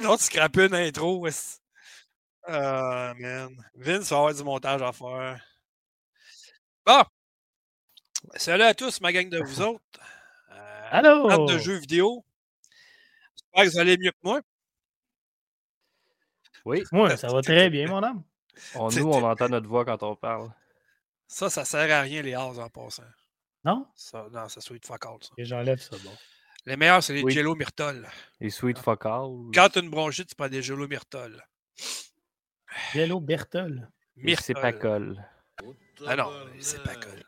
tout, tout le monde scrape une intro. Ah, man. Vince va avoir du montage à faire. Bon. Salut à tous, ma gang de vous autres. Euh, Allô! de jeux vidéo. J'espère que vous allez mieux que moi. Oui. Moi, ça va très bien, mon âme. On, nous, on entend notre voix quand on parle. Ça, ça sert à rien, les hases en passant. Non? Ça, non, c'est sweet fuck all, ça. Et j'enlève ça, bon. Les meilleurs, c'est les Jello Myrtol. Les sweet ah. fuck all. Quand tu as une bronchite, tu prends des Jello Myrtol. Jello Myrtol. C'est pas colle. Ah non, c'est pas colle.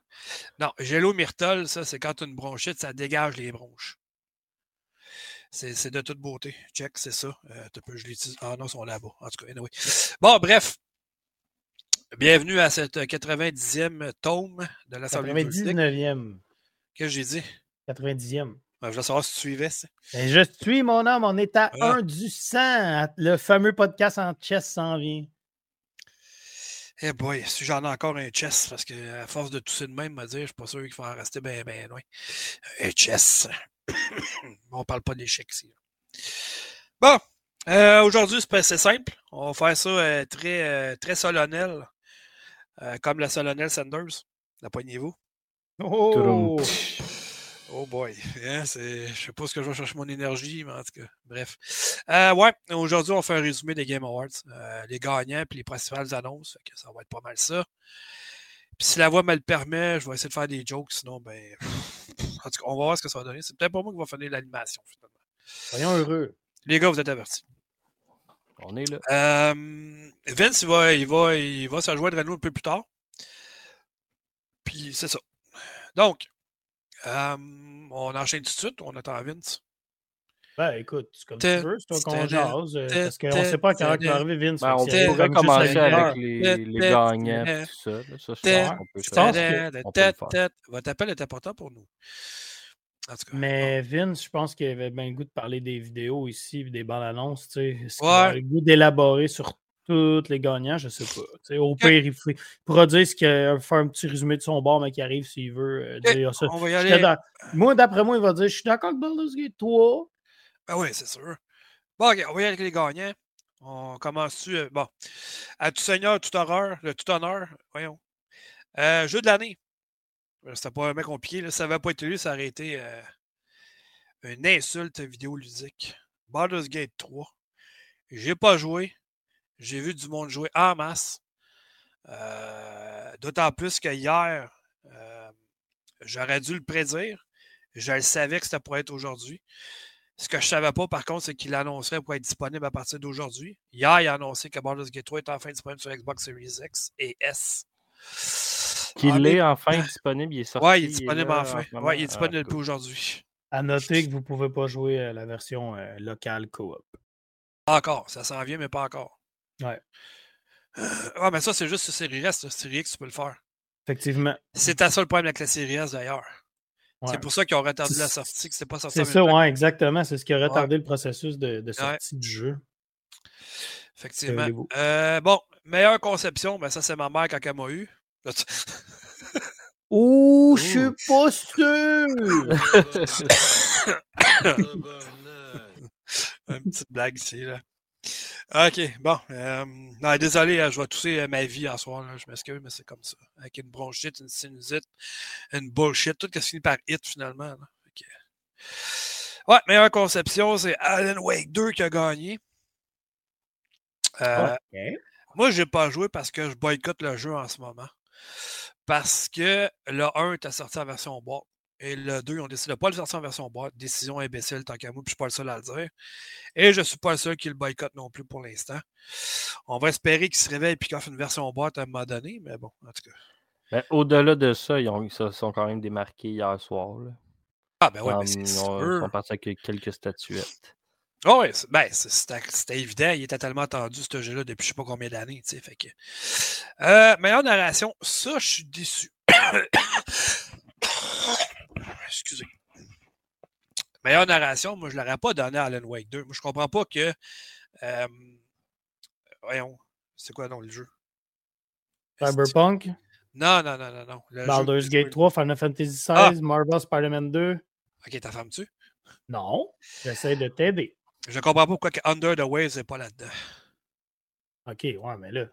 Non, Jello Myrtol, ça, c'est quand tu as une bronchite, ça dégage les bronches. C'est de toute beauté. Check, c'est ça. Euh, peux, je l'utilise. Ah non, ils sont là-bas. En tout cas, anyway. Bon, bref. Bienvenue à cette 90e tome de l'Assemblée 99e. Qu'est-ce que j'ai dit? 90e. Ben, je voulais savoir si tu suivais. Ben, je suis, mon homme. On est à 1 ah. du 100. Le fameux podcast en chess s'en vient. Eh boy, si j'en ai encore un chess, parce qu'à force de tousser de même, me dire, je suis pas sûr qu'il faut en rester bien, bien loin. Un chess. on parle pas d'échecs ici. Bon, euh, aujourd'hui, c'est simple. On va faire ça euh, très, euh, très solennel. Euh, comme la Solonel Sanders. La poignez-vous. Oh! Oh boy. Hein, je ne sais pas ce que je vais chercher mon énergie, mais en tout cas, bref. Euh, ouais, aujourd'hui, on fait un résumé des Game Awards. Euh, les gagnants et les principales annonces. ça va être pas mal ça. Puis si la voix me le permet, je vais essayer de faire des jokes. Sinon, ben. En tout cas, on va voir ce que ça va donner. C'est peut-être pas moi qui va finir l'animation, finalement. Soyons heureux. Les gars, vous êtes avertis. On est là. Euh, Vince, il va, il, va, il va se rejoindre à nous un peu plus tard. Puis c'est ça. Donc, euh, on enchaîne tout de suite on attend Vince? Ben écoute, c'est comme tu veux, c'est toi qu'on jase. Euh, parce qu'on ne sait pas quand va arriver Vince. Ben, on pourrait commencer avec les, les gagnants et tout ça. ça je pense qu'on peut faire. Votre appel est important pour nous. Mais Vince, je pense qu'il avait bien le goût de parler des vidéos ici, des bandes annonces. Tu sais. Est-ce qu'il a le goût d'élaborer sur tous les gagnants? Je sais pas. Au pire, il, pourra dire ce qu'il a, faire un petit résumé de son bord, mais qui arrive s'il veut euh, dire ça. On va y aller. Moi, d'après moi, il va dire Je suis d'accord avec Baldur's Gate 3. Ben oui, c'est sûr. Bon, on va y aller avec les gagnants. On commence-tu. Euh, bon. À tout seigneur, tout horreur, le tout honneur. Voyons. Euh, jeu de l'année. Euh, c'était pas un compliqué. Là. Ça n'avait pas été lu, ça aurait été euh, une insulte vidéoludique. Baldur's Gate 3. J'ai pas joué. J'ai vu du monde jouer en masse. Euh, d'autant plus que hier, j'aurais dû le prédire. Je le savais que c'était pour être aujourd'hui. Ce que je ne savais pas, par contre, c'est qu'il annoncerait pour être disponible à partir d'aujourd'hui. Hier, il a annoncé que Baldur's Gate 3 est enfin disponible sur Xbox Series X et S. Qu'il est enfin disponible, il est sorti. Oui, il est disponible enfin. Oui, il est disponible depuis aujourd'hui. À noter que vous ne pouvez pas jouer euh, la version euh, locale coop. Encore, ça s'en vient, mais pas encore. Ouais. Ah, mais ça, c'est juste sur Série S. Série X, tu peux le faire. Effectivement. C'est ta seul problème avec la Série S, d'ailleurs. C'est pour ça qu'ils ont retardé la sortie, que c'est pas sorti. C'est ça, oui, exactement. C'est ce qui a retardé le processus de, sortie du jeu. Effectivement. Euh, bon, meilleure conception, ben ça, c'est ma mère quand elle m'a eu. Ouh, je suis pas sûr! Une petite blague ici, là. OK, bon. Euh, non, désolé, je vais tousser euh, ma vie en soir. je m'excuse, mais c'est comme ça. Avec une bronchite, une sinusite, une bullshit, tout ce qui finit par hit finalement. Ouais, meilleure conception, c'est Alan Wake 2 qui a gagné. Euh, Moi, je n'ai pas joué parce que je boycotte le jeu en ce moment. Parce que le 1 était sorti en version boîte. Et le 2, ils ont décidé de ne pas le sortir en version boîte. Décision imbécile, tant qu'à moi, puis je ne suis pas le seul à le dire. Et je ne suis pas le seul qui le boycotte non plus pour l'instant. On va espérer qu'il se réveille et qu'il fasse une version boîte à un moment donné, mais bon, en tout cas. Ben, au-delà de ça, ils, ont, se sont quand même démarqués hier soir. Ah, ben ouais, mais c'est sûr. Ils sont partis avec quelques statuettes. Oh oui, ben, c'était évident. Il était tellement attendu, ce jeu-là, depuis je ne sais pas combien d'années. Fait que... Euh, meilleure narration, ça, je suis déçu. Excusez. Meilleure narration, moi, je ne l'aurais pas donné à Alan Wake 2. Moi, je ne comprends pas que. Euh, voyons, c'est quoi dans le jeu? Cyberpunk? Non, non, non, non. non. Baldur's Gate 3, Final Fantasy XVI, ah! Marvel Spider-Man 2. Ok, ta femme tu Non, j'essaie de t'aider. Je comprends pas pourquoi Under the Waves n'est pas là-dedans. Ok, ouais, mais là.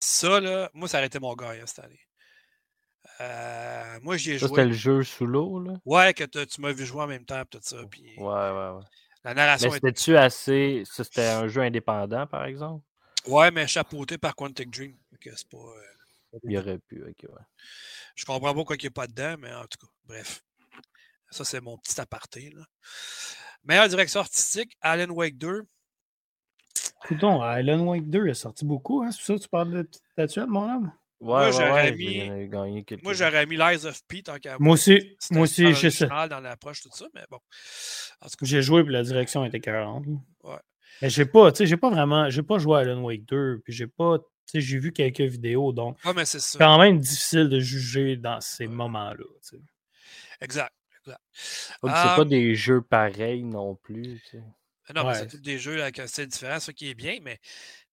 Ça, là, moi, ça été mon gars hein, cette année. Euh, moi, j'y ai joué. C'était le jeu sous l'eau, là? Ouais, que tu m'as vu jouer en même temps, tout ça. Puis... Ouais, ouais, ouais. La narration. Mais c'était-tu assez. C'était un jeu indépendant, par exemple? Ouais, mais chapeauté par Quantic Dream. c'est pas. Euh, il aurait pu, ok, ouais. Je comprends pas pourquoi il n'est pas dedans, mais en tout cas, bref. Ça, c'est mon petit aparté. Là. Meilleure direction artistique, Alan Wake 2. Écoutons, Alan Wake 2 est sorti beaucoup, hein? C'est pour ça que tu parles de statuette, mon homme? Ouais, moi, j'aurais mis, moi, j'aurais mis Lies of P tant qu'à moi. aussi, moi aussi, je sais. dans l'approche, tout ça, mais bon. J'ai joué, puis la direction était 40. Ouais. Mais j'ai pas, tu sais, j'ai pas vraiment, j'ai pas joué à Alan Wake 2, puis j'ai pas, tu sais, j'ai vu quelques vidéos, donc. Ouais, mais c'est ça. quand même difficile de juger dans ces moments-là, tu sais. Exact, exact. c'est pas des jeux pareils non plus, tu sais. Non, mais c'est tous des jeux avec un style différent, ce qui est bien, mais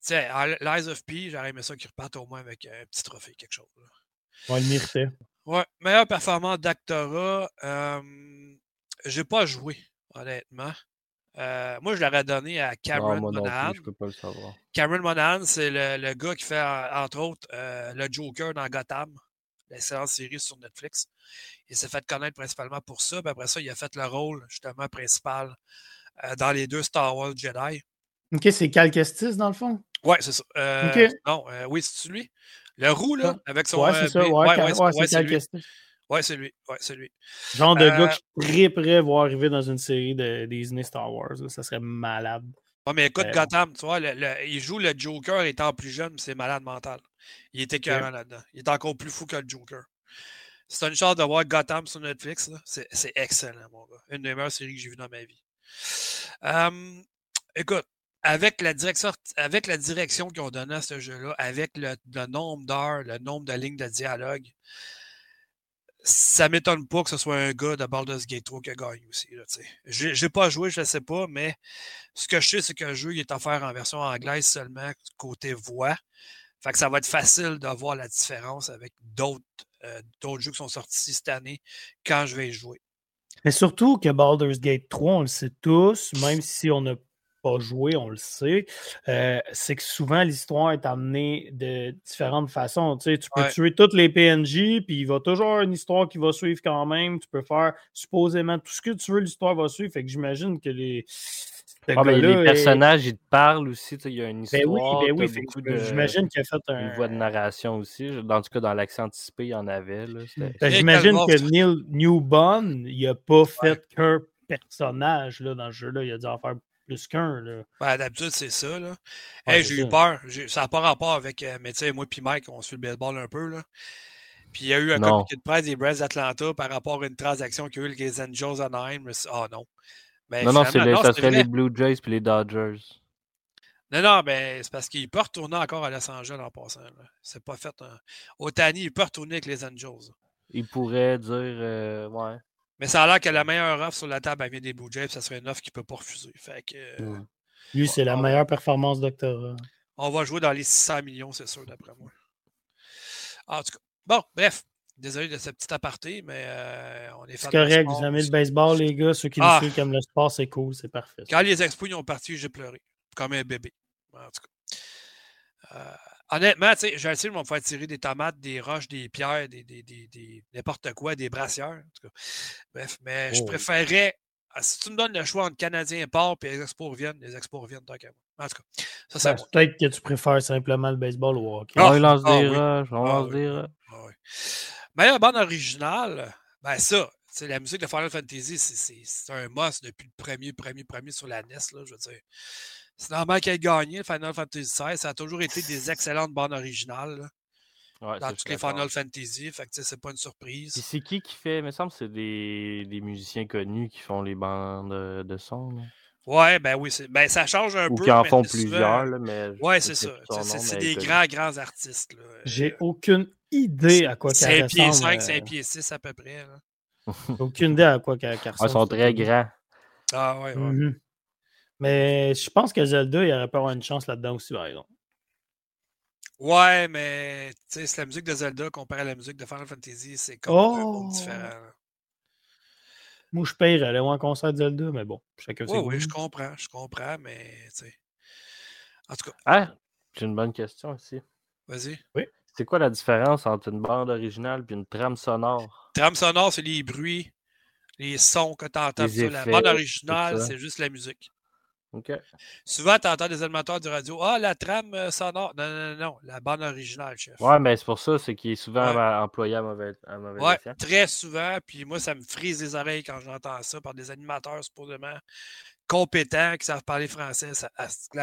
sais, Lies of P, j'aurais aimé ça qu'ils repartent au moins avec un petit trophée, quelque chose. Là. Ouais, le méritait. Ouais, meilleur performance d'Actora. Euh, j'ai pas joué, honnêtement. Euh, moi, je l'aurais donné à Cameron Monahan. je peux pas le savoir. Cameron Monahan, c'est le, gars qui fait, entre autres, euh, le Joker dans Gotham, l'excellente série sur Netflix. Il s'est fait connaître principalement pour ça. Puis après ça, il a fait le rôle, justement, principal euh, dans les deux Star Wars Jedi. Ok, c'est Cal Kestis, dans le fond? Ouais, c'est ça. Euh, non, euh, oui, c'est lui? Le roux, là, avec son. Ouais, c'est ça. Ouais, ouais, c'est Kestis. Ouais, c'est lui. Ouais, c'est lui. Genre de gars qui très voir arriver dans une série de Disney Star Wars. Ça serait malade. Ouais, mais écoute, Gotham, tu vois, il joue le Joker étant plus jeune, mais c'est malade mental. Il était écœurant là-dedans. Il est encore plus fou que le Joker. C'est une chance de voir Gotham sur Netflix. C'est excellent, mon gars. Une des meilleures séries que j'ai vues dans ma vie. écoute, avec la direction, qu'ils ont donnée à ce jeu-là, avec le, nombre d'heures, le nombre de lignes de dialogue, ça m'étonne pas que ce soit un gars de Baldur's Gate 3 qui a gagné aussi. Je n'ai pas joué, je ne sais pas, mais ce que je sais, c'est que le jeu est offert en version anglaise seulement, côté voix. Fait que ça va être facile de voir la différence avec d'autres euh, jeux qui sont sortis cette année quand je vais y jouer. Mais surtout que Baldur's Gate 3, on le sait tous, même si on n'a pas joué, on le sait, euh, c'est que souvent l'histoire est amenée de différentes façons. Tu, sais, tu peux tuer toutes les PNJ, puis il va toujours avoir une histoire qui va suivre quand même. Tu peux faire supposément tout ce que tu veux, l'histoire va suivre. Fait que j'imagine que les ah, ben, les personnages, ils te parlent aussi. Il y a une histoire. Ben oui, ben oui. J'imagine qu'il a fait un... une voix de narration aussi. Dans tout cas, dans l'accent anticipé, il y en avait. J'imagine que Neil Newbon, il n'a pas fait qu'un personnage là, dans le jeu. Là. Il a dû en faire plus qu'un. Ben, D'habitude, c'est ça. Là. j'ai eu peur. Ça n'a pas rapport avec. Euh, mais tu sais, moi et Mike, on suit le baseball un peu. Là. Puis il y a eu un communiqué de presse des Braves d'Atlanta par rapport à une transaction qu'il y a eu avec les Angels Anaheim. Ah non. Ben, non, non, c'est ça serait les Blue Jays puis les Dodgers. Non, non, ben, c'est parce qu'il peut retourner encore à Los Angeles en passant. C'est pas fait. Un... Otani, il peut retourner avec les Angels. Il pourrait dire. Euh, ouais. Mais ça a l'air que la meilleure offre sur la table, elle vient des Blue Jays, ça serait une offre qu'il ne peut pas refuser. Fait que, mmh. Lui, c'est la meilleure performance doctorat. On va jouer dans les 600 millions, c'est sûr, d'après moi. En tout cas, bon, bref. Désolé de ce petit aparté, mais euh, on est C'est correct, vous aimez le baseball, les gars. Ceux qui ah. suivent comme le sport, c'est cool, c'est parfait. Quand les expos ont parti, j'ai pleuré. Comme un bébé. En tout cas. Euh, honnêtement, tu sais, essayé de me faire tirer des tomates, des roches, des pierres, des, des, des, n'importe quoi, des brassières. En tout cas. Bref, mais je oh. préférerais. Ah, si tu me donnes le choix entre Canadien Port et les Expos reviennent, les Expos reviennent tant qu'à moi. En tout cas, ça, c'est ben, Peut-être que tu préfères simplement le baseball au hockey. Ah, on lance des roches, on lance des roches. Meilleure bande originale, ben ça, c'est la musique de Final Fantasy, c'est un must depuis le premier, premier, premier sur la NES, là, je veux dire. C'est normal qu'elle ait gagné Final Fantasy XVI. Ça a toujours été des excellentes bandes originales. dans toutes les Final Fantasy. Fait que c'est pas une surprise. c'est qui qui fait, il me semble, c'est des, des, musiciens connus qui font les bandes de son. Ouais, ben oui, ben, ça change un Ou peu. Ou qui en font plusieurs, là, mais. Ouais, c'est ça. C'est des grands, grands artistes. J'ai aucune idée à quoi qu'elle ressemble. 5 pieds 5, 5 pieds 6 à peu près. aucune idée à quoi qu'elle ressemble. Ils sont très grands. Ah ouais, ouais. Mm-hmm. Mais je pense que Zelda, il aurait pas avoir une chance là-dedans aussi, par exemple. Ouais, mais c'est la musique de Zelda comparée à la musique de Final Fantasy, c'est complètement oh! différent. Moi, je paierais aller un concert de Zelda, mais bon, chacun Oui, oui, je comprends, je comprends, mais tu sais. En tout cas. Ah, j'ai une bonne question aussi. Vas-y. Oui. C'est quoi la différence entre une bande originale et une trame sonore? Trame sonore, c'est les bruits, les sons que tu entends. la bande originale, c'est juste la musique. Souvent, tu entends des animateurs de radio. Ah, la trame euh, sonore. Non, non, non, la bande originale, chef. Ouais, mais c'est pour ça, c'est qu'il est souvent employé à mauvais, à mauvais Ouais, très souvent. Puis moi, ça me frise les oreilles quand j'entends ça par des animateurs supposément compétents qui savent parler français. Ça,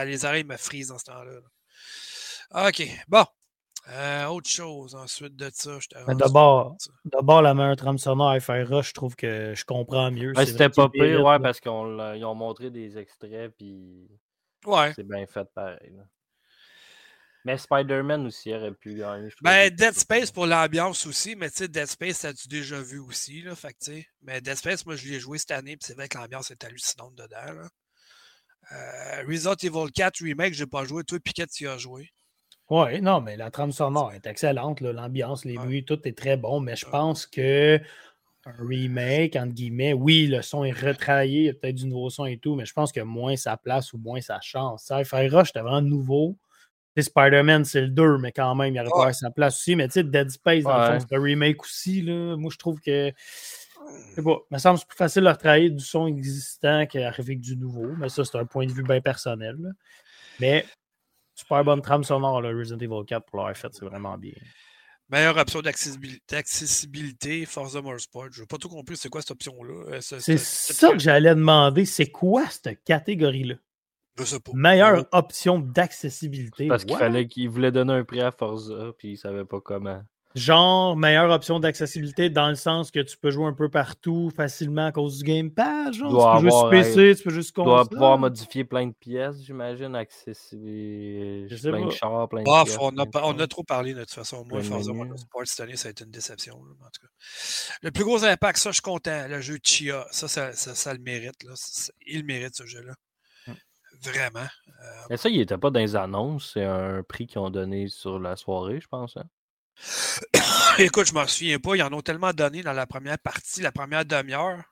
les oreilles me frisent dans ce temps-là. OK. Bon. Euh, autre chose ensuite de ça, je D'abord, d'abord, la meilleure trame sonore FRA, je trouve que je comprends mieux. C'était pas pire, ouais, parce qu'ils ont montré des extraits, puis ouais. c'est bien fait pareil. Mais Spider-Man aussi aurait pu gagner. Ben, Dead Space pour l'ambiance aussi, mais tu sais, Dead Space, ça tu déjà vu aussi, là, fait que, Mais Dead Space, moi, je l'ai joué cette année, puis c'est vrai que l'ambiance est hallucinante dedans, là. Euh, Resident Evil 4 Remake, j'ai pas joué. Toi, Piquet, tu y as joué? Oui, non, mais la trame sonore est excellente. L'ambiance, les bruits, tout est très bon. Mais je pense que un remake, entre guillemets, oui, le son est retravaillé, il y a peut-être du nouveau son et tout, mais je pense que moins ça place ou moins ça chance. Ça, Faire Rush, c'était vraiment nouveau. Spider-Man, c'est le 2, mais quand même, il aurait pas sa place aussi. Mais tu sais, Dead Space, dans le fond, c'est un remake aussi. Là. Moi, je trouve que. C'est pas. Il me semble plus facile de retravailler du son existant qu'arriver avec du nouveau. Mais ça, c'est un point de vue bien personnel. Mais Super bonne trame sonore, le Resident Evil 4 pour l'avoir fait, c'est vraiment bien. Meilleure option d'accessibilité, Forza Motorsport. Je n'ai pas tout compris, c'est quoi cette option-là? Euh, c'est ça que j'allais demander, c'est quoi cette catégorie-là? Je sais pas. Meilleure option d'accessibilité. Parce qu'il fallait qu'il voulait donner un prix à Forza, puis il ne savait pas comment. Genre, meilleure option d'accessibilité dans le sens que tu peux jouer un peu partout facilement à cause du gamepad. Genre, tu peux jouer sur PC, tu peux juste Tu dois pouvoir modifier plein de pièces, j'imagine, accessibilité, plein de chars, plein de pièces. On a, on a trop parlé de toute façon. Moi, Forza Motorsport cette année, ça a été une déception. en tout cas. Le plus gros impact, ça, je suis content. Le jeu Chia, ça, ça, ça, le mérite. Là. Il mérite ce jeu-là. Vraiment. Euh, Mais ça, il n'était pas dans les annonces. C'est un prix qu'ils ont donné sur la soirée, je pense. Hein? Écoute, je m'en souviens pas. Ils en ont tellement donné dans la première partie, la première demi-heure.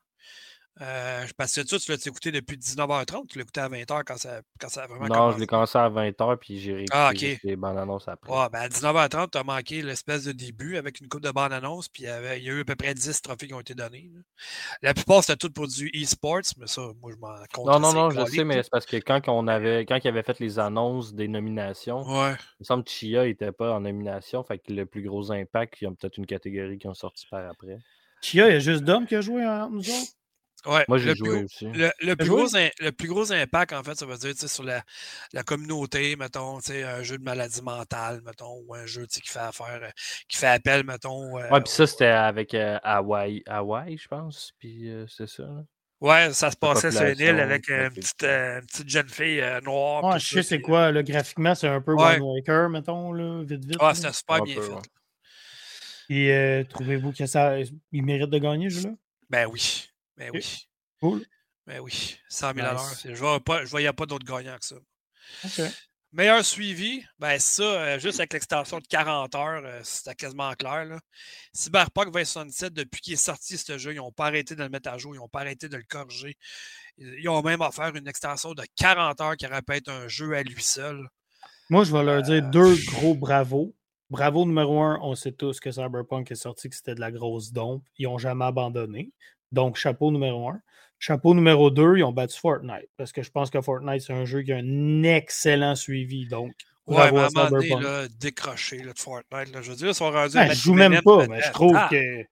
Euh, parce que tu l'as écouté depuis 19h30, tu l'as écouté à 20h quand ça, quand ça a vraiment non, commencé. je l'ai commencé à 20h puis j'ai réécouté ah, les bandes annonces après. Ouais, ben à 19h30, tu as manqué l'espèce de début avec une coupe de bandes annonces, puis il y, avait, il y, a eu à peu près 10 trophées qui ont été donnés. La plupart, c'était tout pour du e-sports, mais ça, moi, je m'en compte. Non, non, non, je sais, mais c'est parce que quand, on avait, quand il avait fait les annonces des nominations, ouais. il me semble que Chia n'était pas en nomination, fait que le plus gros impact, il y a peut-être une catégorie qui ont sorti par après. Chia, il y a juste Dom qui a joué en nous autres? Ouais, Moi, j'ai joué aussi. Le, plus gros, le, plus gros, impact, en fait, ça veut dire sur la, la communauté, mettons, un jeu de maladie mentale, mettons, ou un jeu qui fait affaire, euh, qui fait appel, mettons. Euh, ouais, puis ça, c'était avec euh, Hawaii, Hawaii, je pense, puis c'est ça. Ouais, ça se passait sur une île avec une petite, une petite, jeune fille noire. Ouais, je sais c'est quoi, là, graphiquement, c'est un peu ouais. Waker, mettons, là, vite, vite. Ouais, c'était super bien fait. Et trouvez-vous que ça, il mérite de gagner, ce jeu-là? Ben oui. Ben oui. Cool. Ben oui. 100 000 Je ne voyais pas d'autres gagnants que ça. OK. Meilleur suivi, ben ça, euh, juste avec l'extension de 40 heures, euh, c'était quasiment clair. Là. Cyberpunk 2077, depuis qu'il est sorti ce jeu, ils n'ont pas arrêté de le mettre à jour, ils n'ont pas arrêté de le corriger. Ils ont même offert une extension de 40 heures qui aurait pu être un jeu à lui seul. Moi, je vais leur dire euh, deux gros bravos. Bravo numéro un, on sait tous que Cyberpunk est sorti, que c'était de la grosse dompe. Ils n'ont jamais abandonné. Donc, chapeau numéro un. Chapeau numéro deux, ils ont battu Fortnite. Parce que je pense que Fortnite, c'est un jeu qui a un excellent suivi. Donc, ouais, mais à un moment donné, là, décroché là, de Fortnite. Là, je veux dire, ils sont rendus. Ben, je joue même pas, mais je trouve que.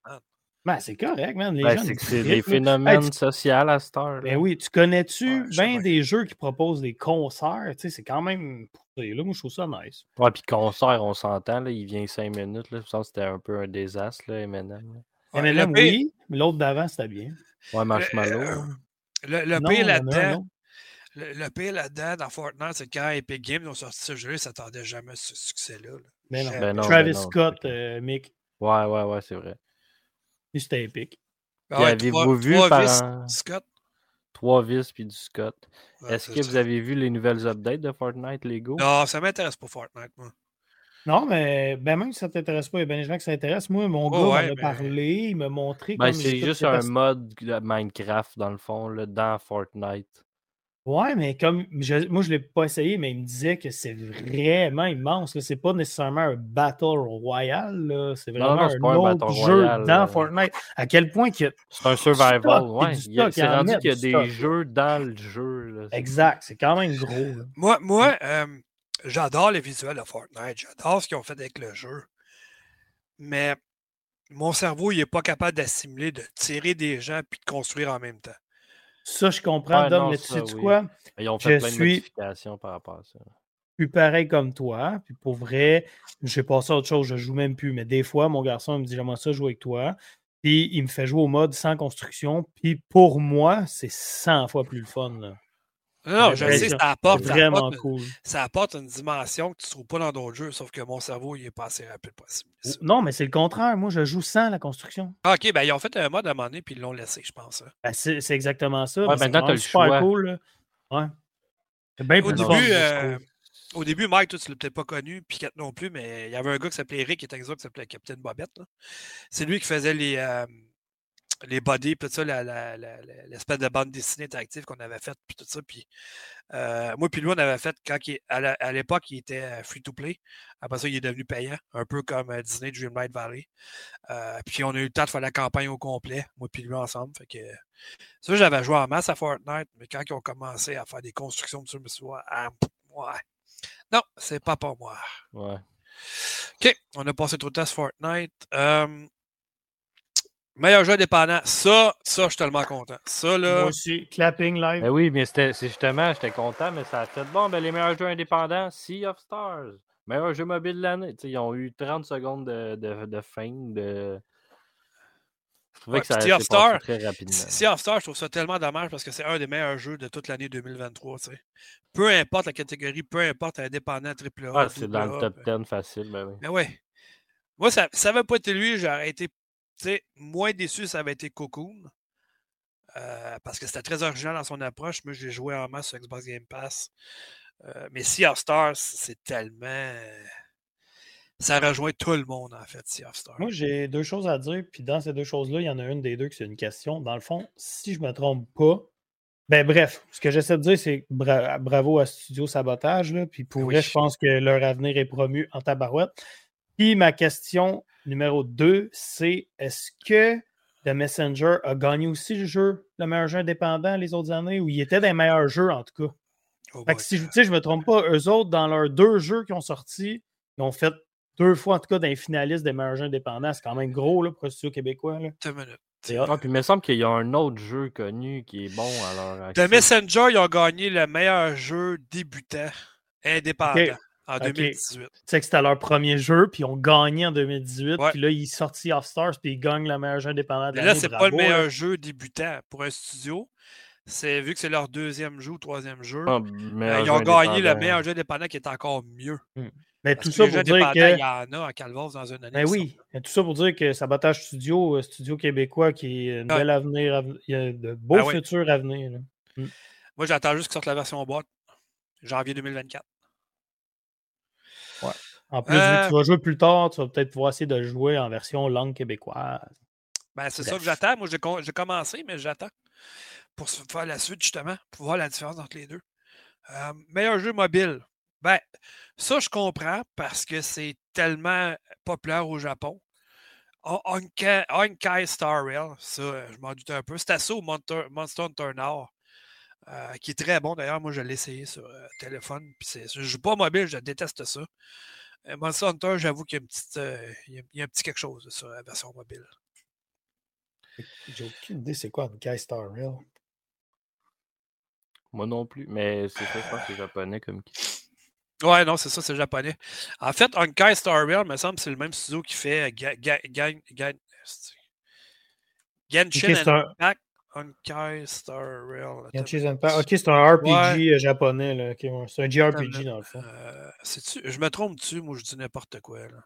Ben, c'est correct, man. Les ben, c'est des phénomènes sociaux à cette heure. Ben oui, tu connais-tu bien des jeux qui proposent des concerts? Tu sais, c'est quand même. Là, moi, je trouve ça nice. Ouais, puis concert, on s'entend, il vient cinq minutes. Là. Je pense que c'était un peu un désastre, là, Eminem. MLM, oui, mais l'autre d'avant, c'était bien. Ouais, Marshmallow. Euh, le, le, pire là-dedans, le, pire là-dedans dans Fortnite, c'est quand Epic Games ont sorti ce jeu, ils ne s'attendaient jamais à ce succès-là. Mais non. Ben non. Travis ben Scott, euh, Mick. Ouais, ouais, ouais, c'est vrai. C'était épique. Ben ouais, Avez-vous vu trois par... Scott? Trois vis puis du Scott. Est-ce que vous avez vu les nouvelles updates de Fortnite Lego? Non, ça m'intéresse pas Fortnite, moi. Non, mais ben même si ça ne t'intéresse pas, il y a bien des gens qui s'intéressent. Moi, mon gars m'en a parlé, il m'a montré. Ben, c'est juste un mode de Minecraft, dans le fond, là, dans Fortnite. Ouais, mais comme moi, je ne l'ai pas essayé, mais il me disait que c'est vraiment immense. C'est pas nécessairement un Battle Royale. C'est vraiment un, autre jeu dans Fortnite. À quel point que. C'est un survival, ouais. C'est rendu qu'il y a des jeux dans le jeu. exact, c'est quand même gros. Moi, moi euh, j'adore les visuels de Fortnite. J'adore ce qu'ils ont fait avec le jeu. Mais mon cerveau, il n'est pas capable d'assimiler, de tirer des gens puis de construire en même temps. Ça, je comprends, Dom, mais tu sais quoi? Ils ont fait plein de modifications par rapport à ça. Plus pareil comme toi. Puis pour vrai, je sais pas ça autre chose, je joue même plus. Mais des fois, mon garçon me dit J'aimerais ça jouer avec toi. Puis il me fait jouer au mode sans construction. Puis pour moi, c'est 100 fois plus le fun. Là. Non, je sais, ça apporte, vraiment cool. ça apporte une dimension que tu ne trouves pas dans d'autres jeux, sauf que mon cerveau, il est pas assez rapide possible. Non, mais c'est le contraire. Moi, je joue sans la construction. Ah, ok, ben ils ont fait un mode à un moment donné, puis ils l'ont laissé, je pense. Hein. Ben, c'est exactement ça. Ouais, maintenant, tu as le super cool. Ouais. Bien au, début, euh, au début, Mike, toi, tu ne l'as peut-être pas connu, puis Kat non plus, mais il y avait un gars qui s'appelait Eric, qui était exact, qui s'appelait Captain Bobette. C'est lui qui faisait les. Euh, les bodies, puis tout ça, l'espèce de bande dessinée interactive qu'on avait faite, puis tout ça. Puis euh, moi, puis lui, on avait fait quand il, à l'époque, il était euh, free to play. Après ça, il est devenu payant, un peu comme euh, Disney Dreamlight Valley. puis on a eu le temps de faire la campagne au complet, moi puis lui ensemble. Fait que ça, j'avais joué en masse à Fortnite, mais quand ils ont commencé à faire des constructions, je me suis dit, ah, ouais. Non, c'est pas pour moi. Ouais. OK, on a passé trop de temps sur Fortnite. Meilleur jeu indépendant. Ça, ça, je suis tellement content. Ça, là. Moi aussi, clapping live. Ben oui, mais c'est justement, j'étais content, mais ça a fait bon. Ben, les meilleurs jeux indépendants, Sea of Stars. Meilleur jeu mobile de l'année. Ils ont eu 30 secondes de, de, de fame. De... Je trouvais que ça sea of Stars, très rapidement. Sea of Stars, je trouve ça tellement dommage parce que c'est un des meilleurs jeux de toute l'année 2023. sais. Peu importe la catégorie, peu importe indépendant, AAA. Ah, c'est dans le top 10 ben facile. Ben oui. Mais ben ouais. Moi, ça n'avait pas été lui, j'aurais été sais, moins déçu, ça avait été Cocoon. Euh, parce que c'était très original dans son approche. Moi, j'ai joué en masse sur Xbox Game Pass. Euh, mais Sea of Stars, c'est tellement. Ça rejoint tout le monde, en fait, Sea of Stars. Moi, j'ai deux choses à dire. Puis dans ces deux choses-là, il y en a une des deux qui c'est une question. Dans le fond, si je ne me trompe pas, ben bref, ce que j'essaie de dire, c'est bravo à Studio Sabotage. Là, puis pour vrai, je pense que leur avenir est promu en tabarouette. Puis ma question numéro 2, c'est est-ce que The Messenger a gagné aussi le jeu, le meilleur jeu indépendant les autres années, ou il était des meilleurs jeux en tout cas? Oh fait que si je ne me trompe pas, eux autres, dans leurs deux jeux qui ont sorti, ils ont fait deux fois en tout cas d'un finaliste des meilleurs jeux indépendants. C'est quand même gros là, pour le studio québécois. Là. Ah, puis il me semble qu'il y a un autre jeu connu qui est bon. Alors, The Messenger, ils ont gagné le meilleur jeu débutant indépendant en 2018. Tu sais que c'était leur premier jeu, puis ils ont gagné en 2018. Puis là, ils sont sortis Off Stars, puis ils gagnent le meilleur jeu indépendant de l'année. Là, c'est pas le meilleur jeu débutant pour un studio. C'est vu que c'est leur deuxième jeu ou troisième jeu. Ah, euh, ils ont gagné le meilleur jeu indépendant qui est encore mieux. Hmm. Mais tout ça pour dire que. Il y en a à Calvos dans une année. Ben oui, tout ça pour dire que Sabotage Studio, euh, studio québécois qui a un bel avenir, il y a de beaux ben futurs à venir. Hmm. Moi, j'attends juste qu'ils sortent la version boîte. Janvier 2024. En plus, tu vas jouer plus tard, tu vas peut-être pouvoir essayer de jouer en version langue québécoise. Ben, c'est ça que j'attends. Moi, j'ai commencé, mais j'attends pour faire la suite, justement, pour voir la différence entre les deux. Euh, meilleur jeu mobile. Ben, ça, je comprends parce que c'est tellement populaire au Japon. Honkai Star Rail, ça, je m'en doutais un peu. C'est ça au Monster, Hunter Nord, euh, qui est très bon d'ailleurs. Moi, je l'ai essayé sur euh, téléphone. Puis je ne joue pas mobile, je déteste ça. Euh, Monster Hunter, j'avoue qu'il y a, une petite, euh, il y a un petit quelque chose sur la version mobile. J'ai aucune idée c'est quoi un Guy Star Rail. Moi non plus, mais c'est ça, je pense que c'est japonais comme qui. Ouais, non, c'est ça, c'est japonais. En fait, Honkai Star Rail, me semble c'est le même studio qui fait Genshin Impact Honkai Star Rail. Ok, c'est un RPG euh, japonais. Là. c'est un JRPG dans le fond. Euh, je me trompe dessus, moi je dis n'importe quoi. Là.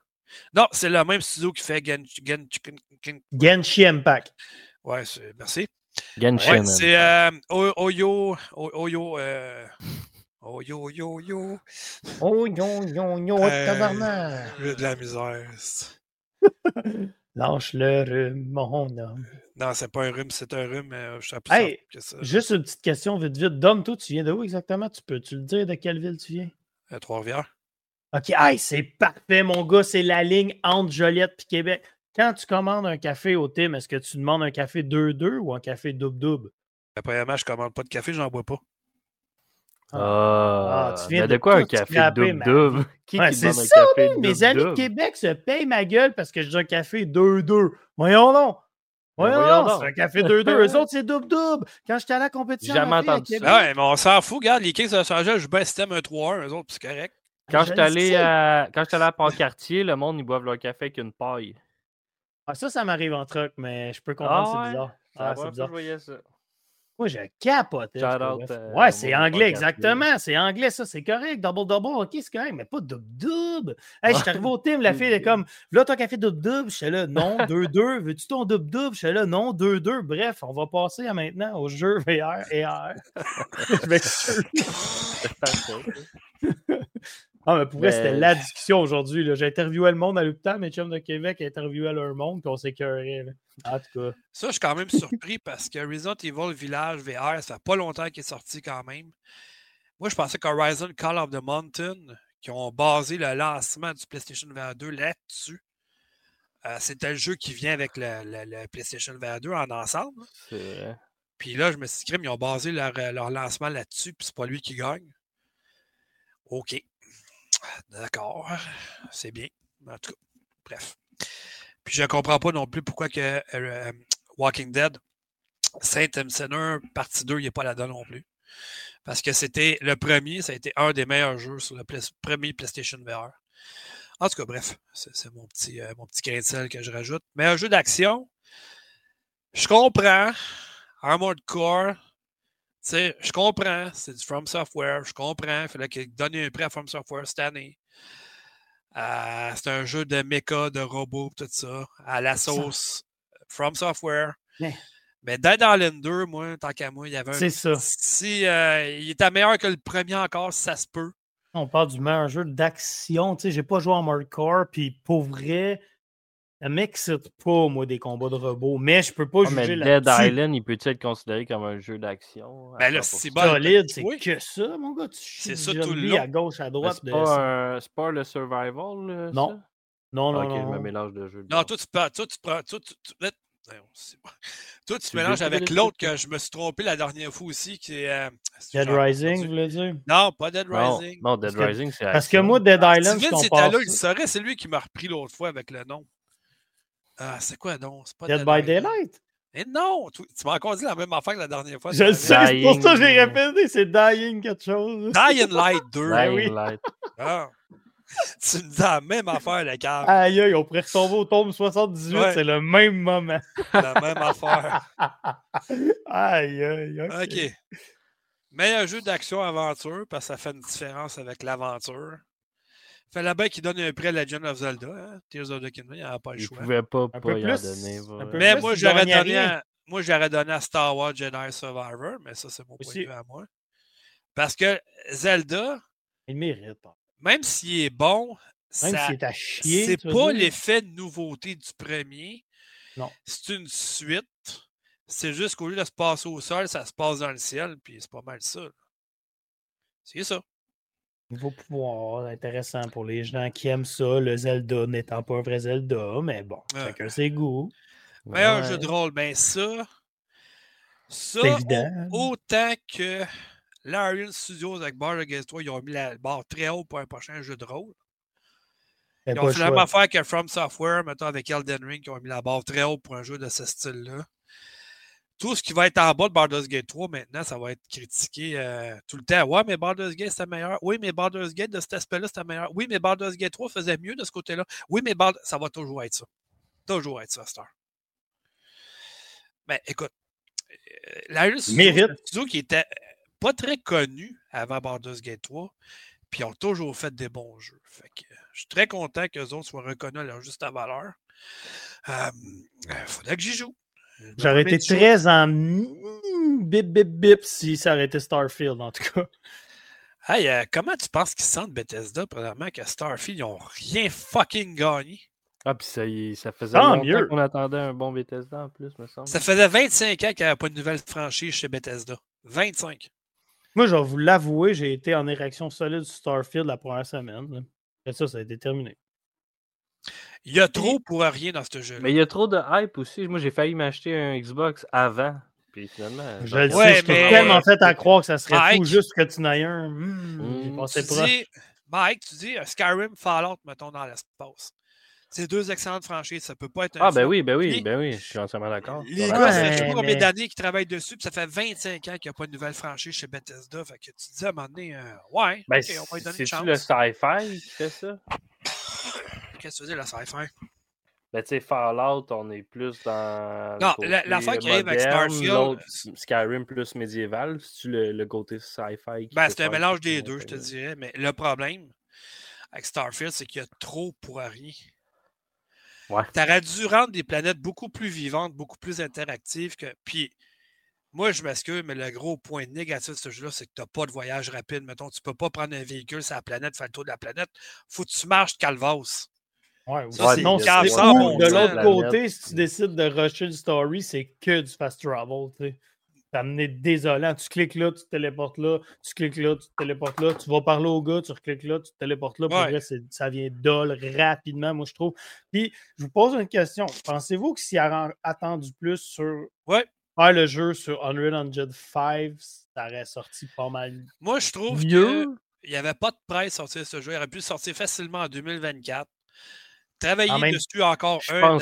Non, c'est le même studio qui fait Gen, Gen, Gen, Genshin Impact. Ouais, c'est, merci. Genshin. Ouais, c'est euh, Oyo. Oyo. Euh, Oh yo yo yo. Oh yo yo euh, tabarnak. J'ai de la misère. Lâche le rhume, mon homme. Non, c'est pas un rhume, c'est un rhume, mais je sais pas hey, que ça. Juste une petite question vite vite. Dom, toi, tu viens de où exactement? Tu peux-tu le dire de quelle ville tu viens? À Trois-Rivières. OK, hey, c'est parfait, mon gars. C'est la ligne entre Joliette et Québec. Quand tu commandes un café au Tim, est-ce que tu demandes un café 2-2 ou un café double-double? Premièrement, je commande pas de café, j'en bois pas. Ah, ah tu viens de, quoi un café double-double? Qui, ouais, c'est ça, café Mes amis de Québec se payent ma gueule parce que j'ai un café 2-2. Voyons donc! Ben, voyons, donc, c'est un café 2-2. Eux autres, c'est double-double. Quand j'étais à la compétition. Jamais entendu ça. Ouais, mais on s'en fout. Regarde, les Kings de Los Angeles, je un système 1-3-1. Eux autres, c'est correct. Quand je suis allé à, quand allé à Port-Cartier, le monde, ils boivent leur café avec une paille. Ah, ça, ça m'arrive en truc, mais je peux comprendre, ah, c'est bizarre. Ah, c'est bizarre. Je voyais ça. Moi, je capote. Euh, ouais, c'est anglais, exactement. C'est anglais, ça, c'est correct. Double-double, ok, c'est correct, mais pas double-double. Hey, je suis arrivé au team, la fille est comme, là, ton café double-double. Je suis là, non, 2-2. Veux-tu ton double-double? Je suis là, non, 2-2. Bref, on va passer à maintenant au jeu VR et AR. je m'excuse. Ah, mais pour vrai, c'était la discussion aujourd'hui. J'ai interviewé le monde à l'hôpital, mes chums de Québec interviewé leur monde, qu'on s'écœurait. En tout cas. Ça, je suis quand même surpris parce que Resident Evil Village VR, ça fait pas longtemps qu'il est sorti quand même. Moi, je pensais qu'Horizon Call of the Mountain, qui ont basé le lancement du PlayStation VR 2 là-dessus, euh, c'était le jeu qui vient avec le, PlayStation VR 2 en ensemble. Puis là, je me suis dit, ils ont basé leur, leur lancement là-dessus, puis c'est pas lui qui gagne. OK. D'accord, c'est bien. En tout cas, bref. Puis je ne comprends pas non plus pourquoi que euh, euh, Walking Dead, Saint Sinner, partie 2, il n'est pas là-dedans non plus. Parce que c'était le premier, ça a été un des meilleurs jeux sur le premier PlayStation VR. En tout cas, bref, c'est mon petit, euh, petit grain de sel que je rajoute. Mais un jeu d'action, je comprends. Armored Core, sais, je comprends, c'est du From Software, je comprends, il fallait qu'il donne un prix à From Software cette année. Euh, c'est un jeu de mecha, de robots, tout ça, à la sauce From Software. Mais Dead Island 2, moi, tant qu'à moi, il y avait un. C'est ça. Si euh, il était meilleur que le premier encore, ça se peut. On parle du meilleur jeu d'action. Tu sais, j'ai pas joué en hardcore, puis pour vrai, ça m'excite pas, moi, des combats de robots, mais je peux pas ah, juger là Dead Island, il peut-être être considéré comme un jeu d'action? Ben là, c'est solide, c'est que ça, mon gars. C'est ça tout le long. à gauche, à droite. C'est pas, pas, le survival, Non. Non, non, Ok, non. je me mélange de jeux. Non, toi, tu prends... Toi, tu prends... Toi, tu... Toi, tu te mélanges avec l'autre que je me suis trompé la dernière fois aussi, qui est. Euh, Dead Rising, vous voulez dire? Non, pas Dead Rising. Non, Dead Rising, c'est. Parce que moi, Dead Island. Steven, c'était là, il saurait, c'est lui qui m'a repris l'autre fois avec le nom. Ah, c'est quoi donc? C'est pas Dead, by Daylight? Mais non! Tu, m'as encore dit la même affaire que la dernière fois. Je sais, c'est pour ça que j'ai répété, c'est Dying quelque chose. Dying Light 2. Dying oui. Light. Ah. Tu me dis la même affaire, les gars. Aïe, aïe, on pourrait retomber au tome 78, c'est le même moment. La même affaire. aïe, aïe, ok. OK. Meilleur jeu d'action-aventure, parce que ça fait une différence avec l'aventure. Fallait bien qu'il donne un prêt à Legend of Zelda, hein? Tears of the Kingdom, il n'a pas le choix. Il pouvait pas, pas y en donner. Mais moi, j'aurais donné, à, moi, j'aurais donné à Star Wars Jedi Survivor, mais ça, c'est mon point de vue à moi. Parce que Zelda. Il mérite. Même s'il est bon, même ça, est à chier. C'est pas l'effet de nouveauté du premier. Non. C'est une suite. C'est juste qu'au lieu de se passer au sol, ça se passe dans le ciel, puis c'est pas mal ça. C'est ça. Niveau pouvoir, intéressant pour les gens qui aiment ça, le Zelda n'étant pas un vrai Zelda, mais bon, chacun ses goûts. Meilleur jeu de rôle, ben ça. Ça, autant que Larian Studios avec Bar Against 3, ils ont mis la barre très haut pour un prochain jeu de rôle. Ils ont fait la même affaire que From Software, maintenant avec Elden Ring, qui ont mis la barre très haut pour un jeu de ce style-là tout ce qui va être en bas de Baldur's Gate 3 maintenant, ça va être critiqué euh, tout le temps. Ouais, mais Baldur's Gate, c'était meilleur. Oui, mais Baldur's Gate, de cet aspect-là, c'était meilleur. Oui, mais Baldur's Gate 3 faisait mieux de ce côté-là. Oui, mais Baldur's... ça va toujours être ça. Toujours être ça, Star. Mais ben, écoute, euh, la studio qui était pas très connu avant Baldur's Gate 3, puis ils ont toujours fait des bons jeux. Fait que, je suis très content qu'eux autres soient reconnus à leur juste valeur. Il euh, faudrait que j'y joue. J'aurais été très en bip bip bip si ça aurait été Starfield en tout cas. Hey, euh, comment tu penses qu'ils sentent Bethesda, premièrement, que Starfield, ils n'ont rien fucking gagné? Ah, puis ça, ça faisait Tant longtemps qu'on attendait un bon Bethesda en plus, me semble. Ça faisait 25 ans qu'il n'y avait pas de nouvelle franchise chez Bethesda. 25. Moi, je vais vous l'avouer, j'ai été en érection solide sur Starfield la première semaine. Et ça, ça a été terminé. Il y a trop pour rien dans ce jeu. Mais il y a trop de hype aussi. Moi, j'ai failli m'acheter un Xbox avant. Puis finalement. Je le sais, je t'ai tellement fait à croire que ça serait fou juste que tu n'aies un. Mmh, mmh. tu dis, Mike, tu dis Skyrim, Fallout, mettons, dans l'espace. C'est deux excellentes franchises. Ça peut pas être un. Ah, ben oui, ben oui, ben oui, je suis entièrement d'accord. Les gars, ça fait toujours combien d'années qui travaillent dessus, puis ça fait 25 ans qu'il n'y a pas de nouvelle franchise chez Bethesda. Fait que tu dis à un moment donné, euh, ouais, ben, on va lui donner une chance. C'est-tu le sci-fi qui fait ça? Qu'est-ce que tu veux dire, le sci-fi? Ben, tu sais, Fallout, on est plus dans. Non, l'affaire qui arrive avec Starfield. Skyrim plus médiéval, c'est-tu le, le, côté sci-fi? Ben, c'est un mélange des deux, je te dirais. Mais le problème avec Starfield, c'est qu'il y a trop pour rien. Ouais. Tu aurais dû rendre des planètes beaucoup plus vivantes, beaucoup plus interactives que. Puis, moi, je m'excuse, mais le gros point négatif de ce jeu-là, c'est que tu n'as pas de voyage rapide. Mettons, tu ne peux pas prendre un véhicule sur la planète, faire le tour de la planète. faut que tu marches de calvas. Ouais, ça, non, de l'autre côté, si tu décides de rusher le story, c'est que du fast travel. Tu amené désolant. Tu cliques là, tu te téléportes là, tu cliques là, tu te téléportes là, tu vas parler au gars, tu recliques là, tu te téléportes là. Pour vrai, ça vient dol rapidement, moi, je trouve. Puis, je vous pose une question. Pensez-vous que s'il a attendu plus sur ouais. faire le jeu sur Unreal Engine 5, ça aurait sorti pas mal Moi, je trouve qu'il n'y avait pas de presse sortir ce jeu. Il aurait pu sortir facilement en 2024. Travailler dessus encore un an.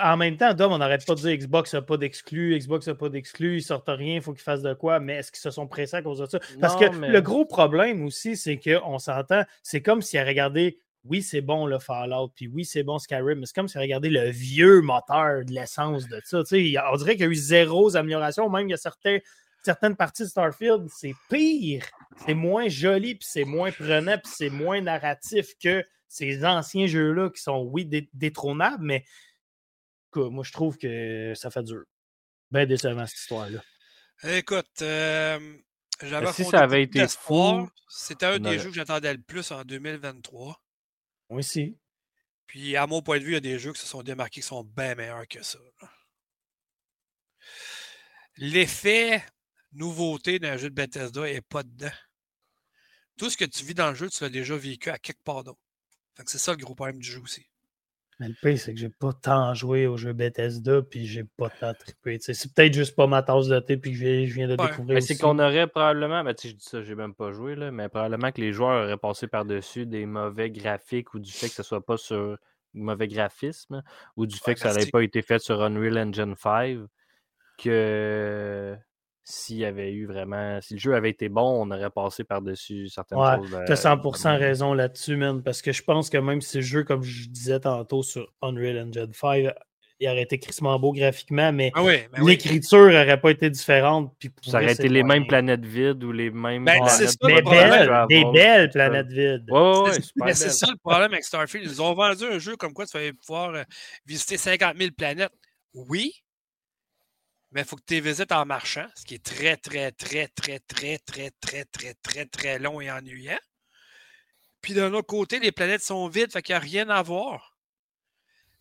En même temps, Dom, on n'arrête pas de dire Xbox n'a pas d'exclus, Xbox n'a pas d'exclus, ils sortent rien, il faut qu'ils fassent de quoi, mais est-ce qu'ils se sont pressés à cause de ça? Parce que le gros problème aussi, c'est qu'on s'entend, c'est comme s'ils regardé, oui, c'est bon le Fallout, puis oui, c'est bon Skyrim, mais c'est comme s'ils regardé le vieux moteur de l'essence de ça. on dirait qu'il y a eu zéro amélioration, même il y a certains, certaines parties de Starfield, c'est pire, c'est moins joli, puis c'est moins prenant, puis c'est moins narratif que ces anciens jeux-là qui sont, oui, détrônables, mais moi, je trouve que ça fait dur. Bien décevant, cette histoire-là. Écoute, euh, j'avais si ça avait été fou, c'était un des jeux que j'attendais le plus en 2023. Moi aussi. Puis, à mon point de vue, il y a des jeux qui se sont démarqués qui sont bien meilleurs que ça. L'effet nouveauté d'un jeu de Bethesda n'est pas dedans. Tout ce que tu vis dans le jeu, tu l'as déjà vécu à quelque part d'autre c'est ça le gros problème du jeu aussi. Mais le pire, c'est que j'ai pas tant joué au jeu Bethesda, puis j'ai pas tant trippé. C'est peut-être juste pas ma tasse de thé, puis que je viens de découvrir. C'est qu'on aurait probablement, ben, je dis ça, j'ai même pas joué, là, mais probablement que les joueurs auraient passé par-dessus des mauvais graphiques ou du fait que ce soit pas sur mauvais graphisme, ou du fait que ça n'avait pas été fait sur Unreal Engine 5, que s'il y avait eu vraiment. Si le jeu avait été bon, on aurait passé par-dessus certaines choses. Tu as 100% raison là-dessus, man. Parce que je pense que même si le jeu, comme je disais tantôt sur Unreal Engine 5, il aurait été crissement beau graphiquement, mais ah l'écriture n'aurait pas été différente. Puis ça aurait été les mêmes planètes vides ou les mêmes. Ben, c'est ça, mais belles, des belles planètes vides. mais c'est ça le problème avec Starfield. Ils ont vendu un jeu comme quoi tu vas pouvoir euh, visiter 50 000 planètes. Oui, mais il faut que tu les visites en marchant, ce qui est très, très, très, très, très, très, très, très, très, très long et ennuyant. Puis d'un autre côté, les planètes sont vides, fait qu'il n'y a rien à voir.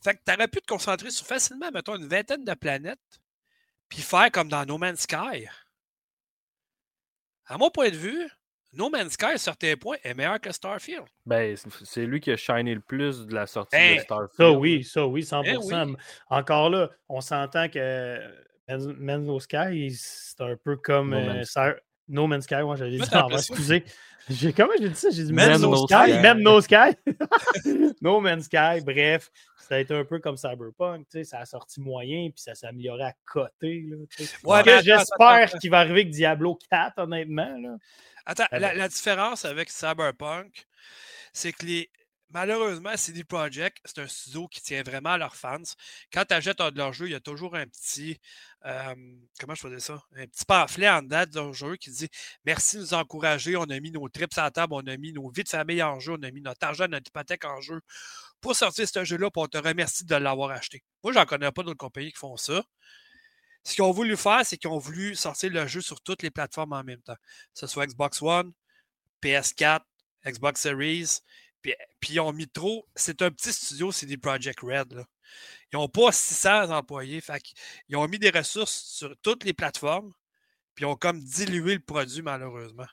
Fait que tu aurais pu te concentrer sur facilement, mettons, une vingtaine de planètes, puis faire comme dans No Man's Sky. À mon point de vue, No Man's Sky, à certains points, est meilleur que Starfield. Ben, c'est lui qui a shiné le plus de la sortie de Starfield. Ça, oui, ça, oui, 100%. Encore là, on s'entend que Men's No Sky, c'est un peu comme No Man's, Sky, moi j'avais dit ça excusez. Comment j'ai dit ça? J'ai dit Men's No Sky. Men's No Sky. no Man's Sky, bref. Ça a été un peu comme Cyberpunk, tu sais, ça a sorti moyen, puis ça s'est amélioré à côté. Là, j'espère qu'il va arriver avec Diablo 4, honnêtement. Là. Attends, la, la, différence avec Cyberpunk, c'est que les, malheureusement, CD Projekt, c'est un studio qui tient vraiment à leurs fans. Quand tu achètes un de leurs jeux, il y a toujours un petit. comment je faisais ça? Un petit pamphlet en date de jeu qui dit Merci de nous encourager. On a mis nos trips à la table, on a mis nos vies de famille en jeu, on a mis notre argent, notre hypothèque en jeu pour sortir ce jeu-là, pour on te remercie de l'avoir acheté. Moi, j'en connais pas d'autres compagnies qui font ça. Ce qu'ils ont voulu faire, c'est qu'ils ont voulu sortir le jeu sur toutes les plateformes en même temps. Que ce soit Xbox One, PS4, Xbox Series. Puis, ils ont mis trop. C'est un petit studio, c'est des Project Red. Ils n'ont pas 600 employés. Ils ont mis des ressources sur toutes les plateformes. Puis ils ont comme dilué le produit, malheureusement.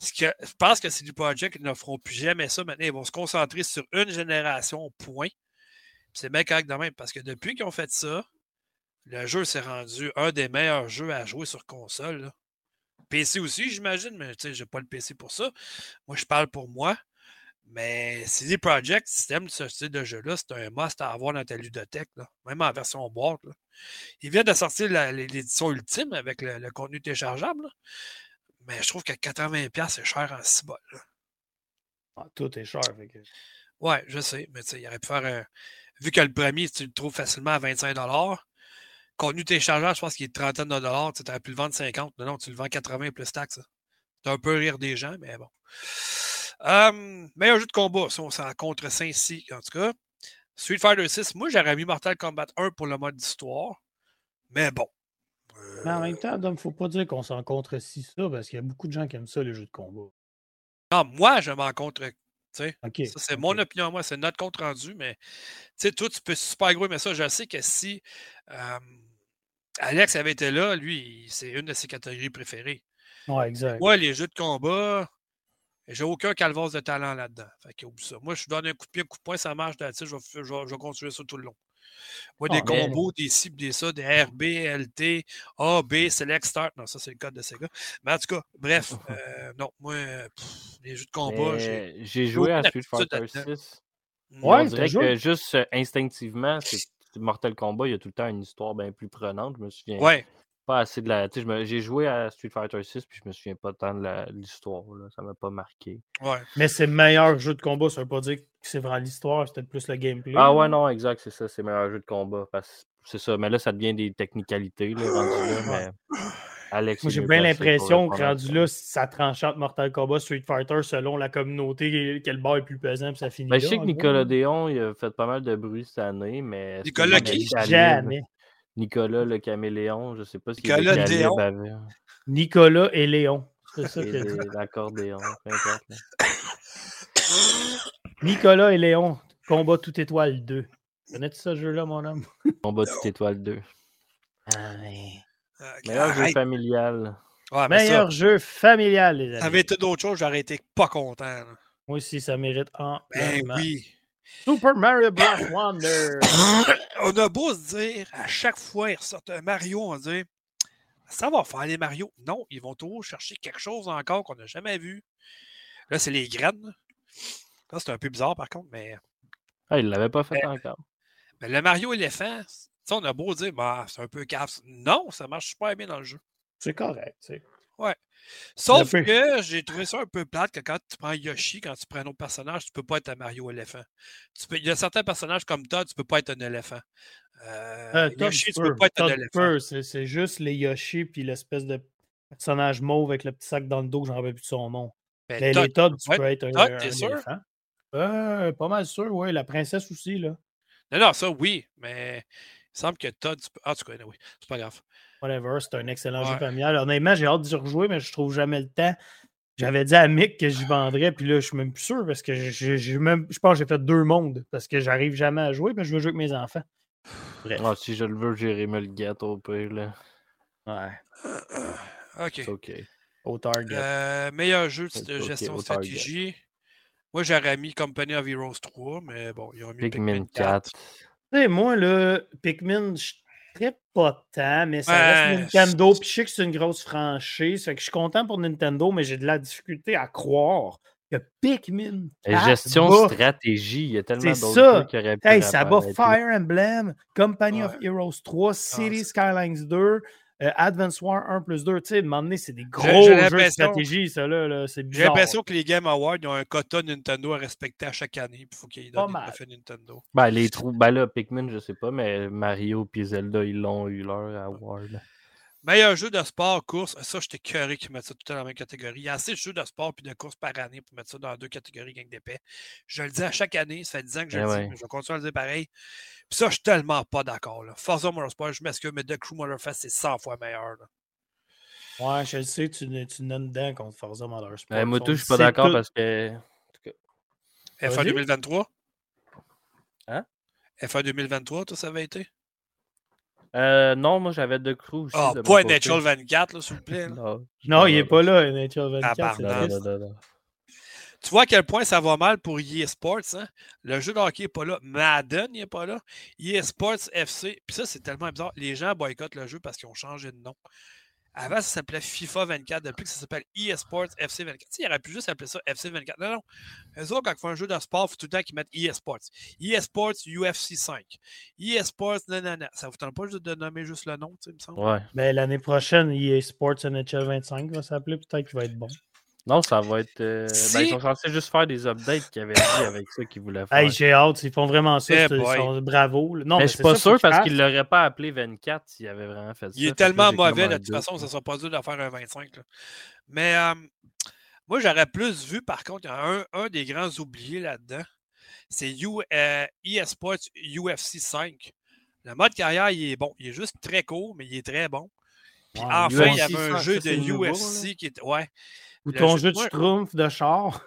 Ce que, je pense que c'est du Project qu'ils ne feront plus jamais ça. Maintenant, ils vont se concentrer sur une génération, point. C'est bien correct de même. Parce que depuis qu'ils ont fait ça, le jeu s'est rendu un des meilleurs jeux à jouer sur console. PC aussi, j'imagine, mais je n'ai pas le PC pour ça. Moi, je parle pour moi. Mais CD Projekt, si ce style de jeu-là, c'est un must à avoir dans ta ludothèque, là, même en version boîte. Là. Il vient de sortir l'édition ultime avec le, contenu téléchargeable. Mais je trouve que 80$, c'est cher en 6 ah, tout est cher. Fait Ouais, je sais. Mais il aurait pu faire un. Vu que le premier, tu le trouves facilement à 25$, contenu téléchargeable, je pense qu'il est trentaine de dollars. Tu aurais pu le vendre 50. Non, non, tu le vends 80 plus taxes. C'est un peu rire des gens, mais bon. Um, meilleur jeu de combat, si on s'en contre Saint-Cy, en tout cas. Street Fighter 6, moi j'aurais mis Mortal Kombat 1 pour le mode d'histoire. Mais bon. Mais en même temps, il ne faut pas dire qu'on s'en contre ça, parce qu'il y a beaucoup de gens qui aiment ça, les jeux de combat. Non, moi, je m'en contre. Ça, c'est mon opinion, moi, c'est notre compte rendu, mais tu sais, toi, tu peux super gros, mais ça, je sais que si Alex avait été là, lui, c'est une de ses catégories préférées. Ouais, exact. Moi, les jeux de combat, j'ai aucun calvaire de talent là-dedans. Fait que ça. Moi, je donne un coup de pied, un coup de poing, ça marche là je vais, je, je vais continuer ça tout le long. Moi, des ah, combos, des cibles, des ça, des RB, LT, A, B, Select, Start. Non, ça, c'est le code de Sega. Mais en tout cas, bref, euh, non, moi, les jeux de combat, j'ai joué à Street Fighter 6. Ouais, on dirait que juste euh, instinctivement, c'est Mortal Kombat, il y a tout le temps une histoire bien plus prenante. Je me souviens. Ouais pas assez de la. J'ai joué à Street Fighter 6 puis je me souviens pas tant de l'histoire. Ça m'a pas marqué. Ouais. Mais c'est le meilleur jeu de combat, ça veut pas dire que c'est vraiment l'histoire, c'est peut-être plus le gameplay. Ah ouais, non, exact, c'est ça, c'est le meilleur jeu de combat. C'est ça, mais là, ça devient des technicalités, là, rendu là, mais. Alex, Moi, j'ai bien l'impression que rendu là, ça tranche entre Mortal Kombat, Street Fighter selon la communauté, quel bar est plus pesant, puis ça finit. Ben, je sais que Nicolas Déon il a fait pas mal de bruit cette année, mais. Nicolas qui? Jamais. Nicolas le caméléon, je sais pas ce qu'il Nicolas Léon. Nicolas et Léon. C'est ça que L'accordéon, Nicolas et Léon, Combat toute étoile 2. Connais-tu ce jeu-là, mon homme? Combat toute étoile 2. Ah, Meilleur jeu familial. Meilleur jeu familial, les amis. Ça avait été d'autres choses, j'aurais été pas content. Moi aussi, ça mérite un. Ben oui. Super Mario Bros. Wonder. on a beau se dire, à chaque fois ils ressortent un Mario, on dit ça va faire les Mario. Non, ils vont toujours chercher quelque chose encore qu'on n'a jamais vu. Là, c'est les graines. Là, c'est un peu bizarre par contre, mais. Ah, il ne l'avait pas fait encore. Mais le Mario éléphant, on a beau dire, bah, c'est un peu casse. Non, ça marche super bien dans le jeu. C'est correct, tu sais. Ouais. Sauf que j'ai trouvé ça un peu plate que quand tu prends Yoshi, quand tu prends un autre personnage, tu peux pas être un Mario éléphant. il y a certains personnages comme Todd, tu peux pas être un éléphant. Euh, euh Yoshi, tu peux pas être un éléphant. C'est juste les Yoshi puis l'espèce de personnage mauve avec le petit sac dans le dos, j'en rappelle plus de son nom. Ben, les, Todd, tu peux être un, Todd, éléphant. Euh, pas mal sûr, oui. La princesse aussi, là. Non, non, ça, oui, mais il semble que Todd, tu peux... Ah, tu connais, oui, c'est pas grave. Whatever, c'est un excellent jeu familial. Honnêtement, j'ai hâte d'y rejouer, mais je trouve jamais le temps. J'avais dit à Mick que j'y vendrais, puis là, je suis même plus sûr parce que je, même, je pense que j'ai fait deux mondes parce que j'arrive jamais à jouer, mais je veux jouer avec mes enfants. Bref. Ah, si je le veux, j'irai me le gâteau au pire. Là. Ouais. OK. OK. Au target. Euh, meilleur jeu de gestion stratégie. Moi, j'aurais mis Company of Heroes 3, mais bon, ils ont mis Pikmin, 4. 4. Tu sais, moi, là, Pikmin, je très pas tant, mais ça reste Nintendo. Puis je sais que c'est une grosse franchise. Fait que je suis content pour Nintendo, mais j'ai de la difficulté à croire que Pikmin. 4 gestion stratégie, il y a tellement d'autres jeux qui auraient pu. Hey, ça bat Fire Emblem, Company of Heroes 3, ah, City Skylines 2. Euh, Advance War 1 plus 2, tu sais, donné, c'est des gros jeux de stratégie, ça, là. c'est J'ai l'impression que les Game Awards, ils ont un quota Nintendo à respecter à chaque année, il faut qu'ils donnent le fait Nintendo. Ben, les trous, ben là, Pikmin, je sais pas, mais Mario et Zelda, ils l'ont eu leur award. Meilleur jeu de sport, course, ça, j'étais curé qu'ils mettent ça tout dans la même catégorie. Il y a assez de jeux de sport et de course par année pour mettre ça dans deux catégories gang d'épée. Je le dis à chaque année, ça fait 10 ans que je le eh dis, je vais continuer à le dire pareil. Puis ça, je suis tellement pas d'accord. Forza Motorsport, je m'excuse, mais The Crew Motorfest, c'est 100 fois meilleur. Ouais, je le sais, tu, tu donnes dedans contre Forza Motorsport. Ben, moi, tout, je suis pas d'accord parce que. F1 2023? Hein? F1 2023, tout ça avait été? Euh, non, moi j'avais deux crews aussi. Ah, oh, pas NHL 24, s'il vous plaît. non. non, il n'est pas là, NHL 24. non, non, non, tu vois à quel point ça va mal pour EA Sports. Hein? Le jeu de hockey n'est pas là. Madden n'est pas là. EA Sports FC. Puis ça, c'est tellement bizarre. Les gens boycottent le jeu parce qu'ils ont changé de nom. Avant, ça s'appelait FIFA 24. Depuis que ça s'appelle eSports FC 24. Tu il aurait pu juste appeler ça FC 24. Non, non. Eux autres, quand ils font un jeu de sport, il faut tout le temps qu'ils mettent eSports. eSports UFC 5. eSports, non, non, non. Ça vous tente pas juste de nommer juste le nom, tu sais, il me semble? Ouais. Ben, l'année prochaine, eSports NHL 25 va s'appeler. Peut-être qu'il va être bon. Non, ça va être. Euh, ben, ils sont censés juste faire des updates qu'ils avaient dit avec ça qu'ils voulaient faire. Hey, j'ai hâte, ils font vraiment ça. Eh sont... Bravo. Non, mais, je suis pas sûr parce qu'ils ne l'auraient pas appelé 24 s'ils avaient vraiment fait ça. Il est tellement mauvais, de toute façon, ça ne sera pas dur de faire un 25. Mais euh, moi, j'aurais plus vu, par contre, il y a un, un des grands oubliés là-dedans. C'est U, euh, eSports UFC 5. Le mode carrière, il est bon. Il est juste très court, mais il est très bon. Puis enfin, il y avait un jeu de UFC qui était. Ouais. Ou ton jeu de schtroumpf de char.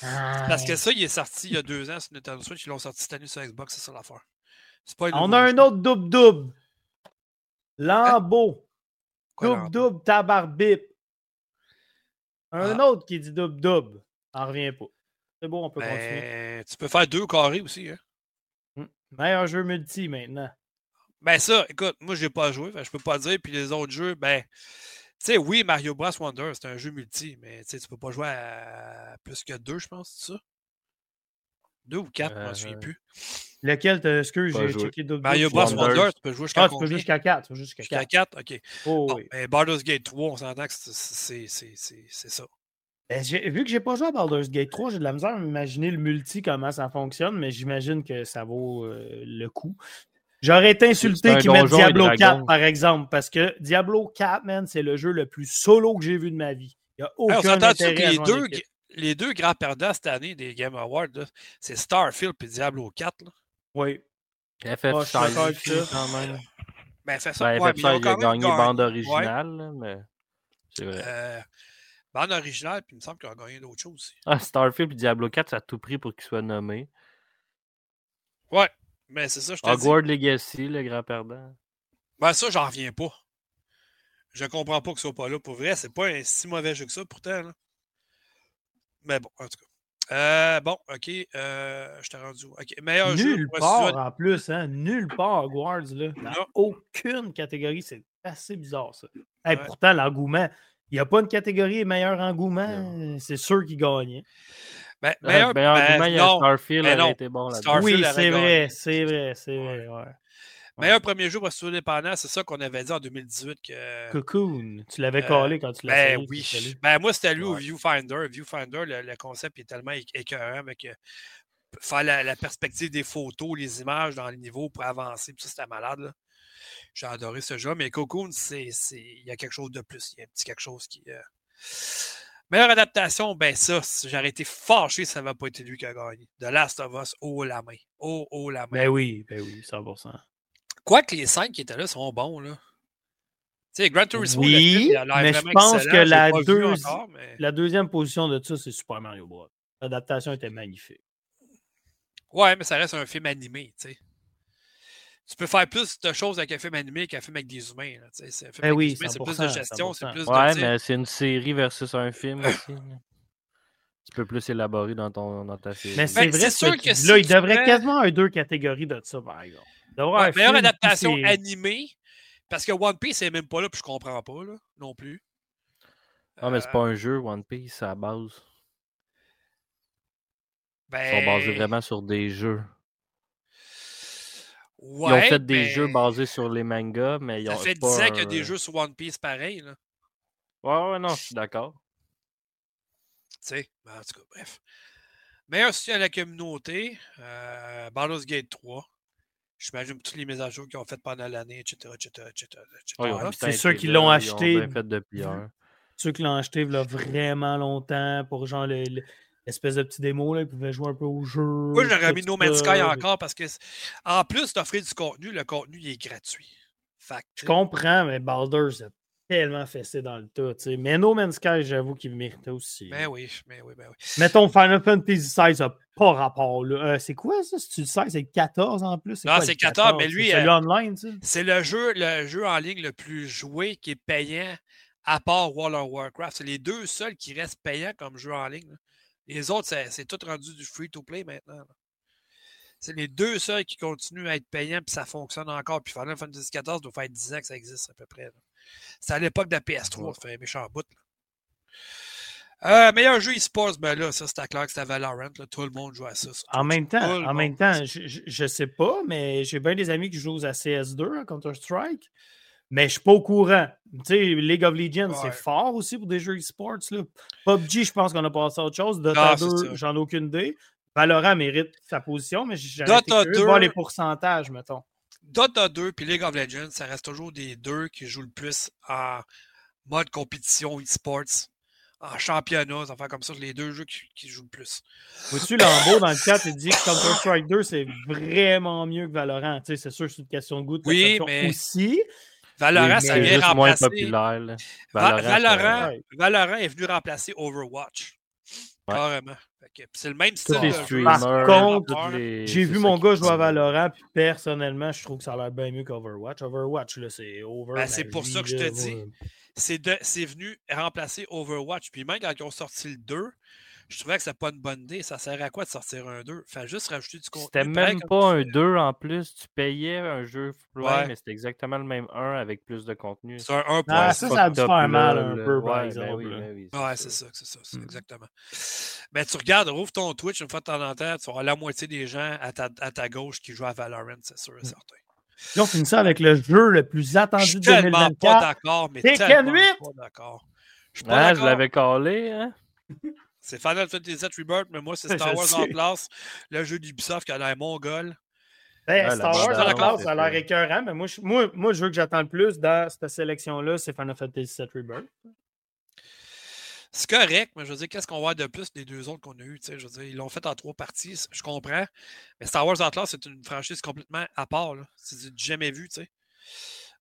Parce que ça, il est sorti il y a deux ans sur Nintendo Switch. Ils l'ont sorti cette année sur Xbox, c'est ça l'affaire. On a un autre double-double. Lambeau. Double-double, tabarbip. Un ah. autre qui dit double-double. On revient pas. C'est bon, on peut continuer. Ben, tu peux faire deux carrés aussi. Hein? Hmm. Meilleur jeu multi maintenant. Ben ça, écoute, moi je n'ai pas joué, je peux pas dire. Puis les autres jeux, ben sais, oui, Mario Bros. Wonder, c'est un jeu multi, mais tu peux pas jouer à plus que deux, je pense, c'est ça? Deux ou quatre, je ne m'en souviens euh, plus. Lequel, est-ce que j'ai checké d'autres Mario Bros. Wonder, tu peux jouer jusqu'à Ah, tu peux jouer jusqu'à 4. Tu peux jusqu'à 4. OK. Oh, oui. mais Baldur's Gate 3, on s'entend que c'est ça. Ben, vu que j'ai pas joué à Baldur's Gate 3, j'ai de la misère à m'imaginer le multi, comment ça fonctionne, mais j'imagine que ça vaut euh, le coup. J'aurais été insulté qu'ils mettent Diablo 4, par exemple, parce que Diablo 4, man, c'est le jeu le plus solo que j'ai vu de ma vie. Il n'y a aucun intérêt que les deux, les deux grands perdants cette année des Game Awards, c'est Starfield et Diablo 4. Là. Oui. FF quand même. Ben, fait ça. Ben, FF il a gagné bande originale, mais c'est vrai. Euh, bande originale, puis il me semble qu'il a gagné d'autres choses aussi. Ah, Starfield et Diablo 4, ça a tout pris pour qu'il soit nommé. Ouais. Mais c'est ça, je te Hogwarts Legacy, le grand perdant. Ben ça, j'en reviens pas. Je comprends pas que ce soit pas là. Pour vrai, c'est pas un si mauvais jeu que ça, pourtant. Mais bon, en tout cas. Euh, bon, ok. Euh, je t'ai rendu. Ok. Meilleur Nulle part en plus, hein. Nulle part Hogwarts, là. Dans aucune catégorie. C'est assez bizarre, ça. Pourtant, l'engouement. Il n'y a pas une catégorie meilleur engouement. C'est sûr qu'il gagne. Ben, meilleur, ben, ben, non, Starfield ben, été bon là Oui, c'est vrai, c'est vrai, c'est vrai, ouais. Meilleur premier jeu pour se indépendant, c'est ça qu'on avait dit en 2018 que. Cocoon, tu l'avais euh, collé quand tu l'as Ben oui. Ben moi, c'était lui au Viewfinder. Viewfinder, le, concept est tellement écœurant avec euh, faire la, perspective des photos, les images dans les niveaux pour avancer. Puis ça, c'était malade. J'ai adoré ce jeu. Mais Cocoon, c'est, il y a quelque chose de plus. Il y a un petit quelque chose qui. Euh, Meilleure adaptation, ben ça, j'aurais été fâché si ça n'avait pas été lui qui a gagné. The Last of Us, oh la main. Oh, oh la main. Ben oui, ben oui, 100%. Quoique les cinq qui étaient là sont bons, là. Tu sais, Gran Turismo, oui, mais je pense que la, la deuxième position de ça, c'est Super Mario Bros. L'adaptation était magnifique. Ouais, mais ça reste un film animé, tu sais tu peux faire plus de choses avec un film animé qu'un film avec des humains. C'est ben oui, plus de gestion, c'est plus ouais, mais c'est une série versus un film aussi. tu peux plus élaborer dans, ton, dans ta série. Mais c'est ben, vrai sûr que, là, il devrait quasiment avoir deux catégories de ça, par exemple. Ouais, meilleure adaptation animée, parce que One Piece n'est même pas là, puis je comprends pas là, non plus. Non, mais c'est pas un euh, jeu, One Piece, c'est à base. Ils sont basés ben vraiment sur des jeux ils ont fait des jeux basés sur les mangas, mais ils ont. Ça fait 10 ans qu'il y a des jeux sur One Piece pareil. Là. Ouais, ouais, non, je suis d'accord. Tu sais, ben, en tout cas, bref. Meilleur soutien à la communauté, euh, Baldur's Gate 3. J'imagine toutes les mises à jour qu'ils ont faites pendant l'année, etc. etc., etc., c'est ceux qui l'ont acheté. Fait depuis Ceux qui l'ont acheté il y a vraiment longtemps pour genre le, espèce de petit démo, là, ils pouvaient jouer un peu au jeu. Moi, j'aurais mis No Man's Sky encore parce que, en plus d'offrir du contenu, le contenu il est gratuit. je comprends, mais Baldur's, tellement fessé dans le tas. Mais No Man's Sky, j'avoue qu'il méritait aussi. Ben oui, ben oui, ben oui. Mettons Final Fantasy XVI n'a pas rapport. Euh, c'est quoi ça? C'est-tu le 16? C'est 14 en plus? Non, c'est 14, mais lui. C'est euh, online, C'est le jeu, le jeu en ligne le plus joué qui est payant à part World of Warcraft. C'est les deux seuls qui restent payants comme jeu en ligne. Les autres, c'est tout rendu du free-to-play maintenant. C'est les deux seuls qui continuent à être payants, puis ça fonctionne encore. Puis Final Fantasy XIV doit faire 10 ans que ça existe à peu près. C'est à l'époque de la PS3, ça fait un méchant bout. Euh, meilleur jeu e-sports, ben là, ça c'était clair que c'était Valorant. Tout le monde joue à ça. En même temps, en même temps je, je, sais pas, mais j'ai bien des amis qui jouent à CS2, à Counter-Strike. Mais je suis pas au courant. Tu sais, League of Legends, c'est fort aussi pour des jeux e-sports. PUBG, je pense qu'on a passé à autre chose. Dota 2, j'en ai aucune idée. Valorant mérite sa position, mais j'ai de voir les pourcentages, mettons. Dota 2 puis League of Legends, ça reste toujours des deux qui jouent le plus en mode compétition e-sports, en championnat, ça fait comme ça, les deux jeux qui, jouent le plus. Vois-tu, Lambeau, dans le chat, il dit que Counter-Strike 2, c'est vraiment mieux que Valorant. Tu sais, c'est sûr, c'est une question de goût de oui, mais... aussi. Valorant, ça vient remplacer. Moins populaire, Valorant, Valorant, est venu remplacer Overwatch. Carrément. C'est le même style. de Par contre, j'ai vu mon gars jouer à Valorant, puis personnellement, je trouve que ça a l'air bien mieux qu'Overwatch. Overwatch, là, c'est over. Ben, c'est pour ça que je te dis. C'est venu remplacer Overwatch. Puis même quand ils ont sorti le 2, je trouvais que c'était pas une bonne idée. Ça sert à quoi de sortir un 2 Enfin, juste rajouter du contenu. C'était même pas un 2 en plus. Tu payais un jeu play, mais c'était exactement le même 1 avec plus de contenu. C'est un 1 ah, Ça, ça a dû faire mal un peu, par ben exemple. Ben ouais, c'est ça, c'est ça. Mmh. Exactement. Mais tu regardes, rouvre ton Twitch une fois de temps en temps, tu auras la moitié des gens à ta, à ta gauche qui jouent à Valorant, c'est sûr et mmh. certain. Et on finit ça avec le jeu le plus attendu de 2024. Je suis pas d'accord, mais tellement pas d'accord. Je ah, je l'avais collé, hein? C'est Final Fantasy VII Rebirth, mais moi, c'est Star Wars en place. Le jeu d'Ubisoft qui a l'air mongol. Ben, Star Wars en classe, ça a l'air écœurant, mais moi, je, moi, moi, je veux que j'attends le plus dans cette sélection-là, c'est Final Fantasy VII Rebirth. C'est correct, mais je veux dire, qu'est-ce qu'on voit de plus des deux autres qu'on a eu? Je veux dire, ils l'ont fait en trois parties, je comprends. Mais Star Wars Atlas, c'est une franchise complètement à part. C'est jamais vu, tu sais.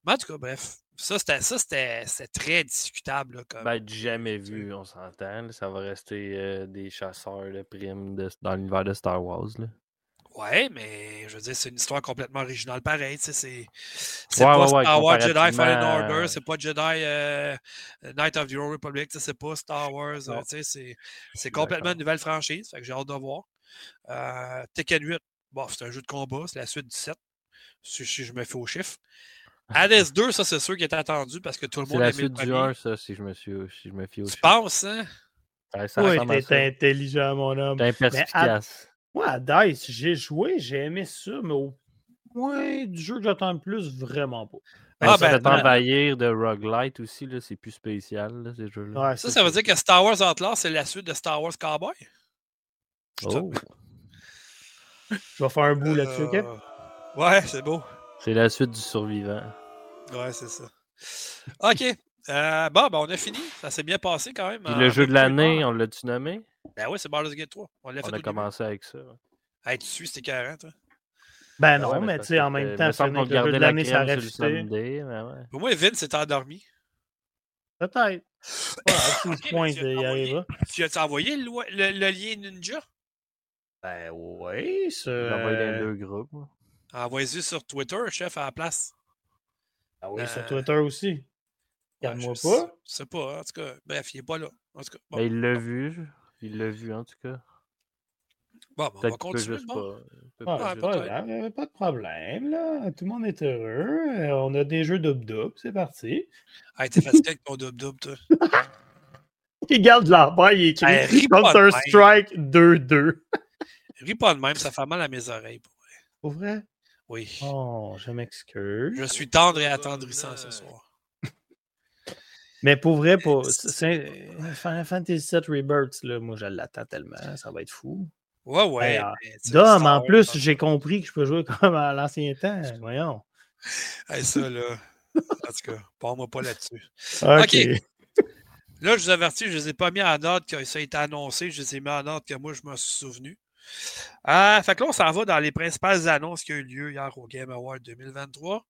Mais en tout cas, bref. Ça, c'était très discutable. comme... Ben, jamais vu, on s'entend. Ça va rester euh, des chasseurs de primes dans l'univers de Star Wars. Là. Ouais, mais je veux dire, c'est une histoire complètement originale pareil. C'est pas Star Wars Jedi Fallen Order, c'est pas Jedi euh, Night of the Old Republic, c'est pas Star Wars. Euh, c'est complètement une nouvelle franchise. Fait que j'ai hâte de voir. Euh, Tekken 8, bon, c'est un jeu de combat, c'est la suite du 7. Si, je me fais au chiffre. Hades 2, ça, c'est sûr qu'il est attendu parce que tout le monde C'est la suite du 1, ça, si je me, suis, si je me fie au. Tu penses, hein? oui, t'es intelligent, mon homme. T'es perspicace. Moi, à DICE, j'ai joué, j'ai aimé ça, mais au point du jeu que j'attends le plus, vraiment pas. Ben, ah, ben, envahir de roguelite aussi, c'est plus spécial, là, ces jeux-là. ça, ça veut dire que Star Wars Outlaw, c'est la suite de Star Wars Cowboy? Oh. Je vais faire un bout là-dessus, ok? Euh, ouais, c'est beau. C'est la suite du survivant. Ouais, c'est ça. OK. Euh, bon, ben, on a fini. Ça s'est bien passé quand même. le jeu de l'année, on l'a-tu nommé? Ben oui, c'est Baldur's Gate 3. On, a commencé avec ça. Hey, tu suis, c'était 40, toi. Ben non, mais, tu sais, en même temps, c'est le jeu de l'année, ça reste. Pour moi, Vin s'est endormi. Peut-être. Ouais, ce point, il y arrivera. Tu as envoyé le, le, lien Ninja? Ben oui, c'est. J'ai envoyé dans deux groupes. Envoyez-le sur Twitter, chef, à la place. Ah oui, sur euh, Twitter aussi. Regarde-moi pas. Je sais pas, en tout cas. Bref, il n'est pas là. En tout cas, bon. Ben, il l'a vu. Il l'a vu, en tout cas. Bon, ben, on va continuer. Pas, pas, pas, pas, de problème, là. Tout le monde est heureux. Euh, on a des jeux dub-dub. C'est parti. Ah, t'es fatigué avec ton dub-dub, toi. il garde l'arbre, il écrit hey, Counter-Strike 2-2. Ris pas de même, ça fait mal à mes oreilles. Pour vrai? Pour vrai? Oui. Oh, je m'excuse. Je suis tendre et attendrissant ce soir. Mais pour vrai, pour Final Fantasy VII Rebirth, là, moi je l'attends tellement, ça va être fou. Ouais, ouais. Dom, en plus, j'ai compris que je peux jouer comme à l'ancien temps. Voyons. Hey, ça, là. en tout cas, parle-moi pas là-dessus. OK. Là, je vous avertis, je ne les ai pas mis en note que ça a été annoncé. Je les ai mis en note que moi, je me suis souvenu. Euh, fait que là, on s'en va dans les principales annonces qui ont eu lieu hier au Game Award 2023.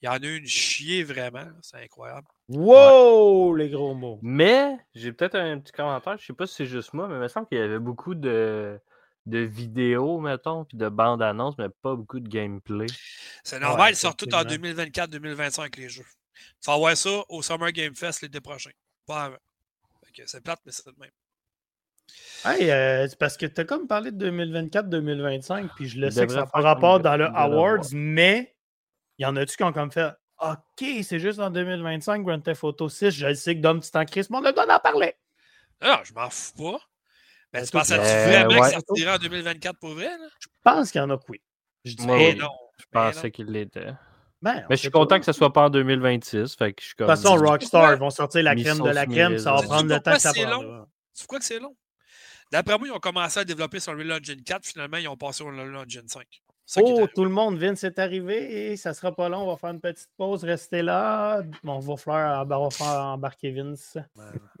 Il y en a une chier vraiment, c'est incroyable. Wow, les gros mots. Mais j'ai peut-être un petit commentaire, je sais pas si c'est juste moi, mais il me semble qu'il y avait beaucoup de, de vidéos, mettons, puis de bandes annonces, mais pas beaucoup de gameplay. C'est normal, ils sortent tout en 2024-2025 les jeux. Tu vas voir ça au Summer Game Fest l'été prochain. Pas avant. C'est plate, mais c'est le même. Hey, euh, c'est parce que tu as comme parlé de 2024-2025, puis je le sais que ça par rapport dans le Awards, mais il y en a-tu qui ont comme fait OK, c'est juste en 2025, Grand Theft Auto 6, je sais que Dom, tu t'en crises, mais on a le en parler. Non, je m'en fous pas. Mais tu penses vraiment que ça sortira en 2024 pour vrai? Là? Je pense qu'il y en a que oui. Je dis non. Je pensais qu'il l'était. Ben, mais je suis content que ce soit pas en 2026. Fait que je suis comme... De toute façon, Rockstar, ils vont sortir la crème de la crème. Ça va prendre le temps que ça prend. Tu crois que c'est long? D'après moi, ils ont commencé à développer sur Unreal Engine 4. Finalement, ils ont passé au Unreal Engine 5. Oh, tout le monde, Vince est arrivé et ça sera pas long. On va faire une petite pause. Restez là. On va faire, on va faire embarquer Vince.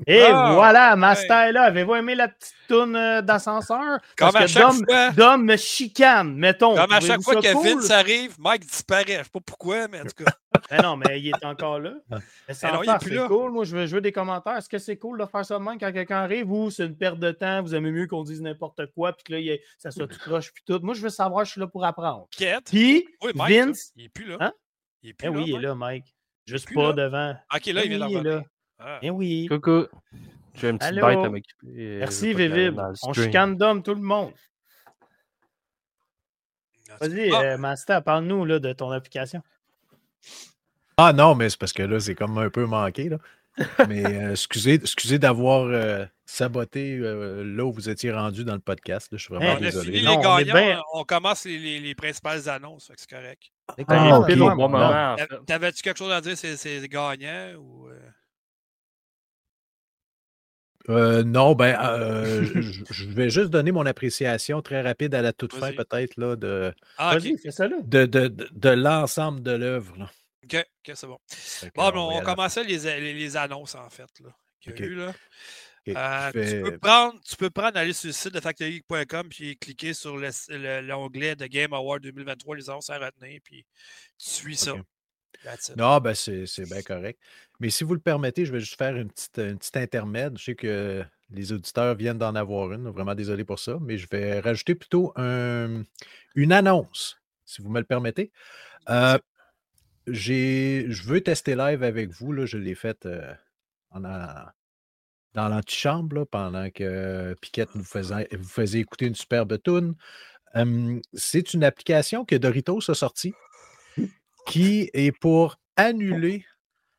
Et ah, voilà, Master est là. Avez-vous aimé la petite toune euh, d'ascenseur? Comme à chaque Dom, fois. Dom me chicane, mettons. Comme à chaque fois que Vince arrive, Mike disparaît. Je sais pas pourquoi, mais en tout cas. Mais non, mais il est encore là. C'est cool. Moi, je veux, je des commentaires. Est-ce que c'est cool de faire ça de même quand quelqu'un arrive ou c'est une perte de temps? Vous aimez mieux qu'on dise n'importe quoi puis que là, ça soit tout croche puis tout. Moi, je veux savoir, je suis là pour apprendre. Puis, Vince. Il est plus là. Hein? Il est plus eh là. oui, il est là, Mike. Juste pas devant. Ok, là, il vient là. Ah. Eh oui. Coucou. J'ai une petite bête à m'occuper. Euh, Merci, Vivib. On chicane d'homme, tout le monde. Vas-y, euh, Master, parle-nous de ton application. Ah non, mais c'est parce que là, c'est comme un peu manqué. Là. Mais euh, excusez, excusez d'avoir euh, saboté euh, là où vous étiez rendu dans le podcast. je suis vraiment on désolé. les gagnants, on, commence les, les, principales annonces. C'est correct. Ah, moment. T'avais-tu quelque chose à dire c'est ces gagnants ou. Non, ben, je, vais juste donner mon appréciation très rapide à la toute fin, peut-être, là, de, ah, ça, là. de, de, de, de l'ensemble de l'œuvre. OK, c'est bon. Bon, on, commençait les, les, annonces, en fait. Là, euh, tu, peux prendre, tu peux prendre, aller sur le site de factory.com puis cliquer sur l'onglet de Game Award 2023, les annonces à retenir, puis tu suis ça. Non, ben c'est bien correct. Mais si vous le permettez, je vais juste faire une petite, une petite intermède. Je sais que les auditeurs viennent d'en avoir une. Vraiment désolé pour ça, mais je vais rajouter plutôt un, une annonce, si vous me le permettez. Euh, je veux tester live avec vous. Là, je l'ai fait euh, dans l'antichambre pendant que Piquette nous faisait, vous faisait écouter une superbe tune. c'est une application que Doritos a sortie qui est pour annuler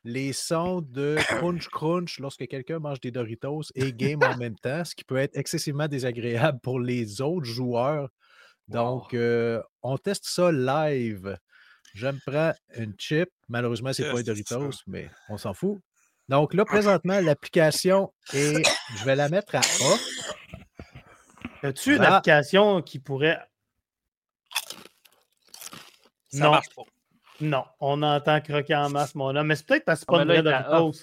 les sons de crunch crunch lorsque quelqu'un mange des Doritos et game en même temps, ce qui peut être excessivement désagréable pour les autres joueurs. Donc, euh, on teste ça live je me prends une chip. Malheureusement, c'est pas un Doritos, mais on s'en fout. Donc là, présentement, l'application est. Je vais la mettre à A. As-tu une application qui pourrait. Ça non. Marche pas. Non, on entend croquer en masse, mon homme. Mais c'est peut-être parce que c'est pas une vraie Doritos.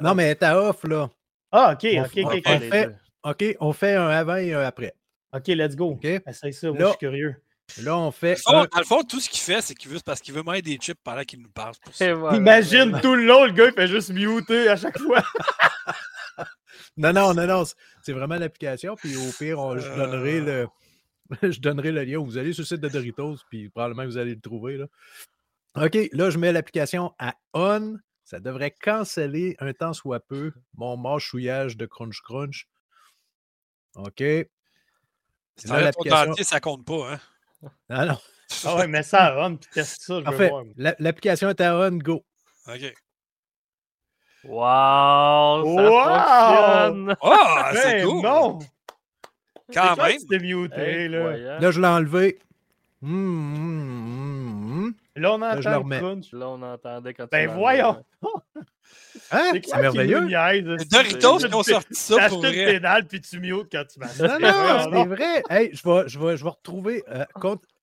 Non, mais elle est à off, là. Ah, OK, OK, OK. On fait, OK, on fait un avant et un après. OK, let's go. OK? Essaye ça, moi, je suis curieux. Là, on fait. Dans le fond, tout ce qu'il fait, c'est qu'il veut parce qu'il veut mettre des chips pendant qu'il nous parle. Imagine tout le long, le gars, il fait juste muter à chaque fois. non, non, non, non. C'est vraiment l'application. Puis au pire, je, donnerai le, je donnerai le lien. Vous allez sur le site de Doritos, puis probablement vous allez le trouver. Là. OK, là, je mets l'application à on. Ça devrait canceller un temps soit peu mon mâchouillage de crunch crunch. OK. Là, l'application... ça compte pas, hein? Ah non. Ah ouais, mais ça run, puis teste ça, je en fait, L'application est à run, go. OK. Wow! Ça wow! fonctionne! Oh, c'est cool! Non! Quand même! C'était muté, là. Là, je l'ai enlevé. Mmh, mmh, mmh. Là, on entend là, le on entendait quand Ben voyons! Hein? C'est merveilleux. Les Doritos qui ont sorti ça pour vrai. une pédale puis tu mutes quand tu vas. Non, non, c'est vrai. Hey, je, vais, je, vais, je vais retrouver. Euh,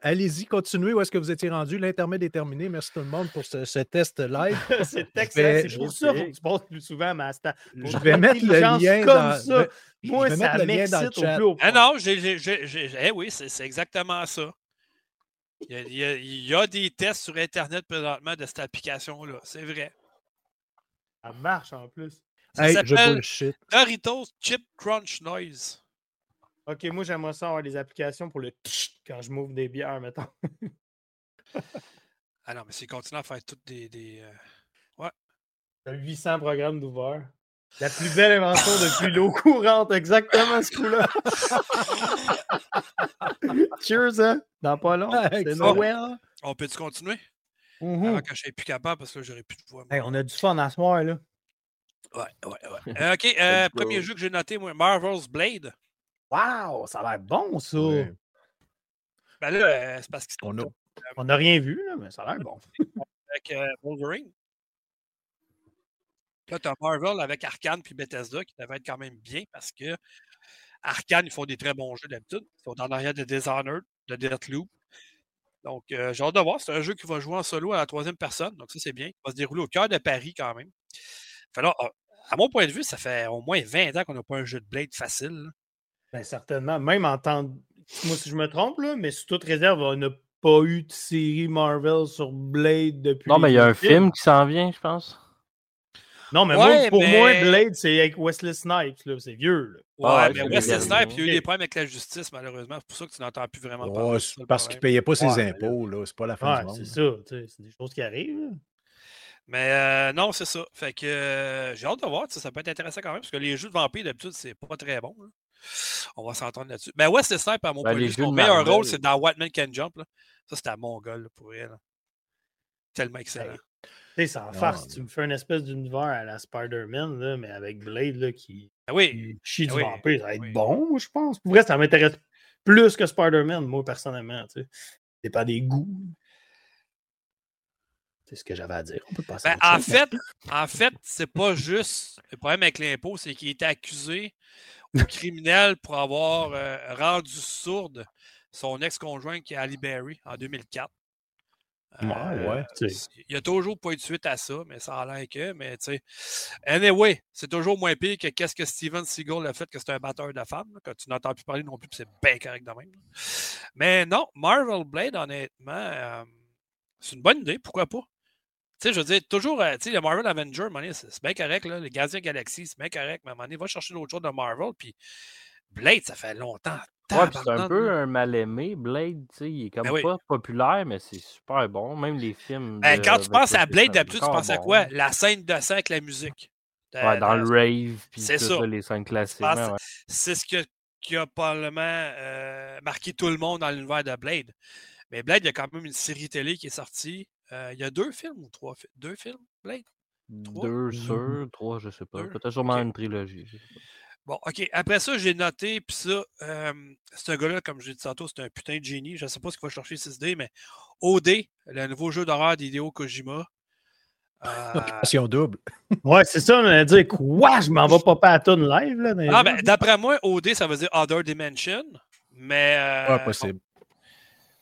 Allez-y, continuez. Où est-ce que vous étiez rendu? L'intermède est terminé. Merci tout le monde pour ce, ce test live. c'est excellent. C'est pour ça que tu passes plus souvent, Master. Je vais mettre le lien dans... Ça. Moi, ça m'excite au plus haut Ah non, j'ai, eh oui, c'est exactement ça. Il y, a, il y, a, des tests sur Internet présentement de cette application-là. C'est vrai. Ça marche en plus. Ça hey, je Doritos Chip Crunch Noise. Ok, moi j'aimerais ça avoir des applications pour le quand je m'ouvre des bières, mettons. ah non, mais c'est continuer à faire toutes des. des euh... Ouais. 800 programmes d'ouvert. La plus belle invention depuis l'eau courante, exactement ce coup-là. Cheers, hein? Dans pas long. C'est Noël. On peut-tu continuer? Mm -hmm. Avant que je sois plus capable parce que j'aurais plus de voix. Hey, on a du fun à ce soir, là. Ouais, ouais, ouais. Euh, ok, euh, premier jeu que j'ai noté, moi, Marvel's Blade. Wow, ça a l'air bon, ça. Ben là, euh, c'est parce qu'on a... On n'a rien vu, là, mais ça a l'air bon. Avec Wolverine. Là, tu as Marvel avec Arkane puis Bethesda qui devait être quand même bien parce que Arkane, ils font des très bons jeux d'habitude. Ils sont dans l'arrière de Dishonored, de Deathloop. Donc, euh, j'ai hâte de voir. C'est un jeu qui va jouer en solo à la troisième personne. Donc, ça, c'est bien. Il va se dérouler au cœur de Paris quand même. Alors, à mon point de vue, ça fait au moins 20 ans qu'on n'a pas un jeu de Blade facile. Bien, certainement. Même en temps. Moi, si je me trompe, là, mais sous toute réserve, on n'a pas eu de série Marvel sur Blade depuis. Non, mais il y a un film qui s'en vient, je pense. Non, mais moi, pour moi, Blade, c'est avec Wesley Snipes. C'est vieux. Ouais, mais Wesley Snipes, il y a eu des problèmes avec la justice, malheureusement. C'est pour ça que tu n'entends plus vraiment parler. parce qu'il ne payait pas ses impôts. là. C'est pas la fin du monde. C'est ça. C'est des choses qui arrivent. Mais euh, non, c'est ça. Fait que euh, j'ai hâte de voir. Ça peut être intéressant quand même, parce que les jeux de vampires, d'habitude, c'est pas très bon. On va s'entendre là-dessus. Mais Wesley Snipes, à mon ben, point de vue, son meilleur rôle, c'est dans White Man Can Jump. Là. Ça, c'était à mon gars pour elle. Tellement excellent. Tu sais, c'est en farce. Tu me fais une espèce d'univers à la Spider-Man, mais avec Blade là, qui, ah oui. chie ah du vampire. Ça va être bon, je pense. Pour vrai, ça m'intéresse plus que Spider-Man, moi, personnellement. Tu sais. C'est pas des goûts. C'est ce que j'avais à dire. On peut passer ben, en, fait, en fait, c'est pas juste. Le problème avec l'impôt, c'est qu'il était accusé au criminel pour avoir euh, rendu sourde son ex-conjoint qui est Ali Berry en 2004. Euh, il n'y a toujours pas eu de suite à ça, mais ça a l'air que. Mais tu sais. Anyway, c'est toujours moins pire que qu'est-ce que Steven Seagal a fait que c'est un batteur de femmes, que tu n'entends plus parler non plus, c'est bien correct de même. Mais non, Marvel Blade, honnêtement, euh, c'est une bonne idée, pourquoi pas? Tu sais, je veux dire, toujours, euh, tu sais, le Marvel Avenger, c'est bien correct, là, les Gardiens Galaxy, c'est bien correct, mais à un moment donné, va chercher d'autres choses de Marvel, puis Blade, ça fait longtemps, Ouais, c'est un peu un mal-aimé. Blade, il est comme ben pas populaire, mais c'est super bon. Même les films. Ben, quand tu penses à Blade, d'habitude, tu penses à quoi? La scène de sang avec la musique. ouais, dans le rave, puis ça. les scènes classiques. C'est ce qui a probablement euh, marqué tout le monde dans l'univers de Blade. Mais Blade, il y a quand même une série télé qui est sortie. Euh, il y a deux films ou trois films Deux films, Blade? Deux sur trois, je sais pas. Peut-être sûrement une trilogie. Bon, OK. Après ça, j'ai noté, puis ça, euh, ce gars-là, comme je l'ai dit tantôt, c'est un putain de génie. Je ne sais pas ce qu'il va chercher 6D, mais OD, le nouveau jeu d'horreur d'Hideo Kojima. Euh... double. ouais, c'est ça, on a dit quoi? Je m'en vais pas pas à ton live. Là, ah, ben, d'après moi, OD, ça veut dire Other Dimension. Mais. Euh, ouais, possible.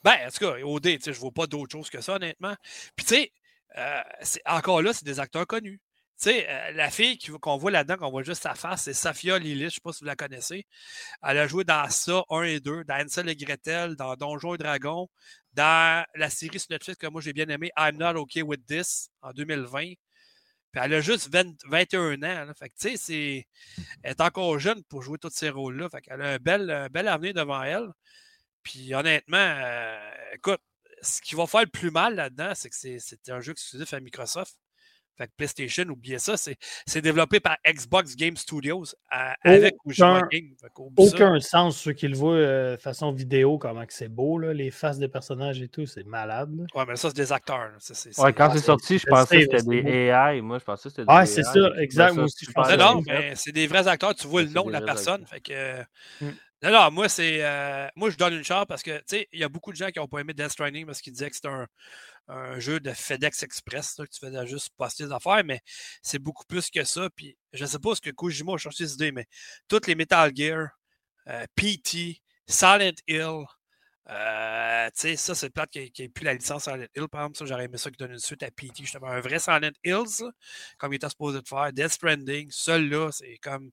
Ben, en tout cas, OD, je ne vois pas d'autre chose que ça, honnêtement. Puis, tu sais, euh, encore là, c'est des acteurs connus. Tu sais, euh, la fille qu'on voit là-dedans, qu'on voit juste sa face, c'est Safia Lilith, je ne sais pas si vous la connaissez. Elle a joué dans ça 1 et 2, dans Ansel et Gretel, dans Donjons et Dragons, dans la série sur Netflix que moi j'ai bien aimé, I'm Not Okay With This, en 2020. Puis elle a juste 21 ans. Tu sais, elle est encore jeune pour jouer tous ces rôles-là. Fait qu'elle a un bel, bel avenir devant elle. Puis honnêtement, euh, écoute, ce qui va faire le plus mal là-dedans, c'est que c'est un jeu exclusif à Microsoft. Fait que PlayStation, oubliez ça, c'est développé par Xbox Game Studios avec aucun, Game. aucun sens ceux qui le voient euh, façon vidéo, comment que c'est beau, là, les faces des personnages et tout, c'est malade. Ouais, mais ça, c'est des acteurs. ouais, quand c'est sorti, je pensais que c'était des AI. Moi, je pensais que c'était des Ouais, c'est ça, exact. Moi aussi, je pensais. Non, mais c'est des vrais acteurs, tu vois le nom de la personne. Fait que. Mm. Non, non, moi, c'est. Euh, moi, je donne une chance parce que, tu sais, il y a beaucoup de gens qui n'ont pas aimé Death Stranding parce qu'ils disaient que c'était un, un jeu de FedEx Express, que tu faisais juste poster des affaires, mais c'est beaucoup plus que ça. Puis je ne sais pas ce que Kojima a cherché cette idée, mais toutes les Metal Gear, euh, PT, Silent Hill, euh, tu sais, ça, c'est le plate qui n'a plus la licence Silent Hill, par exemple. Ça, j'aurais aimé ça qui donne une suite à PT, justement. Un vrai Silent Hills, comme il était supposé de faire. Death Stranding, seul là, c'est comme.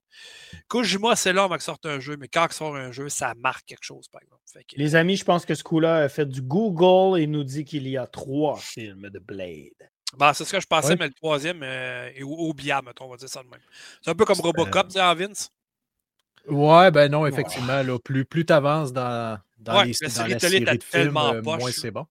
Kojima, c'est là avant qu'il sorte un jeu, mais quand il sort un jeu, ça marque quelque chose, par exemple. Les amis, je pense que ce coup-là a fait du Google et nous dit qu'il y a trois films de Blade. Ben, c'est ce que je pensais, mais le troisième euh, est biam, on va dire ça de même. C'est un peu comme Robocop, tu sais, en Vince? Ouais, ben non, effectivement. Là, plus plus tu avances dans, dans, les, la série, de films, euh, moins c'est bon.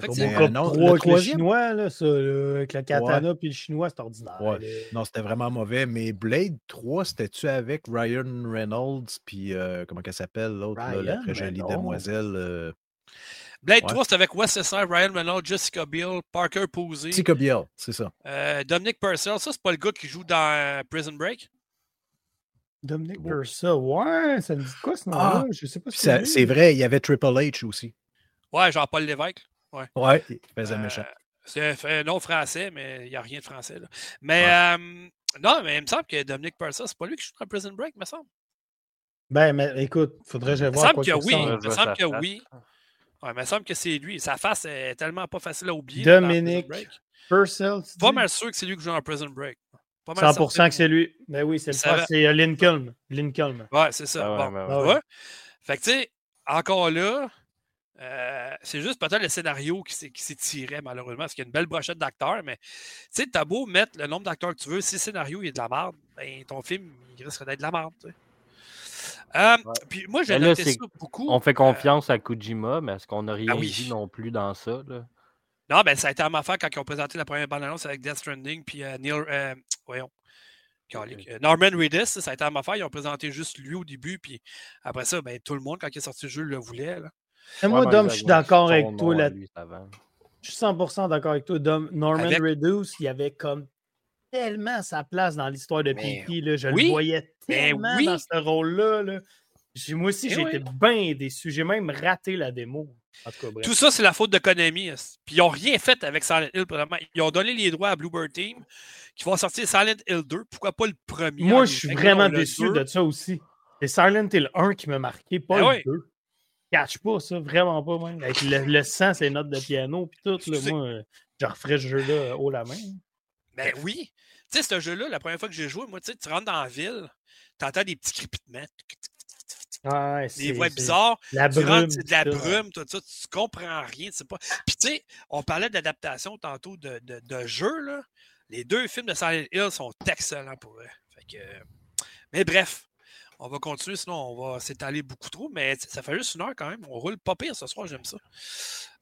Robocop 3 avec le chinois, là, ça, avec le katana puis le chinois, c'est ordinaire. Non, c'était vraiment mauvais. Mais Blade 3, c'était-tu avec Ryan Reynolds puis euh, comment qu'elle s'appelle l'autre, la très jolie demoiselle Blade 3, c'était avec Wes Ryan Reynolds, Jessica Biel, Parker Posey. Jessica Biel, c'est ça. Euh, Dominic Purcell, ça, c'est pas le gars qui joue dans Prison Break? Dominic Purcell, ouais, ça me dit quoi ce nom-là? Ah, je sais pas si c'est vrai, il y avait Triple H aussi. Ouais, Jean-Paul Lévesque. Ouais, ouais il faisait méchant. Euh, c'est un nom français, mais il n'y a rien de français. Là. Mais euh, non, mais il me semble que Dominic Purcell, c'est pas lui qui joue dans Prison Break, me semble. Ben, mais écoute, faudrait que je voir. Il me semble que oui. Il me semble que oui. Ouais, mais il me semble que c'est lui. Sa face est tellement pas facile à oublier. Dominic Purcell. Pas mal sûr que c'est lui qui joue dans Prison Break. 100% que c'est lui. Ben oui, c'est le c'est euh, Lincoln. Lincoln. Ouais, c'est ça. Ah bon. Ah ouais. Fait que tu sais, encore là, euh, c'est juste peut-être le scénario qui s'est tiré, malheureusement, parce qu'il y a une belle brochette d'acteurs, mais tu sais, t'as beau mettre le nombre d'acteurs que tu veux, si le scénario est de la merde, ben, ton film, il risque d'être de la merde. Euh, puis moi, j'ai noté ça beaucoup. On fait confiance à Kojima, mais est-ce qu'on n'a rien ah dit non plus dans ça? Là? Non, ben ça a été à ma affaire quand ils ont présenté la première bande-annonce avec Death Stranding, puis euh, Neil. Euh, voyons. Euh, Norman Reedus, ça a été à ma affaire. Ils ont présenté juste lui au début, puis après ça, ben, tout le monde, quand il est sorti le jeu, le voulait. Là. moi, Dom, je suis d'accord avec toi là. Je suis 100% d'accord avec toi, Dom. Norman Reedus, il avait comme tellement sa place dans l'histoire de. Là. Je le voyais tellement dans ce rôle-là. Là. Moi aussi, j'ai été bien déçu. J'ai même raté la démo. Tout ça, c'est la faute de Konami. Puis ils n'ont rien fait avec Silent Hill. Ils ont donné les droits à Bluebird Team qui vont sortir Silent Hill 2. Pourquoi pas le premier? Moi, je suis vraiment déçu de ça aussi. C'est Silent Hill 1 qui m'a marqué, pas ben le 2. Catch pas ça, vraiment pas. Même. Avec le, sang, ses notes de piano, puis tout. Là, moi, je referais ce jeu-là haut la main. Ben oui. Tu sais, ce jeu-là, la première fois que j'ai joué, moi, tu rentres dans la ville, tu entends des petits crépitements des voix bizarres. La brume. C'est de la brume, tout ça. Tu comprends rien. Tu pas. Puis, tu sais, on parlait d'adaptation tantôt de, de, de jeux. Là. Les deux films de Silent Hill sont excellents pour eux. Fait que, mais bref, on va continuer, sinon on va s'étaler beaucoup trop, mais ça fait juste une heure quand même. On roule pas pire ce soir, j'aime ça.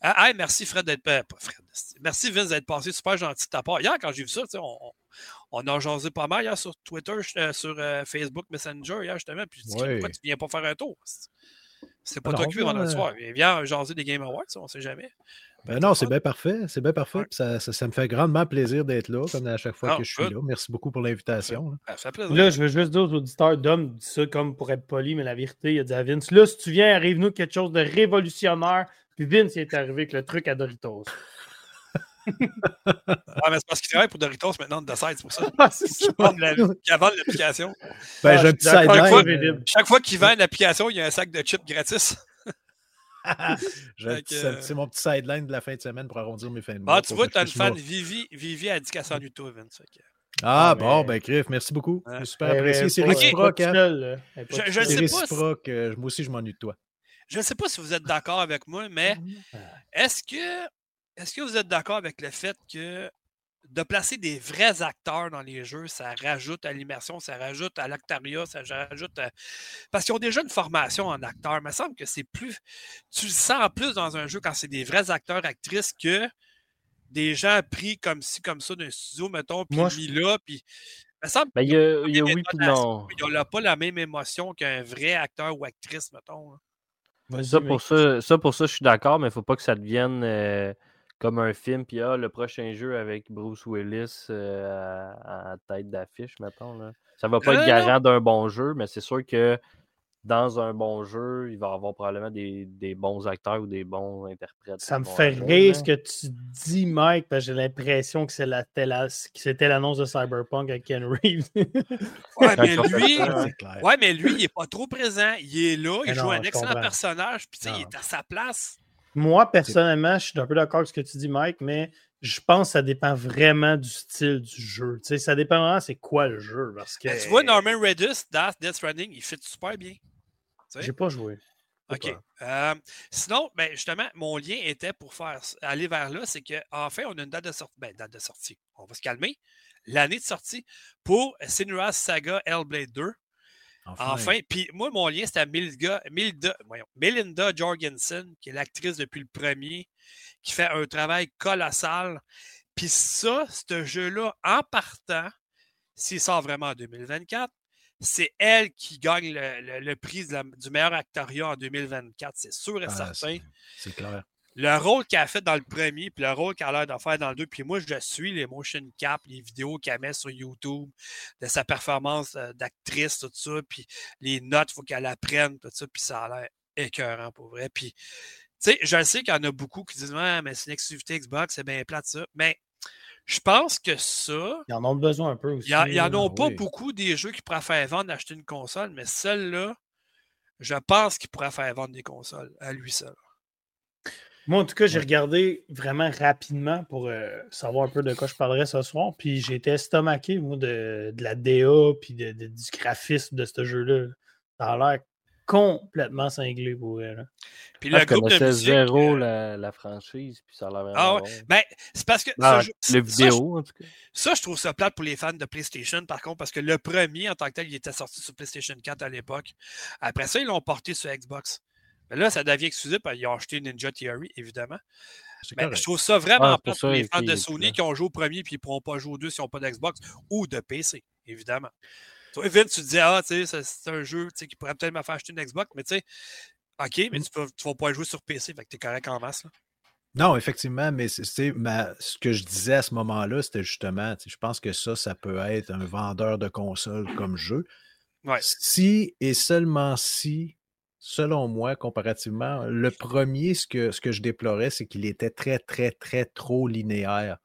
Ah, merci Fred d'être. Euh, pas Fred. Merci Vince d'être passé super gentil de ta part. Hier, quand j'ai vu ça, on, on, a jasé pas mal hier sur Twitter, euh, sur euh, Facebook Messenger, hier justement. Puis je dis pourquoi tu viens pas faire un tour? C'est pas toi qui viens le soir. Viens jaser des Game Awards, on sait jamais. Ben non, c'est bien parfait. C'est bien parfait. Ça, ça, me fait grandement plaisir d'être là, comme à chaque fois ah, que je suis là. Merci beaucoup pour l'invitation. Là, je veux juste dire aux auditeurs, Dom dit ça comme pour être poli, mais la vérité, il a dit à Vince là, si tu viens, arrive-nous quelque chose de révolutionnaire. Puis Vince, il est arrivé avec le truc à Doritos. ah, mais c'est parce qu'il travaille pour Doritos maintenant de site, c'est pour ça. Ah, qu'il vend l'application. Ben, j'ai un petit chaque, fois, chaque fois qu'il vend une application, il y a un sac de chips gratis. c'est mon petit sideline de la fin de semaine pour arrondir mes fins de mois. Ah, tu vois, tu as une fan, Vivi, Vivi a dit qu'elle s'ennuie de toi, Vince. Ah, ah, bon, ben, Griff, merci beaucoup. C'est super apprécié. C'est réciproque. Hein? Je ne sais pas. réciproque. Euh, moi aussi, je m'ennuie de toi. Je ne sais pas si vous êtes d'accord avec moi, mais ah. est-ce que, est que vous êtes d'accord avec le fait que de placer des vrais acteurs dans les jeux, ça rajoute à l'immersion, ça rajoute à l'actariat, ça rajoute à... Parce qu'ils ont déjà une formation en acteur. Il me semble que c'est plus. Tu le sens plus dans un jeu quand c'est des vrais acteurs, actrices que des gens pris comme ci, comme ça d'un studio, mettons, puis mis là, puis. Il me semble ben, il y a, y a oui non. Il n'a pas la même émotion qu'un vrai acteur ou actrice, mettons. Ça pour ça, ça, pour ça, je suis d'accord, mais il ne faut pas que ça devienne. Euh, comme un film, puis ah, le prochain jeu avec Bruce Willis euh, à, tête d'affiche, mettons. Là. Ça va pas être garant d'un bon jeu, mais c'est sûr que dans un bon jeu, il va y avoir probablement des, bons acteurs ou des bons interprètes. Ça me fait rire ce que tu dis, Mike, parce que j'ai l'impression que c'est la, c'était l'annonce de Cyberpunk avec Ken Reeves. ouais, mais lui, ouais, mais lui, il n'est pas trop présent. Il est là, il joue un excellent personnage, puis il est à sa place. Moi, personnellement, je suis un peu d'accord avec ce que tu dis, Mike, mais je pense que ça dépend vraiment du style du jeu. Tu sais, ça dépend vraiment c'est quoi le jeu. Parce que... Ben, tu vois, Norman Redus, Death Running, il fait super bien. J'ai pas joué. OK. Euh, sinon, ben, justement, mon lien était pour faire aller vers là, c'est qu'enfin, on a une date de sortie. Ben, date de sortie. On va se calmer. L'année de sortie pour Sinuas Saga Hellblade 2. Enfin. Puis moi, mon lien, c'était à Melinda, Jorgensen, qui est l'actrice depuis le premier, qui fait un travail colossal. Puis ça, ce jeu-là, en partant, s'il sort vraiment en 2024, c'est elle qui gagne le, prix du meilleur actoria en 2024, c'est sûr et ah, certain. C'est clair. Le rôle qu'elle a fait dans le premier, puis le rôle qu'elle a l'air de faire dans le deux, puis moi, je suis les motion cap, les vidéos qu'elle met sur YouTube, de sa performance euh, d'actrice, tout ça, puis les notes, il faut qu'elle apprenne, tout ça, puis ça a l'air écœurant pour vrai. Puis, tu sais, je sais qu'il y en a beaucoup qui disent Ouais, mais c'est une exclusivité Xbox, c'est bien plate ça. Mais je pense que ça. Ils en ont besoin un peu aussi. Ils n'en ont pas beaucoup des jeux qui pourraient faire vendre d'acheter une console, mais celle-là, je pense qu'il pourrait faire vendre des consoles à lui seul. Moi, en tout cas, j'ai regardé vraiment rapidement pour euh, savoir un peu de quoi je parlerais ce soir. Puis j'ai été estomaqué, moi, de, la DA puis de, du graphisme de ce jeu-là. Ça a l'air complètement cinglé pour elle. Puis le groupe de zéro euh, la, franchise, puis ça a l'air Ah ouais. Ben, c'est parce que. Ah, le vidéo, en tout cas. Ça, je trouve ça plate pour les fans de PlayStation, par contre, parce que le premier, en tant que tel, il était sorti sur PlayStation 4 à l'époque. Après ça, ils l'ont porté sur Xbox. Mais là, ça devient exclusif, ils ont acheté Ninja Theory, évidemment. Mais je trouve ça vraiment ah, plate pour les fans de Sony qui ont joué au premier puis ils ne pourront pas jouer au deux s'ils n'ont pas d'Xbox ou de PC, évidemment. Toi, Vince, tu te dis, ah, tu sais, c'est un jeu qui pourrait peut-être me faire acheter une Xbox, mais tu sais, OK, mais mmh. tu ne vas pas jouer sur PC, fait que tu es correct en masse. Là. Non, effectivement, mais c'est ce que je disais à ce moment-là, c'était justement, je pense que ça, ça peut être un vendeur de console comme jeu. Si et seulement si, selon moi, comparativement, le premier, ce que, ce que je déplorais, c'est qu'il était très, très, très trop linéaire.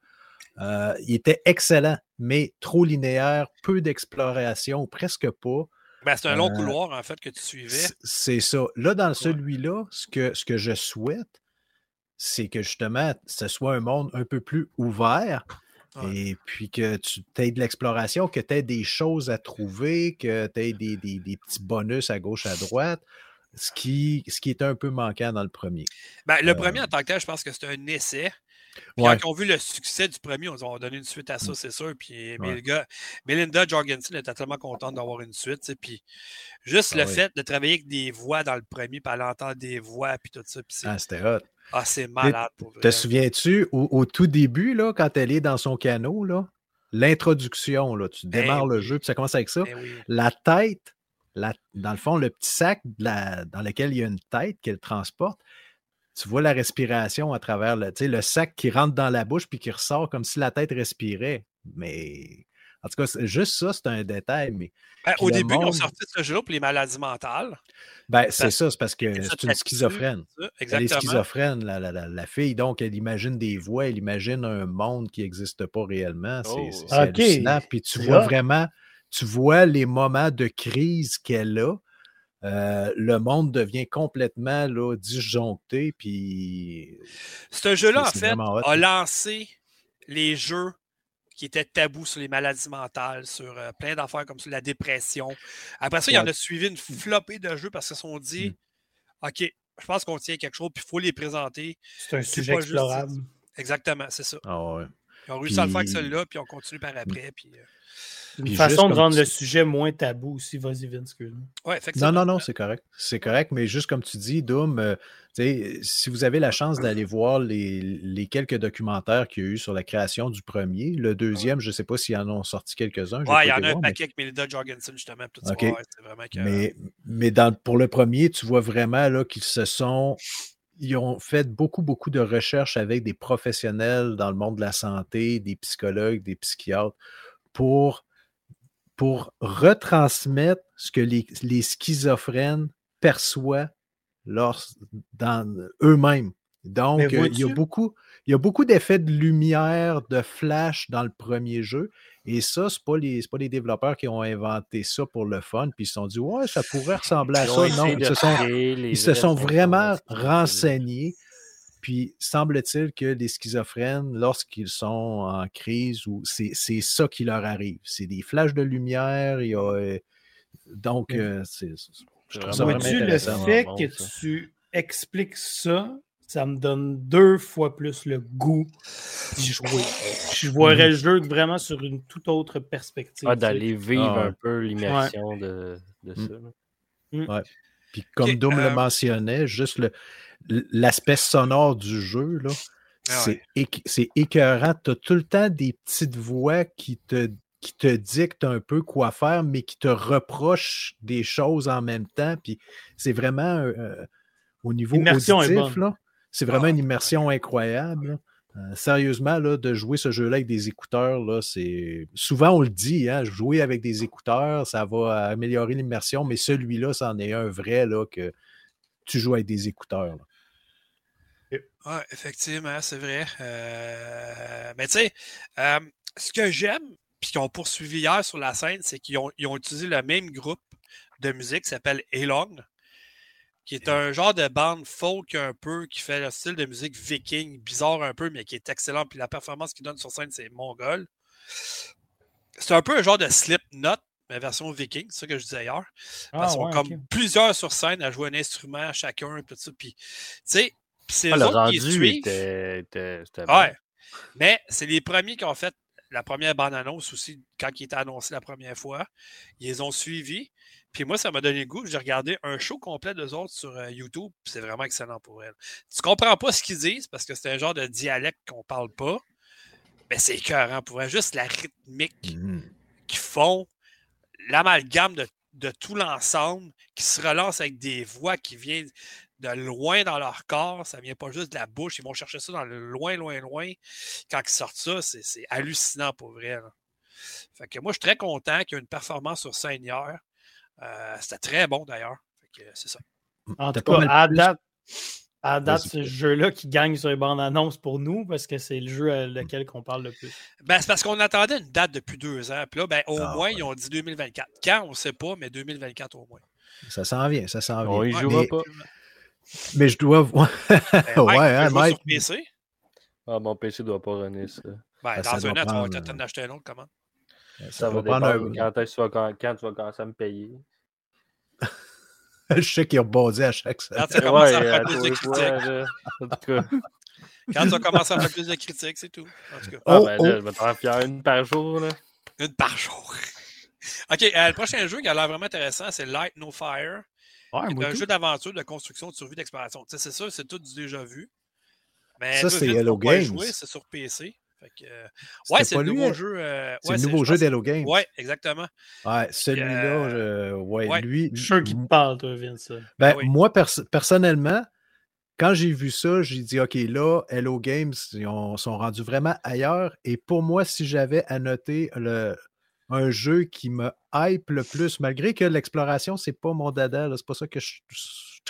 Euh, il était excellent, mais trop linéaire, peu d'exploration, presque pas. Ben, c'est un long euh, couloir, en fait, que tu suivais. C'est ça. Là, dans celui-là, ce que, ce que je souhaite, c'est que justement, ce soit un monde un peu plus ouvert. Et puis que tu aies de l'exploration, que tu aies des choses à trouver, que tu aies des, des, petits bonus à gauche, à droite ce qui, ce qui était un peu manquant dans le premier. Ben, le premier, en euh, tant que tel, je pense que c'est un essai. Quand ils ont vu le succès du premier, on a donné une suite à ça, mmh. c'est sûr. Puis Melinda Jorgensen était tellement contente d'avoir une suite. Puis juste ah le fait de travailler avec des voix dans le premier, puis elle entend des voix, puis tout ça. ah, c'était hot. Ah, c'est malade pour Te souviens-tu, au, tout début, là, quand elle est dans son canot, là, l'introduction, là, tu ben démarres le jeu, puis ça commence avec ça. Ben la tête, dans le fond, le petit sac dans lequel il y a une tête qu'elle transporte, tu vois la respiration à travers le, le sac qui rentre dans la bouche puis qui ressort comme si la tête respirait. Mais en tout cas, juste ça, c'est un détail. Mais ben, au début, ils ont sorti ce jeu pour les maladies mentales. Ben, c'est ça, c'est parce que c'est une schizophrène. Elle est schizophrène, la, la, la, fille. Donc, elle imagine des voix, elle imagine un monde qui n'existe pas réellement. C'est oh. hallucinant. Puis tu vois vraiment, tu vois les moments de crise qu'elle a. Euh, le monde devient complètement là, disjoncté. Puis... Ce jeu-là, en fait, a lancé les jeux qui étaient tabous sur les maladies mentales, sur euh, plein d'affaires comme sur la dépression. Après ça, il y en a suivi une flopée de jeux parce qu'ils se sont dit mmh. OK, je pense qu'on tient quelque chose, puis il faut les présenter. C'est un sujet explorable. Exactement, c'est ça. Ah ouais. Ils ont réussi à le faire avec celui-là, puis on continue par mmh. après. Puis, euh, une façon de rendre le sujet moins tabou aussi. Vas-y, Vince. Ouais. Non, non, non, c'est correct. C'est correct, mais juste comme tu dis, Doom, euh, si vous avez la chance d'aller voir les, quelques documentaires qu'il y a eu sur la création du premier, le deuxième, je ne sais pas s'ils en ont sorti quelques-uns. Ouais, il y en a un paquet avec Melinda Jorgensen, justement. Tout ça. vraiment Mais, mais dans, pour le premier, tu vois vraiment qu'ils se sont ils ont fait beaucoup, beaucoup de recherches avec des professionnels dans le monde de la santé, des psychologues, des psychiatres, pour pour retransmettre ce que les, schizophrènes perçoivent dans eux-mêmes. Donc, euh, il y a beaucoup, il y a beaucoup d'effets de lumière, de flash dans le premier jeu. Et ça, ce n'est pas, les, pas les développeurs qui ont inventé ça pour le fun, puis ils se sont dit, ouais, ça pourrait ressembler à ça. Non, ils se sont, ils se sont vraiment renseignés. Puis, semble-t-il que les schizophrènes, lorsqu'ils sont en crise, c'est ça qui leur arrive. C'est des flashs de lumière. Il y a, euh, donc, euh, c'est. Vois-tu le fait que tu expliques ça, ça me donne deux fois plus le goût d'y jouer. Je voirais le jeu vraiment sur une toute autre perspective. Ah, d'aller vivre ah, un peu l'immersion de, de, ça. Ouais. Puis comme Doom le euh, mentionnait, juste l'aspect sonore du jeu, là, ah c'est écœurant. Tu as tout le temps des petites voix qui te, qui te dictent un peu quoi faire, mais qui te reprochent des choses en même temps. Puis c'est vraiment euh, euh, au niveau auditif, c'est vraiment une immersion incroyable. sérieusement, là, de jouer ce jeu-là avec des écouteurs, là, c'est. Souvent, on le dit, hein, jouer avec des écouteurs, ça va améliorer l'immersion, mais celui-là, c'en est un vrai là, que tu joues avec des écouteurs. Oui, effectivement, c'est vrai. Euh, mais tu sais, euh, ce que j'aime, puis qu'ils ont poursuivi hier sur la scène, c'est qu'ils ont, utilisé le même groupe de musique qui s'appelle Elong, qui est un genre de bande folk un peu, qui fait le style de musique viking, bizarre un peu, mais qui est excellent. Puis la performance qu'ils donnent sur scène, c'est mongol. C'est un peu un genre de Slipknot, mais version viking, c'est ça que je disais hier. Parce qu'ils ah, sont comme plusieurs sur scène à jouer un instrument chacun, tout ça. Puis, tu sais, c'est ah, le rendu Ouais. Mais c'est les premiers qui ont fait la première bande-annonce aussi, quand il était annoncé la première fois. Ils les ont suivis. Puis moi, ça m'a donné le goût. J'ai regardé un show complet d'eux autres sur euh, YouTube. C'est vraiment excellent pour elle. Tu comprends pas ce qu'ils disent parce que c'est un genre de dialecte qu'on parle pas. Mais c'est écœurant pour elle. Juste la rythmique mmh. qu'ils font, l'amalgame de, de tout l'ensemble qui se relance avec des voix qui viennent de loin dans leur corps. Ça vient pas juste de la bouche. Ils vont chercher ça dans le loin, loin, loin. Quand ils sortent ça, c'est hallucinant pour vrai. Fait que moi, je suis très content qu'il y ait une performance sur scène hier. Euh, c'était très bon d'ailleurs. C'est ça. En tout cas, à date, à date ce jeu-là qui gagne sur les bandes annonces pour nous parce que c'est le jeu à lequel on parle le plus. Ben, c'est parce qu'on attendait une date depuis deux ans. Puis là, ben, au ah, moins, ils ont dit 2024. Quand, on ne sait pas, mais 2024 au moins. Ça s'en vient, ça s'en vient. On y jouera pas. Mais je dois. Ben, ouais, hein, Mike. Sur PC? Ah, mon PC ne doit pas runner ça. Ben, dans un an, tu vas peut-être d'acheter un autre commande. Ça, ça va, dépendre un... quand, tu vas, quand, quand, tu vas commencer à me payer. je sais qu'il rebondit à chaque fois. Quand tu commences à faire plus de critiques. En tout cas. Quand tu vas commencer à faire plus de critiques, c'est tout. En tout cas. Ah, ben, là, je vais te faire une par jour. Là. Une par jour. OK, euh, le prochain jeu qui a l'air vraiment intéressant, c'est Light No Fire. Ouais, un jeu d'aventure, de construction, de survie, d'exploration. C'est ça, c'est tout du déjà vu. Mais ça, c'est Hello Games. C'est sur PC. Euh, ouais, c'est le nouveau hein? jeu. Euh, c'est le nouveau jeu d'Hello Games. Ouais, exactement. Ouais, celui-là, euh, ouais, lui. Je suis sûr qu'il parle, toi, Vince. Ben, ah moi, personnellement, quand j'ai vu ça, j'ai dit, OK, là, Hello Games, ils sont rendus vraiment ailleurs. Et pour moi, si j'avais à noter le, un jeu qui me hype le plus, malgré que l'exploration, c'est pas mon dada. C'est pas ça que je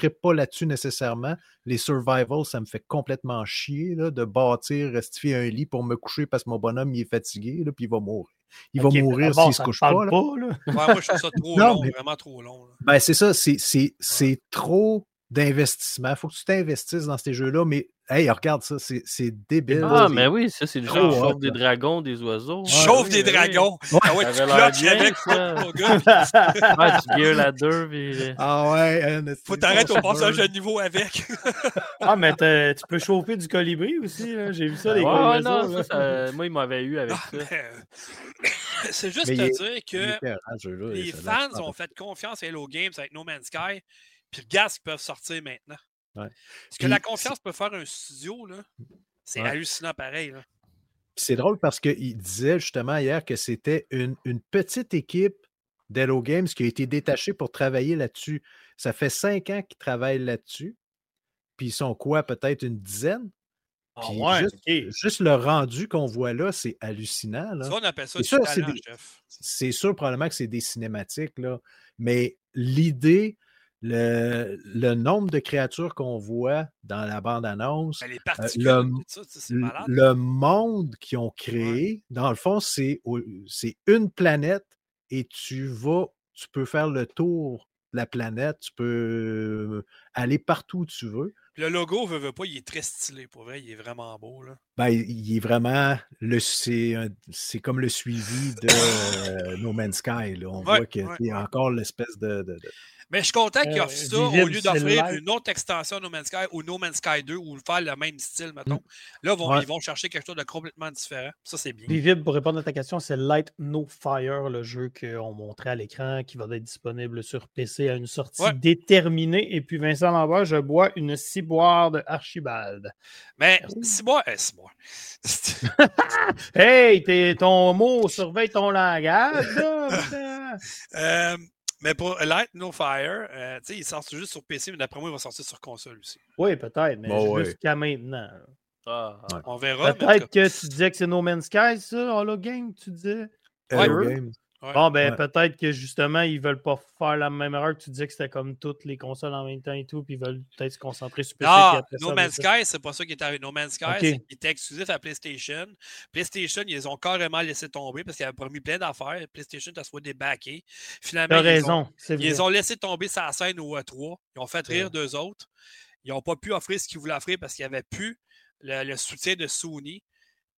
ne pas là-dessus nécessairement. Les survivals, ça me fait complètement chier là, de bâtir, restifier un lit pour me coucher parce que mon bonhomme il est fatigué, là, puis il va mourir. Il va mourir s'il ne se couche pas. Là. moi, je trouve ça trop long, vraiment trop long. Ben, c'est ça, c'est trop d'investissement. Il faut que tu t'investisses dans ces jeux-là, mais hey, regarde ça, c'est débile. Ah, mais oui, ça, c'est le jeu chauffe des dragons, des oiseaux. Chauffe des dragons! Ah ouais, tu clutches avec mon gars. ouais, tu gueules à deux. Puis... Ah ouais, hein, faut t'arrêter au passage de niveau avec. ah, mais tu peux chauffer du colibri aussi. J'ai vu ça, les ouais, non, ça, Moi, il m'avait eu avec ah, ça. C'est juste te dire que les fans ont fait confiance à Hello Games avec No Man's Sky puis regarde ce qu'ils peuvent sortir maintenant. Ce que la confiance peut faire un studio, c'est hallucinant pareil. C'est drôle parce qu'il disait justement hier que c'était une, petite équipe d'Hello Games qui a été détachée pour travailler là-dessus. Ça fait cinq ans qu'ils travaillent là-dessus. Puis ils sont quoi, peut-être une dizaine? Ah juste, le rendu qu'on voit là, c'est hallucinant. Là. Ça, on appelle ça du talent, C'est sûr probablement que c'est des cinématiques, là. mais l'idée le, nombre de créatures qu'on voit dans la bande-annonce, ben, le, monde qu'ils ont créé, dans le fond, c'est une planète et tu vas, tu peux faire le tour de la planète, tu peux aller partout où tu veux. Le logo, veut, veut pas, il est très stylé, pour vrai, il est vraiment beau. Là. Ben, il est vraiment, c'est comme le suivi de euh, No Man's Sky. On voit qu'il y a encore l'espèce de Mais je suis content qu'ils euh, offrent ça au lieu d'offrir une autre extension No Man's Sky ou No Man's Sky 2 ou faire le même style, mettons. Mm. Là, ils vont chercher quelque chose de complètement différent. Ça, c'est bien. Vivid, pour répondre à ta question, c'est Light No Fire, le jeu qu'on montrait à l'écran, qui va être disponible sur PC à une sortie déterminée. Et puis, Vincent Lambert, je bois une ciboire de Archibald. Mais ciboire, eh, ciboire. hey, ton mot surveille ton langage. euh, mais pour Light No Fire, euh, sais, il sort juste sur PC, mais d'après moi, il va sortir sur console aussi. Oui, peut-être, mais jusqu'à maintenant. Ah, On verra. Peut-être que tu disais que c'est No Man's Sky, ça, Holo Game, tu disais? Holo Game. Bon, ben peut-être que justement, ils veulent pas faire la même erreur que tu disais que c'était comme toutes les consoles en même temps et tout, puis ils veulent peut-être se concentrer sur PC. Non, No Man's Sky, c'est pas ça qui est arrivé. No Man's Sky, okay. il était exclusif à PlayStation. PlayStation, ils ont carrément laissé tomber parce qu'ils avaient promis plein d'affaires. PlayStation, t'as soit débaqué. Finalement, ils, raison, ont, ils ont laissé tomber sa scène au E3. Ils ont fait rire d'eux autres. Ils n'ont pas pu offrir ce qu'ils voulaient offrir parce qu'il n'y avait plus le, le soutien de Sony.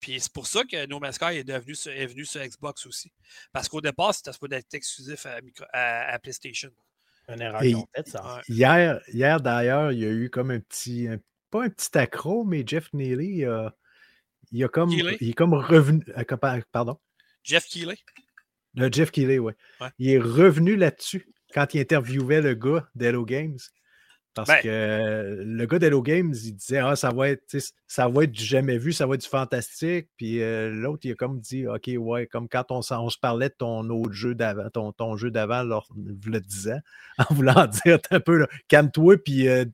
Puis c'est pour ça que No Man's Sky est, devenu, est venu sur Xbox aussi. Parce qu'au départ, c'était supposé être exclusif à, PlayStation. Une erreur fait, ça. Hier, hier d'ailleurs, il y a eu comme un petit, pas un petit accro, mais Jeff Neely, il, a comme, il est comme revenu. Euh, pardon? Jeff Keighley. Le Jeff Keighley, oui. Ouais. Il est revenu là-dessus quand il interviewait le gars d'Hello Games. Parce ben que le gars d'Hello Games, il disait Ah, ça va être ça va être du jamais vu, ça va être du fantastique. Puis euh, l'autre, il a comme dit OK, ouais, comme quand on, on se parlait de ton autre jeu d'avant, ton, ton, jeu d'avant, le disant, en voulant dire un peu calme-toi, puis euh,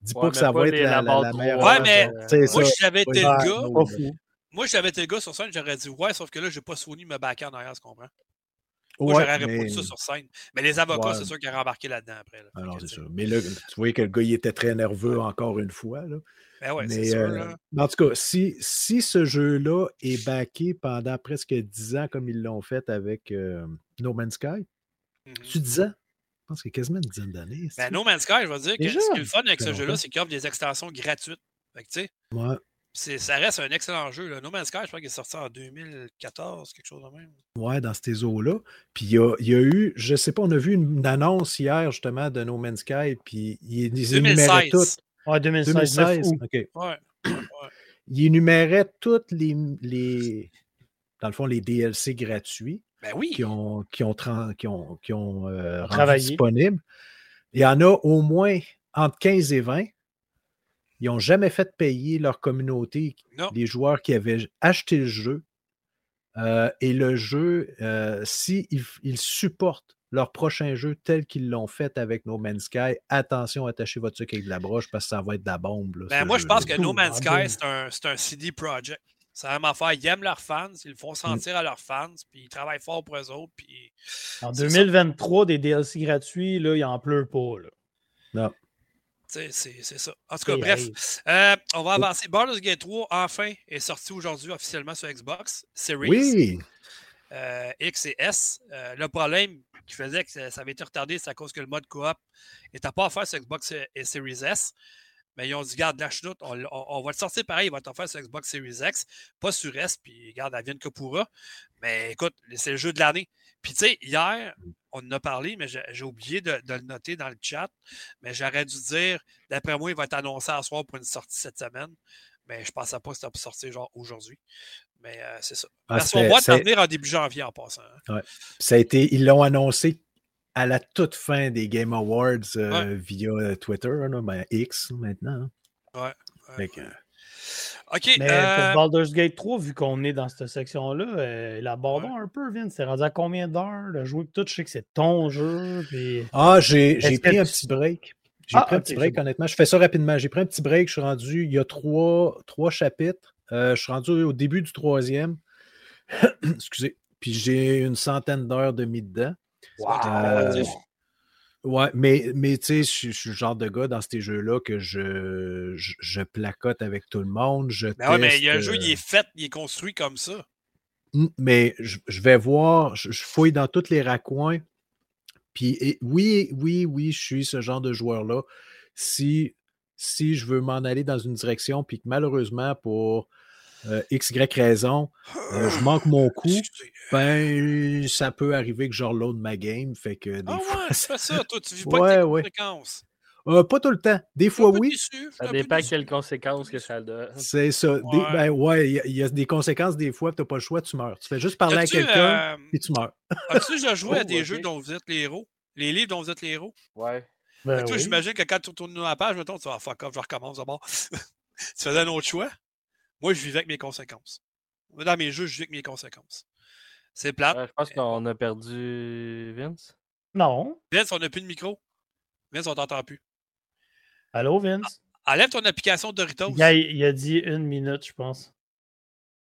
dis pas que ça va être la, la, meilleure. Ouais, mais moi, je savais été le gars. Moi, j'avais été le gars sur scène, j'aurais dit Ouais, sauf que là, je n'ai pas Sony me backer en arrière, tu comprends? Moi, j'aurais répondu ça sur scène. Mais les avocats, c'est sûr qu'ils auraient embarqué là-dedans après. Là. Alors, ah c'est sûr. Mais là, tu voyais que le gars, il était très nerveux encore une fois. Là. Ben ouais, c'est sûr. Euh, en tout cas, si, si ce jeu-là est backé pendant presque 10 ans, comme ils l'ont fait avec euh, No Man's Sky, tu mmh disais, je pense qu'il y a quasiment une dizaine d'années. Ben, no Man's Sky, je vais dire que ce qui est le fun avec ce jeu-là, c'est qu'il offre des extensions gratuites. Fait que, tu sais, ouais ça reste un excellent jeu. Là. No Man's Sky, je crois qu'il est sorti en 2014, quelque chose de même. Ouais, dans ces eaux-là. Puis il y a, y a, eu, je sais pas, on a vu une annonce hier justement de No Man's Sky, puis il, il énumérait toutes. Ouais, 2016. 2016 OK. Ouais. Il énumérait toutes les, les, dans le fond, les DLC gratuits ben oui. qui ont, qui ont, qui ont, qui ont euh, rendu disponibles. Il y en a au moins entre 15 et 20 ils n'ont jamais fait payer leur communauté, les joueurs qui avaient acheté le jeu. Euh, et le jeu, euh, s'ils ils supportent leur prochain jeu tel qu'ils l'ont fait avec No Man's Sky, attention, attachez votre sucre avec de la broche parce que ça va être de la bombe. ben moi, je pense que No Man's Sky, c'est un, un, CD project. C'est vraiment affaire. Ils aiment leurs fans, ils le font mm. sentir à leurs fans, puis ils travaillent fort pour eux autres. Puis en 2023, des DLC gratuits, là, il en pleut pas. Là. Non. C'est ça. En tout cas, bref, euh, on va avancer. Baldur's Gate 3, enfin, est sorti aujourd'hui officiellement sur Xbox Series. Oui. Euh, X et S. Euh, le problème qui faisait que ça, avait été retardé, c'est à cause que le mode coop n'était pas offert sur Xbox et Series S. Mais ils ont dit, garde, lâche on, on, va le sortir pareil, il va être offert sur Xbox Series X, pas sur S, puis garde, elle vient que pourra. Mais écoute, c'est le jeu de l'année. Puis, tu sais, hier, mm. on en a parlé, mais j'ai oublié de, le noter dans le chat. Mais j'aurais dû dire, d'après moi, il va être annoncé à soir pour une sortie cette semaine. Mais je ne pensais pas que pour sortir genre aujourd'hui. Mais euh, c'est ça. Ah, Parce qu'on va venir en début janvier en passant. Hein. Ça a été, ils l'ont annoncé à la toute fin des Game Awards euh, via euh, Twitter, ben, X maintenant. Hein. Ouais. OK. Mais pour euh, Baldur's Gate 3, vu qu'on est dans cette section-là, euh, l'abordons un peu, Vince. C'est rendu à combien d'heures de jouer? Tout? Je sais que c'est ton jeu. Ah, j'ai pris un petit break. J'ai ah, pris un petit break, honnêtement. Je fais ça rapidement. J'ai pris un petit break. Je suis rendu. Il y a trois, trois chapitres. Euh, je suis rendu au début du troisième. Excusez. Puis j'ai une centaine d'heures de mis dedans. Wow. Ouais, mais, mais tu sais, je, suis le genre de gars dans ces jeux-là que je, je, placote avec tout le monde. Je mais ouais, mais il y a un jeu, il est fait, il est construit comme ça. Mais je, vais voir, je, fouille dans tous les raccoins. Puis oui, oui, oui, je suis ce genre de joueur-là. Si, si je veux m'en aller dans une direction, puis que malheureusement, pour euh, X, Y raison, euh, je manque mon coup, ben, ça peut arriver que je reload ma game. Fait que des ah fois, ouais, ça... ça, toi, tu vis pas ouais, tes conséquences. Euh, pas tout le temps. Des fois, oui. ça dépend quelles conséquences que ça donne. C'est ça. Ouais. ben, ouais, il y, a des conséquences des fois, tu n'as pas le choix, tu meurs. Tu fais juste parler à quelqu'un et tu meurs. As-tu déjà joué à des jeux dont vous êtes les héros? Les livres dont vous êtes les héros? Ouais. Ben, toi, j'imagine que quand tu retournes dans la page, mettons, tu vas fuck off, je recommence d'abord. tu faisais un autre choix? Moi, je vivais avec mes conséquences. Dans mes jeux, je vis avec mes conséquences. C'est plate. je pense qu'on a perdu Vince. Non. Vince, on n'a plus de micro. Vince, on t'entend plus. Allô, Vince? Enlève ton application Doritos. Il a, il a dit une minute, je pense.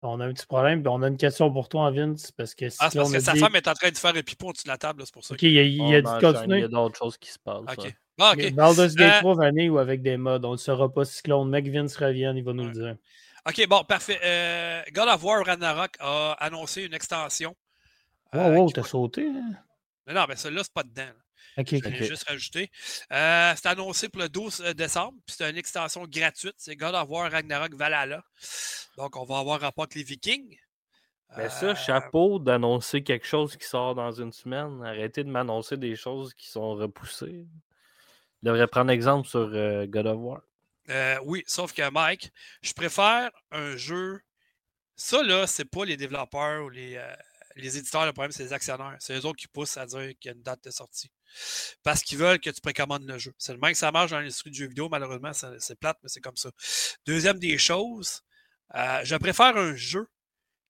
On a un petit problème. On a une question pour toi, Vince. Parce que ah, c'est parce que sa femme est en train de faire un pipeau au-dessus de la table, c'est pour ça. Ok, il a, il a oh, dit continuer. Il y a d'autres choses qui se passent. Ok. Ah, ok. Baldur's Gate 3, Vanille ou avec des mods. On ne saura pas si Clone Mec Vince revient, il va nous le dire. Ok, bon, parfait. Euh, God of War Ragnarok a annoncé une extension. Wow, euh, wow, t'as sauté. Hein? Mais non, mais celle-là, c'est pas dedans. Ok, Je l'ai juste rajouté. Euh, c'est annoncé pour le 12 décembre. Puis c'est une extension gratuite. C'est God of War Ragnarok Valhalla. Donc, on va avoir rapport avec les Vikings. Mais ça, chapeau d'annoncer quelque chose qui sort dans une semaine. Arrêtez de m'annoncer des choses qui sont repoussées. Je devrais prendre exemple sur God of War. Euh, oui, sauf que Mike, je préfère un jeu. Ça, là, c'est pas les développeurs ou les, euh, les éditeurs, le problème, c'est les actionnaires. C'est eux autres qui poussent à dire qu'il y a une date de sortie. Parce qu'ils veulent que tu précommandes le jeu. C'est le même que ça marche dans l'industrie du jeu vidéo, malheureusement, c'est plate, mais c'est comme ça. Deuxième des choses, je préfère un jeu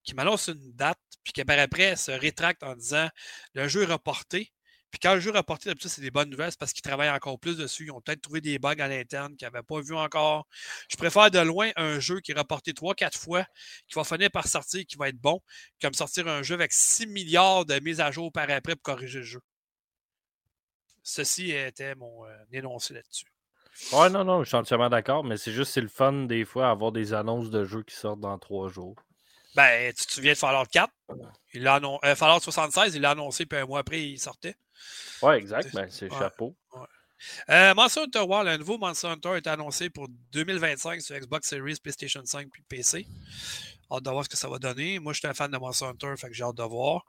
qui m'annonce une date, puis qui par après se rétracte en disant le jeu est reporté. Puis quand le jeu est reporté, d'habitude, c'est des bonnes nouvelles, c'est parce qu'ils travaillent encore plus dessus. Ils ont peut-être trouvé des bugs à l'interne qu'ils n'avaient pas vu encore. Je préfère de loin un jeu qui est reporté 3-4 fois, qui va finir par sortir, qui va être bon, comme sortir un jeu avec 6 milliards de mises à jour par après pour corriger le jeu. Ceci était mon euh, énoncé là-dessus. Ouais, non, non, je suis entièrement d'accord, mais c'est juste c'est le fun des fois avoir des annonces de jeux qui sortent dans trois jours. Ben, tu te souviens de Fallout 4? Il l'a euh, Fallout 76, il l'a annoncé, puis un mois après, il sortait. Ouais, exact. Ben, c'est chapeau. Ouais. Euh, Monster Hunter World, un nouveau Monster Hunter est annoncé pour 2025 sur Xbox Series, PlayStation 5 puis PC. Hâte de voir ce que ça va donner. Moi, je suis un fan de Monster Hunter, fait que j'ai hâte de voir.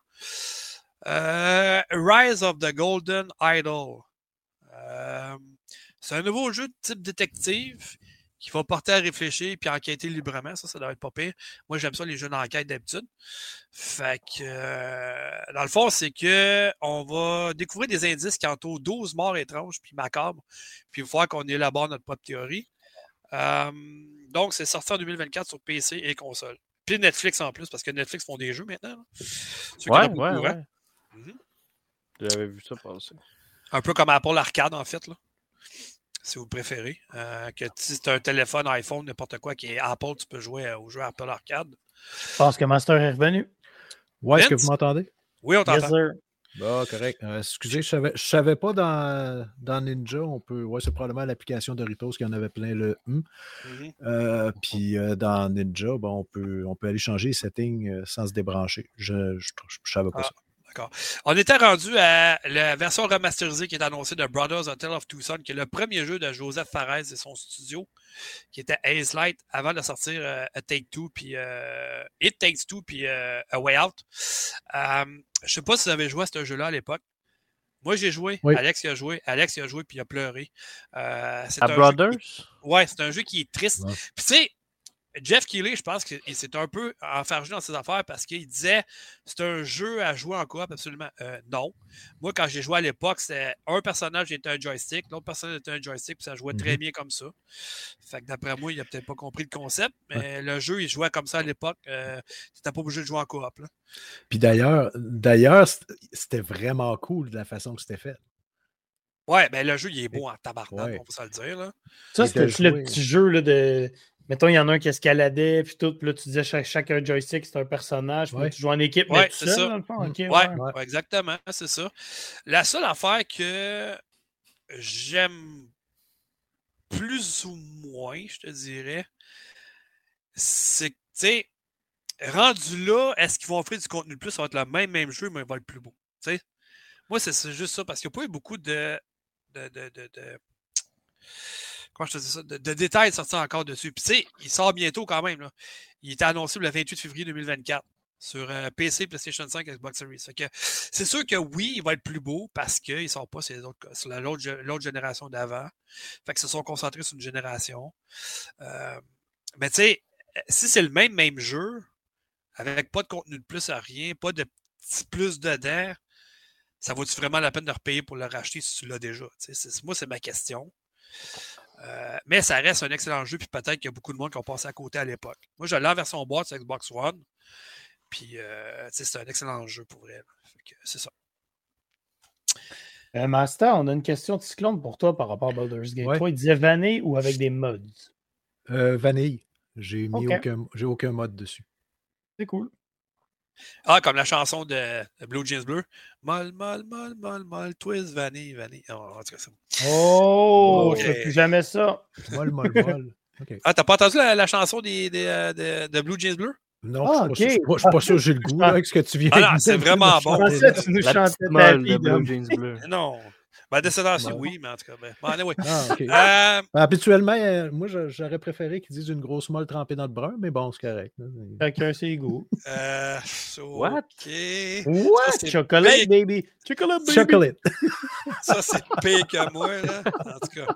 Euh, Rise of the Golden Idol. Euh, c'est un nouveau jeu de type détective qui va porter à réfléchir puis enquêter librement. Ça, ça doit être pas pire. Moi, j'aime ça, les jeux d'enquête d'habitude. Fait que, euh, dans le fond, c'est que on va découvrir des indices qui entourent 12 morts étranges puis macabres. Puis il va falloir qu'on élabore notre propre théorie. Euh, donc, c'est sorti en 2024 sur PC et console. Puis Netflix en plus, parce que Netflix font des jeux maintenant. Ouais, ouais, ouais. Mhm. J'avais vu ça passer. Un peu comme Apple Arcade, en fait. Là si vous préférez. Euh, que si c'est un téléphone, iPhone, n'importe quoi qui est Apple, tu peux jouer au jeu Apple Arcade. Je pense que Master est revenu. Ouais, est-ce que vous m'entendez? Oui, on t'entend. Bon, correct. Euh, excusez, je ne savais, pas dans, dans, Ninja, on peut. Ouais, c'est probablement l'application Doritos qui en avait plein le hum. euh, puis dans Ninja, bon, on, peut, on peut aller changer les settings sans se débrancher. Je ne savais pas ah. ça. On était rendu à la version remasterisée qui est annoncée de Brothers Hotel of Tucson, qui est le premier jeu de Joseph Fares et son studio, qui était Ace Light, avant de sortir euh, A Take Two, puis euh, It Takes Two, puis euh, A Way Out. je ne sais pas si vous avez joué à ce jeu-là à l'époque. Moi, j'ai joué. Alex a joué. Alex il a joué puis il a pleuré. à Brothers? Ouais, c'est un jeu qui est triste. Puis tu sais, Jeff Keighley, je pense qu'il s'est un peu enfargé dans ses affaires parce qu'il disait c'est un jeu à jouer en coop, absolument. Euh, non. Moi, quand j'ai joué à l'époque, c'était un personnage était un joystick, l'autre personnage était un joystick, puis ça jouait très mhm. bien comme ça. Fait que d'après moi, il n'a peut-être pas compris le concept, mais le jeu, il jouait comme ça à l'époque. Euh, tu n'étais pas obligé de jouer en coop. Puis d'ailleurs, d'ailleurs, c'était vraiment cool de la façon que c'était fait. Ouais, ben le jeu, il est beau en tabarnak, on peut se le dire. Là. Ça, c'était le petit jeu là, de Mettons, il y en a un qui escaladait, puis tout, puis là, tu disais chaque, chacun joystick, c'est un personnage, puis tu joues en équipe, ouais, c'est ça. Dans le fond. ouais, exactement, c'est ça. La seule affaire que j'aime plus ou moins, je te dirais, c'est que, tu sais, rendu là, est-ce qu'ils vont offrir du contenu de plus? Ça va être le même, même jeu, mais il va être plus beau. sais Moi, c'est juste ça, parce qu'il n'y a pas eu beaucoup de, de, de, de comment je te ça, de, détails sortis encore dessus. Puis tu sais, il sort bientôt quand même. Il était annoncé le 28 février 2024 sur euh, PC, PlayStation 5, Xbox Series. C'est sûr que oui, il va être plus beau parce qu'il ne sort pas sur, l'autre génération d'avant. Fait que se sont concentrés sur une génération. Euh, mais tu sais, si c'est le même, même jeu, avec pas de contenu de plus à rien, pas de petit plus dedans, ça vaut-tu vraiment la peine de repayer pour le racheter si tu l'as déjà? moi, c'est ma question. Euh, mais ça reste un excellent jeu, puis peut-être qu'il y a beaucoup de monde qui ont passé à côté à l'époque. Moi, je l'ai en version boîte sur Xbox One. Puis, euh, c'est un excellent jeu pour vrai. C'est ça. Euh, Master, on a une question de Cyclone pour toi par rapport à Baldur's Gate Toi, il disait vanille ou avec des mods? Vanille. J'ai mis aucun, aucun mode dessus. C'est cool. Ah, comme la chanson de, Blue Jeans Bleu. Mal, mal, mal, mal, mal, twist, vanille, vanille. Oh, en tout cas, Oh, je ne fais plus jamais ça. Mal, mal, mal. Ah, t'as pas entendu la, chanson des, des, de, de, Blue Jeans Bleu? Non, ah, je ne suis, pas sûr que j'ai le goût avec ce que tu viens ah, C'est vraiment bon. tu nous chantais de Blue Jeans Bleu. Non. Ben, de cette oui, mais en tout cas, ben, bon, anyway. ah, euh, ben, habituellement, euh, moi, j'aurais préféré qu'ils disent une grosse molle trempée dans le brun, mais bon, c'est correct. Chacun ses goûts. Euh, What? What? Chocolate, baby. Chocolate, baby. Chocolate. ça, c'est pire que moi, là. En tout cas.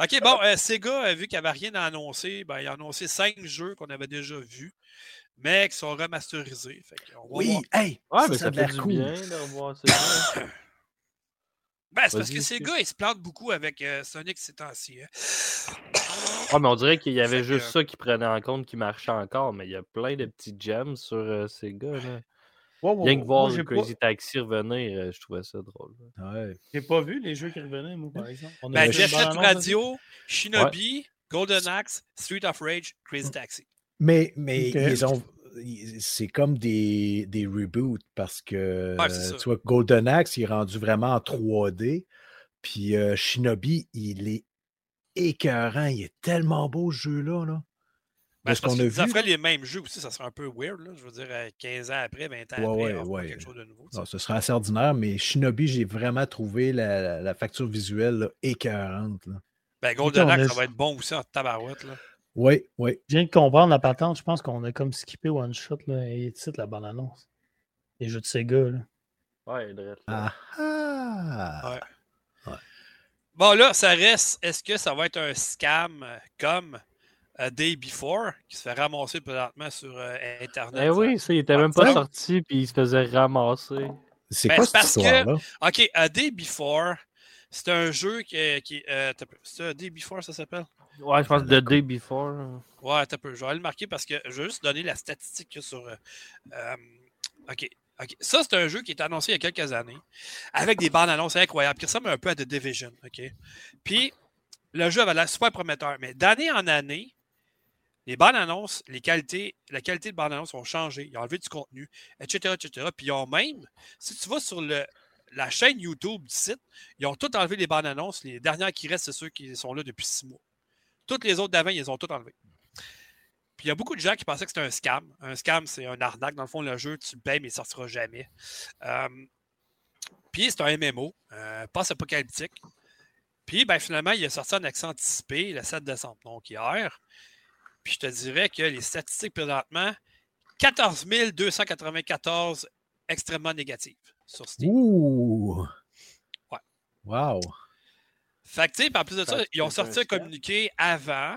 OK, bon, euh, Sega, vu qu'il n'y avait rien à annoncer, ben, il a annoncé cinq jeux qu'on avait déjà vus, mais qui sont remasterisés. Fait oui, hey! Ouais, mais ça, fait du cool. bien de revoir ça. Ben, c'est parce que ces gars, ils se plantent beaucoup avec euh, Sonic ces temps-ci. Hein. Ah, mais on dirait qu'il y avait juste ça qui prenait en compte qui marchait encore, mais il y a plein de petits gems sur euh, ces gars. Là. Rien que voir le Crazy Taxi revenir, euh, je trouvais ça drôle. Ouais. J'ai pas vu les jeux qui revenaient, moi, par exemple. On ben, Jet Radio, Shinobi, Golden Axe, Street of Rage, Crazy Taxi. Mais, mais ils ont c'est comme des, des reboots parce que tu vois, Golden Axe il est rendu vraiment en 3D. Puis euh, Shinobi, il est écœurant. Il est tellement beau ce jeu-là. Là. Ben, qu'on a vu. Ça ferait les mêmes jeux aussi, ça serait un peu weird. Là. Je veux dire, 15 ans après, 20 ans ouais, après, ouais, quelque chose de nouveau. Non, ce serait assez ordinaire, mais Shinobi, j'ai vraiment trouvé la, la facture visuelle écœurante. Là. Ben, Golden Axe, ça va être bon aussi en tabarouette. Là. Oui, oui. Je viens de comprendre la patente. Je pense qu'on a comme skippé One Shot là, et titre la bonne annonce. Les jeux de Sega. Là. Ouais, drette, ah, ah. Ouais. Bon, là, ça reste. Est-ce que ça va être un scam comme A Day Before qui se fait ramasser présentement sur euh, Internet? Eh oui, ça, il était même pas sorti puis il se faisait ramasser. C'est ben, quoi cette parce que, OK, A Day Before, c'est un jeu qui. qui euh, c'est A Day Before, ça s'appelle? Ouais, je pense The Day Before. Ouais, t'as peu. Je vais le marquer parce que je vais juste donner la statistique sur. Euh, euh, OK. OK. Ça, c'est un jeu qui est annoncé il y a quelques années avec des bandes annonces incroyables qui ressemblent un peu à The Division. OK? Puis, le jeu avait l'air super prometteur. Mais d'année en année, les bandes annonces, les qualités, la qualité de bandes annonces ont changé. Ils ont enlevé du contenu, etc., etc. Puis, ils ont même, si tu vas sur le, la chaîne YouTube du site, ils ont tout enlevé les bandes annonces. Les dernières qui restent, c'est ceux qui sont là depuis six mois. Toutes les autres d'avant, ils les ont toutes enlevées. Puis il y a beaucoup de gens qui pensaient que c'était un scam. Un scam, c'est un arnaque. Dans le fond, le jeu, tu le payes, mais il ne sortira jamais. Euh, puis c'est un MMO, euh, post-apocalyptique. Puis ben, finalement, il est sorti en accent anticipé le 7 décembre, donc hier. Puis je te dirais que les statistiques présentement, 14 294 extrêmement négatives sur Steam. Ouh! Ouais. Wow! Fait que, tu sais, en plus de ça, ils ont sorti un communiqué avant,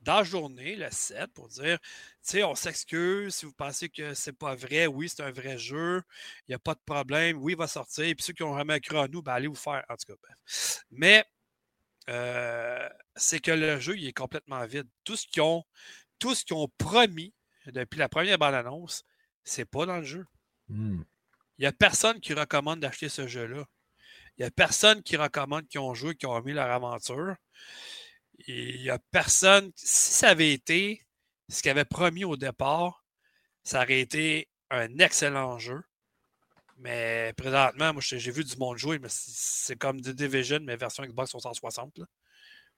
dans la journée, le 7, pour dire, tu sais, on s'excuse si vous pensez que c'est pas vrai. Oui, c'est un vrai jeu. Il n'y a pas de problème. Oui, il va sortir. Puis ceux qui ont vraiment cru en nous, ben, allez vous faire. En tout cas, Mais, euh, c'est que le jeu, il est complètement vide. Tout ce qu'ils ont, tout ce qu'ils ont promis depuis la première bande-annonce, c'est pas dans le jeu. Hmm. Il n'y a personne qui recommande d'acheter ce jeu-là. Il n'y a personne qui recommande qui ont joué, qui ont mis leur aventure. il n'y a personne. Si ça avait été ce qu'il avait promis au départ, ça aurait été un excellent jeu. Mais présentement, moi, j'ai vu du monde jouer, mais c'est comme The Division, mais version Xbox 360.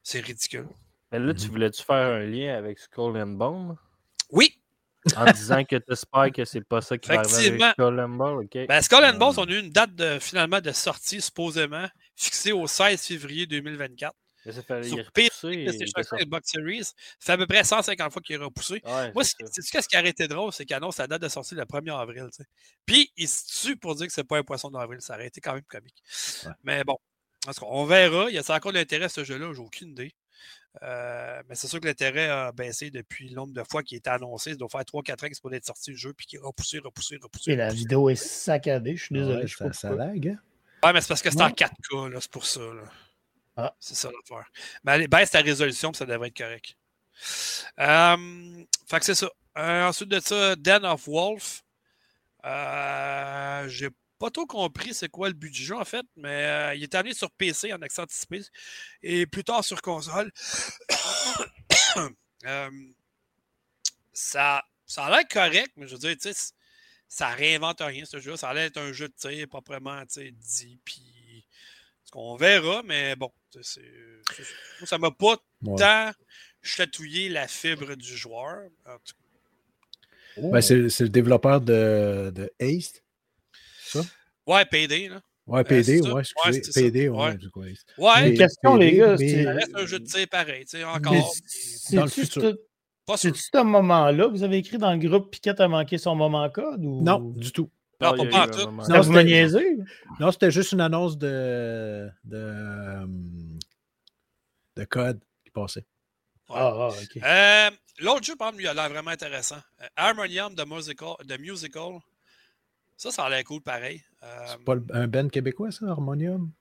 C'est ridicule. Mais là, tu mm-hmm. voulais-tu faire un lien avec Skull and Bone? Oui! En disant que tu espères que c'est pas ça qui va arriver avec Skull and Bones. OK. Ben, Skull and Bones, on a eu une date de, finalement de sortie, supposément, fixée au 16 février 2024. sur PC, Xbox Series, ça fait à peu près 150 fois qu'il est repoussé. Moi, c'est ce qui a arrêté drôle, c'est qu'il annonce la date de sortie le 1er avril. Puis, il se tue pour dire que c'est pas un poisson d'avril. Ça aurait été quand même comique. Mais bon, on verra. Il y a encore de l'intérêt à ce jeu-là? J'ai aucune idée. Euh, mais c'est sûr que l'intérêt a baissé depuis le nombre de fois qu'il est annoncé. Ça doit faire 3-4 ans qu'il est pour être sorti le jeu, puis qu'il est repoussé, repoussé, repoussé. Et la vidéo est saccadée, je suis désolé. je ça, ça lag. Hein? Ouais, mais c'est parce que c'est en 4K, c'est pour ça. Ah. C'est ça l'affaire. Mais allez, baisse ta résolution, puis ça devrait être correct. Euh, fait que c'est ça. Euh, ensuite de ça, Den of Wolf. Euh, J'ai pas trop compris c'est quoi le but du jeu, en fait, mais euh, il est amené sur PC en accès anticipé et plus tard sur console. Euh, ça, ça a l'air correct, mais je veux dire, tu sais, ça réinvente rien, ce jeu. Ça a l'air être un jeu de tir proprement dit, puis on verra, mais bon, c'est, ça m'a pas tant chatouillé la fibre du joueur. Ben, c'est, le développeur de, de Ace. Ça? Ouais, PD, là. Ouais, PD, euh, ouais, excusez. Ouais, PD, ouais. Ouais, ouais. Une question, les gars. Mais... Ça reste un jeu de tir pareil, tu sais, encore. Dans le futur. C'est ce moment-là? Vous avez écrit dans le groupe Piquette a manqué son moment code ou... Non, du tout. Non, pas, pas tout. Non, vous me Non, c'était juste une annonce de, de, de code qui passait. Ah, ah, ok. Euh, L'autre jeu, par exemple, lui, a l'air vraiment intéressant. Euh, Harmonium de Musical, de musical ça, ça a l'air cool pareil. Euh, c'est pas un band québécois, ça, Harmonium?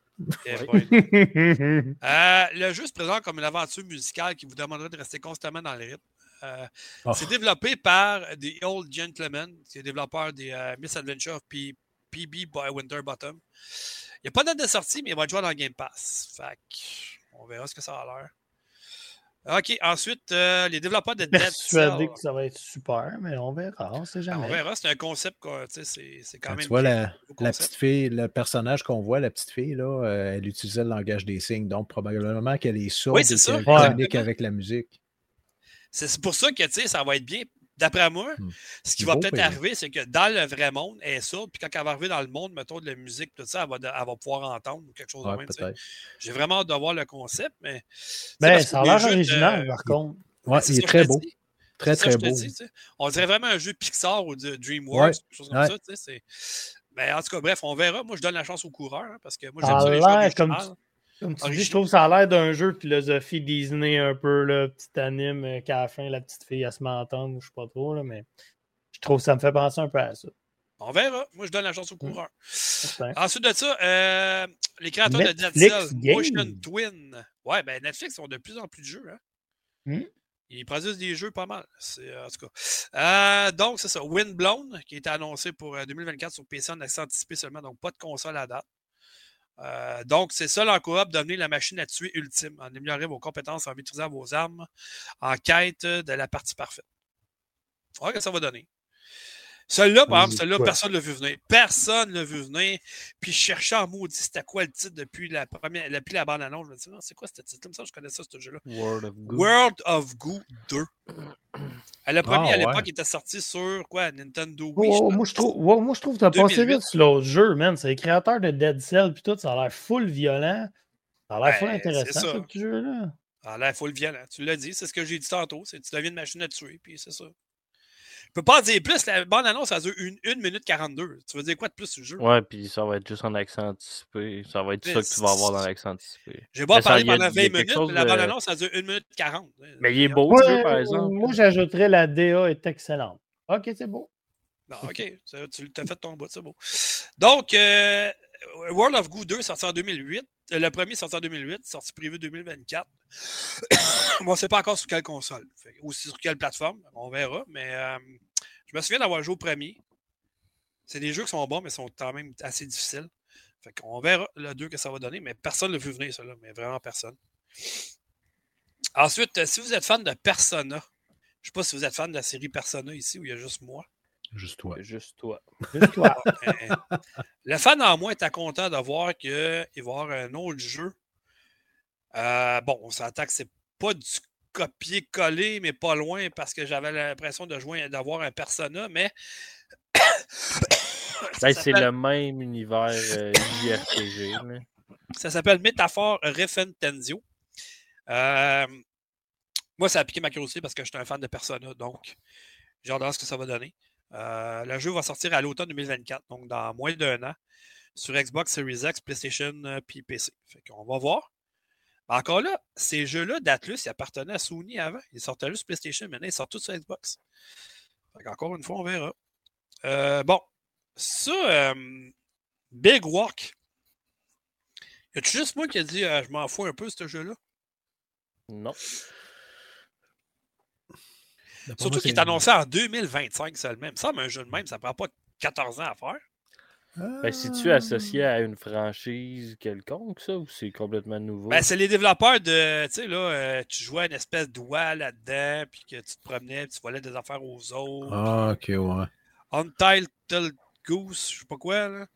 Eh euh, le jeu se présente comme une aventure musicale qui vous demanderait de rester constamment dans le rythme. Euh, oh. C'est développé par The Old Gentleman, qui est développeur des Miss Adventure puis PB by Winterbottom. Il n'y a pas de date de sortie, mais il va être joué dans le Game Pass. Fait on verra ce que ça a l'air. OK, ensuite, euh, les développeurs de Dead Cell. que ça va être super, mais on verra, on sait jamais. on verra, c'est un concept, c'est quand même... Tu vois, la, petite fille, le personnage qu'on voit, la petite fille, là, euh, elle utilisait le langage des signes, donc probablement qu'elle est sourde et qu'elle communique avec la musique. C'est pour ça que, tu sais, ça va être bien D'après moi, hmm. ce qui va peut-être arriver, c'est que dans le vrai monde, elle est sourde, puis quand elle va arriver dans le monde, mettons, de la musique, tout ça, elle va, pouvoir entendre quelque chose de même. J'ai vraiment hâte de voir le concept, mais. Ben, ça a l'air original, par contre. Ouais, il est très beau. Très, très beau. on dirait vraiment un jeu Pixar ou de DreamWorks, quelque chose comme ça. Mais en tout cas, bref, on verra. Moi, je donne la chance aux coureurs, hein, parce que moi, j'aime ça les jeux comme comme tu dis, je trouve que ça a l'air d'un jeu de philosophie Disney un peu, le petit anime euh, qu'à la fin, la petite fille, elle se m'entendre, je sais pas trop, là, mais je trouve que ça me fait penser un peu à ça. On verra. Moi, je donne la chance au mmh. coureur. Ensuite de ça, euh, les créateurs de Dead Motion Twin. Ouais, ben Netflix ont de plus en plus de jeux. Hein? Mmh. Ils produisent des jeux pas mal. En tout cas. Euh, donc, c'est ça. Windblown, qui est annoncé pour 2024 sur PC en accès anticipé seulement, donc pas de console à date. Euh, donc, c'est ça l'encourage devenir la machine à tuer ultime, en améliorant vos compétences en maîtrisant vos armes, en quête de la partie parfaite. On que ça va donner. Celui-là, par exemple, celui-là, personne ne l'a vu venir. Personne ne l'a vu venir. Puis je cherchais en maudit c'était quoi le titre depuis la première, depuis la bande-annonce. Je me disais, non, c'est quoi ce titre? Comme ça, je connais ça, ce jeu-là. World of Goo. World of Goo 2. Le premier, ah, à l'époque, était sorti sur quoi? Nintendo Wii. Oh, moi, je trouve, moi, je trouve que tu as passé vite sur l'autre jeu, man. C'est les créateurs de Dead Cell, puis tout, ça a l'air full violent. Ça a l'air full intéressant, ce jeu-là. Ça a l'air full violent. Tu l'as dit, c'est ce que j'ai dit tantôt. Tu deviens une machine à tuer, puis c'est ça. Je peux pas dire plus. La bande annonce, ça dure 1 minute 42. Tu veux dire quoi de plus sur le jeu? Ouais, puis ça va être juste en accent anticipé. Ça va être ça que tu vas avoir dans l'accent anticipé. J'ai pas parlé pendant 20 minutes, mais la bande annonce, ça dure 1 minute 40. Mais il est beau, ouais, jeu, par exemple. Moi, j'ajouterais la DA est excellente. Ok, c'est beau. Non, ok, tu as fait ton bout, c'est beau. Donc, euh, World of Goo 2 sorti en 2008. Euh, le premier sorti en 2008, sorti prévu 2024. bon, on ne sait pas encore sur quelle console, ou sur quelle plateforme, on verra, mais euh, je me souviens d'avoir joué au premier. C'est des jeux qui sont bons, mais sont quand même assez difficiles. Fait qu'on verra le 2 que ça va donner, mais personne ne l'a vu venir, ça, là, mais vraiment personne. Ensuite, si vous êtes fan de Persona, je ne sais pas si vous êtes fan de la série Persona ici, où il y a juste moi. Juste toi. Juste toi. Juste toi. le fan en moi était content de voir qu'il va y avoir un autre jeu. Euh, bon, on s'entend que c'est pas du copier-coller, mais pas loin, parce que j'avais l'impression de jouer d'avoir un persona, mais. Ben, c'est le même univers euh, JRPG. Ça s'appelle Métaphore Refentenzio. moi, ça a piqué ma curiosité parce que je suis un fan de Persona, donc j'ai hâte de voir ce que ça va donner. le jeu va sortir à l'automne 2024, donc dans moins d'un an, sur Xbox Series X, PlayStation et PC. Fait qu'on va voir. Encore là, ces jeux-là d'Atlus, ils appartenaient à Sony avant. Ils sortaient juste PlayStation, maintenant ils sortent tous sur Xbox. Encore une fois, on verra. bon, ça, Big Walk. Y a-tu juste moi qui a dit je m'en fous un peu ce jeu-là? Non. Surtout qu'il est annoncé en 2025 seulement. Ça me un jeu de même, ça prend pas 14 ans à faire. Ben, tu associé à une franchise quelconque, ça, ou c'est complètement nouveau? Ben, c'est les développeurs de. Tu sais, là, euh, tu jouais une espèce d'oie là-dedans, puis que tu te promenais, puis tu volais des affaires aux autres. Ah, ok, ouais. Untitled Goose, je sais pas quoi, là.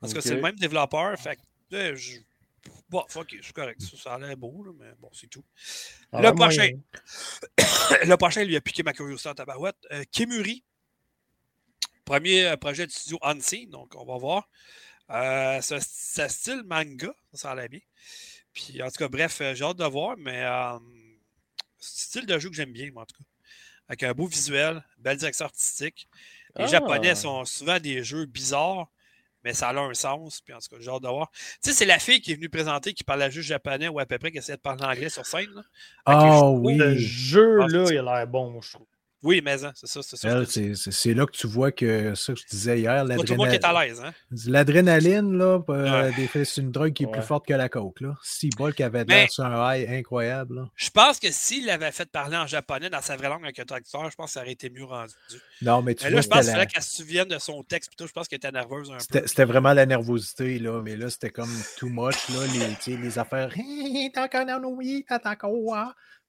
Parce que c'est le même développeur, fait que. je... Bon, fuck, je suis correct. Ça, a l'air beau, là, mais bon, c'est tout. Ah, le prochain. le prochain lui a piqué ma curiosité en tabarouette. Euh, Kimuri. Premier euh, projet de studio Unseen, donc on va voir. Euh, c'est style manga, ça l'air bien. Puis en tout cas, bref, euh, j'ai hâte de voir, mais euh, style de jeu que j'aime bien, moi, en tout cas. Avec un beau visuel, belle direction artistique. Les Japonais ah! sont souvent des jeux bizarres, mais ça a un sens. Puis en tout cas, j'ai hâte de voir. Tu sais, c'est la fille qui est venue présenter qui parlait juste japonais ou à peu près qui essayait de parler anglais sur scène. Ah oui. Le jeu, ah, là, il a l'air bon, je trouve. Oui, mais hein, c'est ça. C'est, ça c'est, là que tu vois que ça que je disais hier. L'adrénaline, tout le monde qui est à l'aise. Hein? L'adrénaline, là, euh, c'est une drogue qui est plus forte que la coke. Là. Si Bulk avait l'air sur un high incroyable. Je pense que s'il l'avait fait parler en japonais dans sa vraie langue avec un traducteur, je pense que ça aurait été mieux rendu. Non, mais tu mais là, je pense qu'il fallait qu'elle se souvienne de son texte. Plutôt, je pense qu'elle était nerveuse un c'était, peu. C'était vraiment la nervosité, là. Mais là, c'était comme too much, là. Les, les affaires.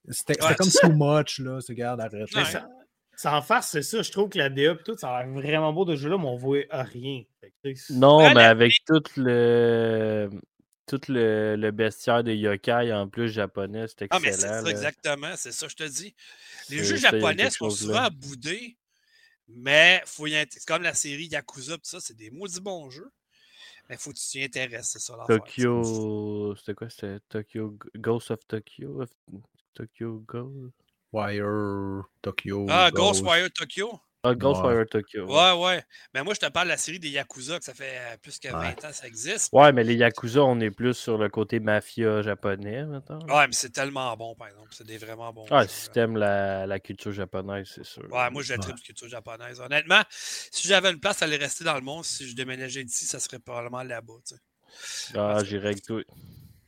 C'était, c'était comme too much, là. Regarde, arrête. Ça en face, c'est ça. Je trouve que la DA et tout, ça a l'air vraiment beau de jeu là, mais on voit rien. non, mais avec tout le tout le, le, bestiaire de yokai en plus japonais, c'est excellent. Ah, mais c'est ça, exactement, c'est ça, je te dis. Les jeux japonais sont souvent boudés, mais faut y c'est comme la série Yakuza, tout ça, c'est des maudits bons jeux. Mais faut que tu t'y intéresses, c'est ça. Tokyo. C'était quoi C'était Tokyo. Ghost of Tokyo Tokyo Ghost? Wire Tokyo. Ah, Ghostwire Tokyo? Ah, Ghostwire ouais. Tokyo. Ouais, ouais. Mais moi, je te parle de la série des Yakuza, que ça fait euh, plus que 20 ans que ça existe. Ouais, mais les Yakuza, on est plus sur le côté mafia japonais, maintenant. Ouais, mais c'est tellement bon, par exemple. C'est des vraiment bons. Ah, si t'aimes la, la, culture japonaise, c'est sûr. Ouais, moi, j'ai ouais. la culture japonaise. Honnêtement, si j'avais une place à aller rester dans le monde, si je déménageais d'ici, ça serait probablement là-bas. Ah, j'irais avec toi.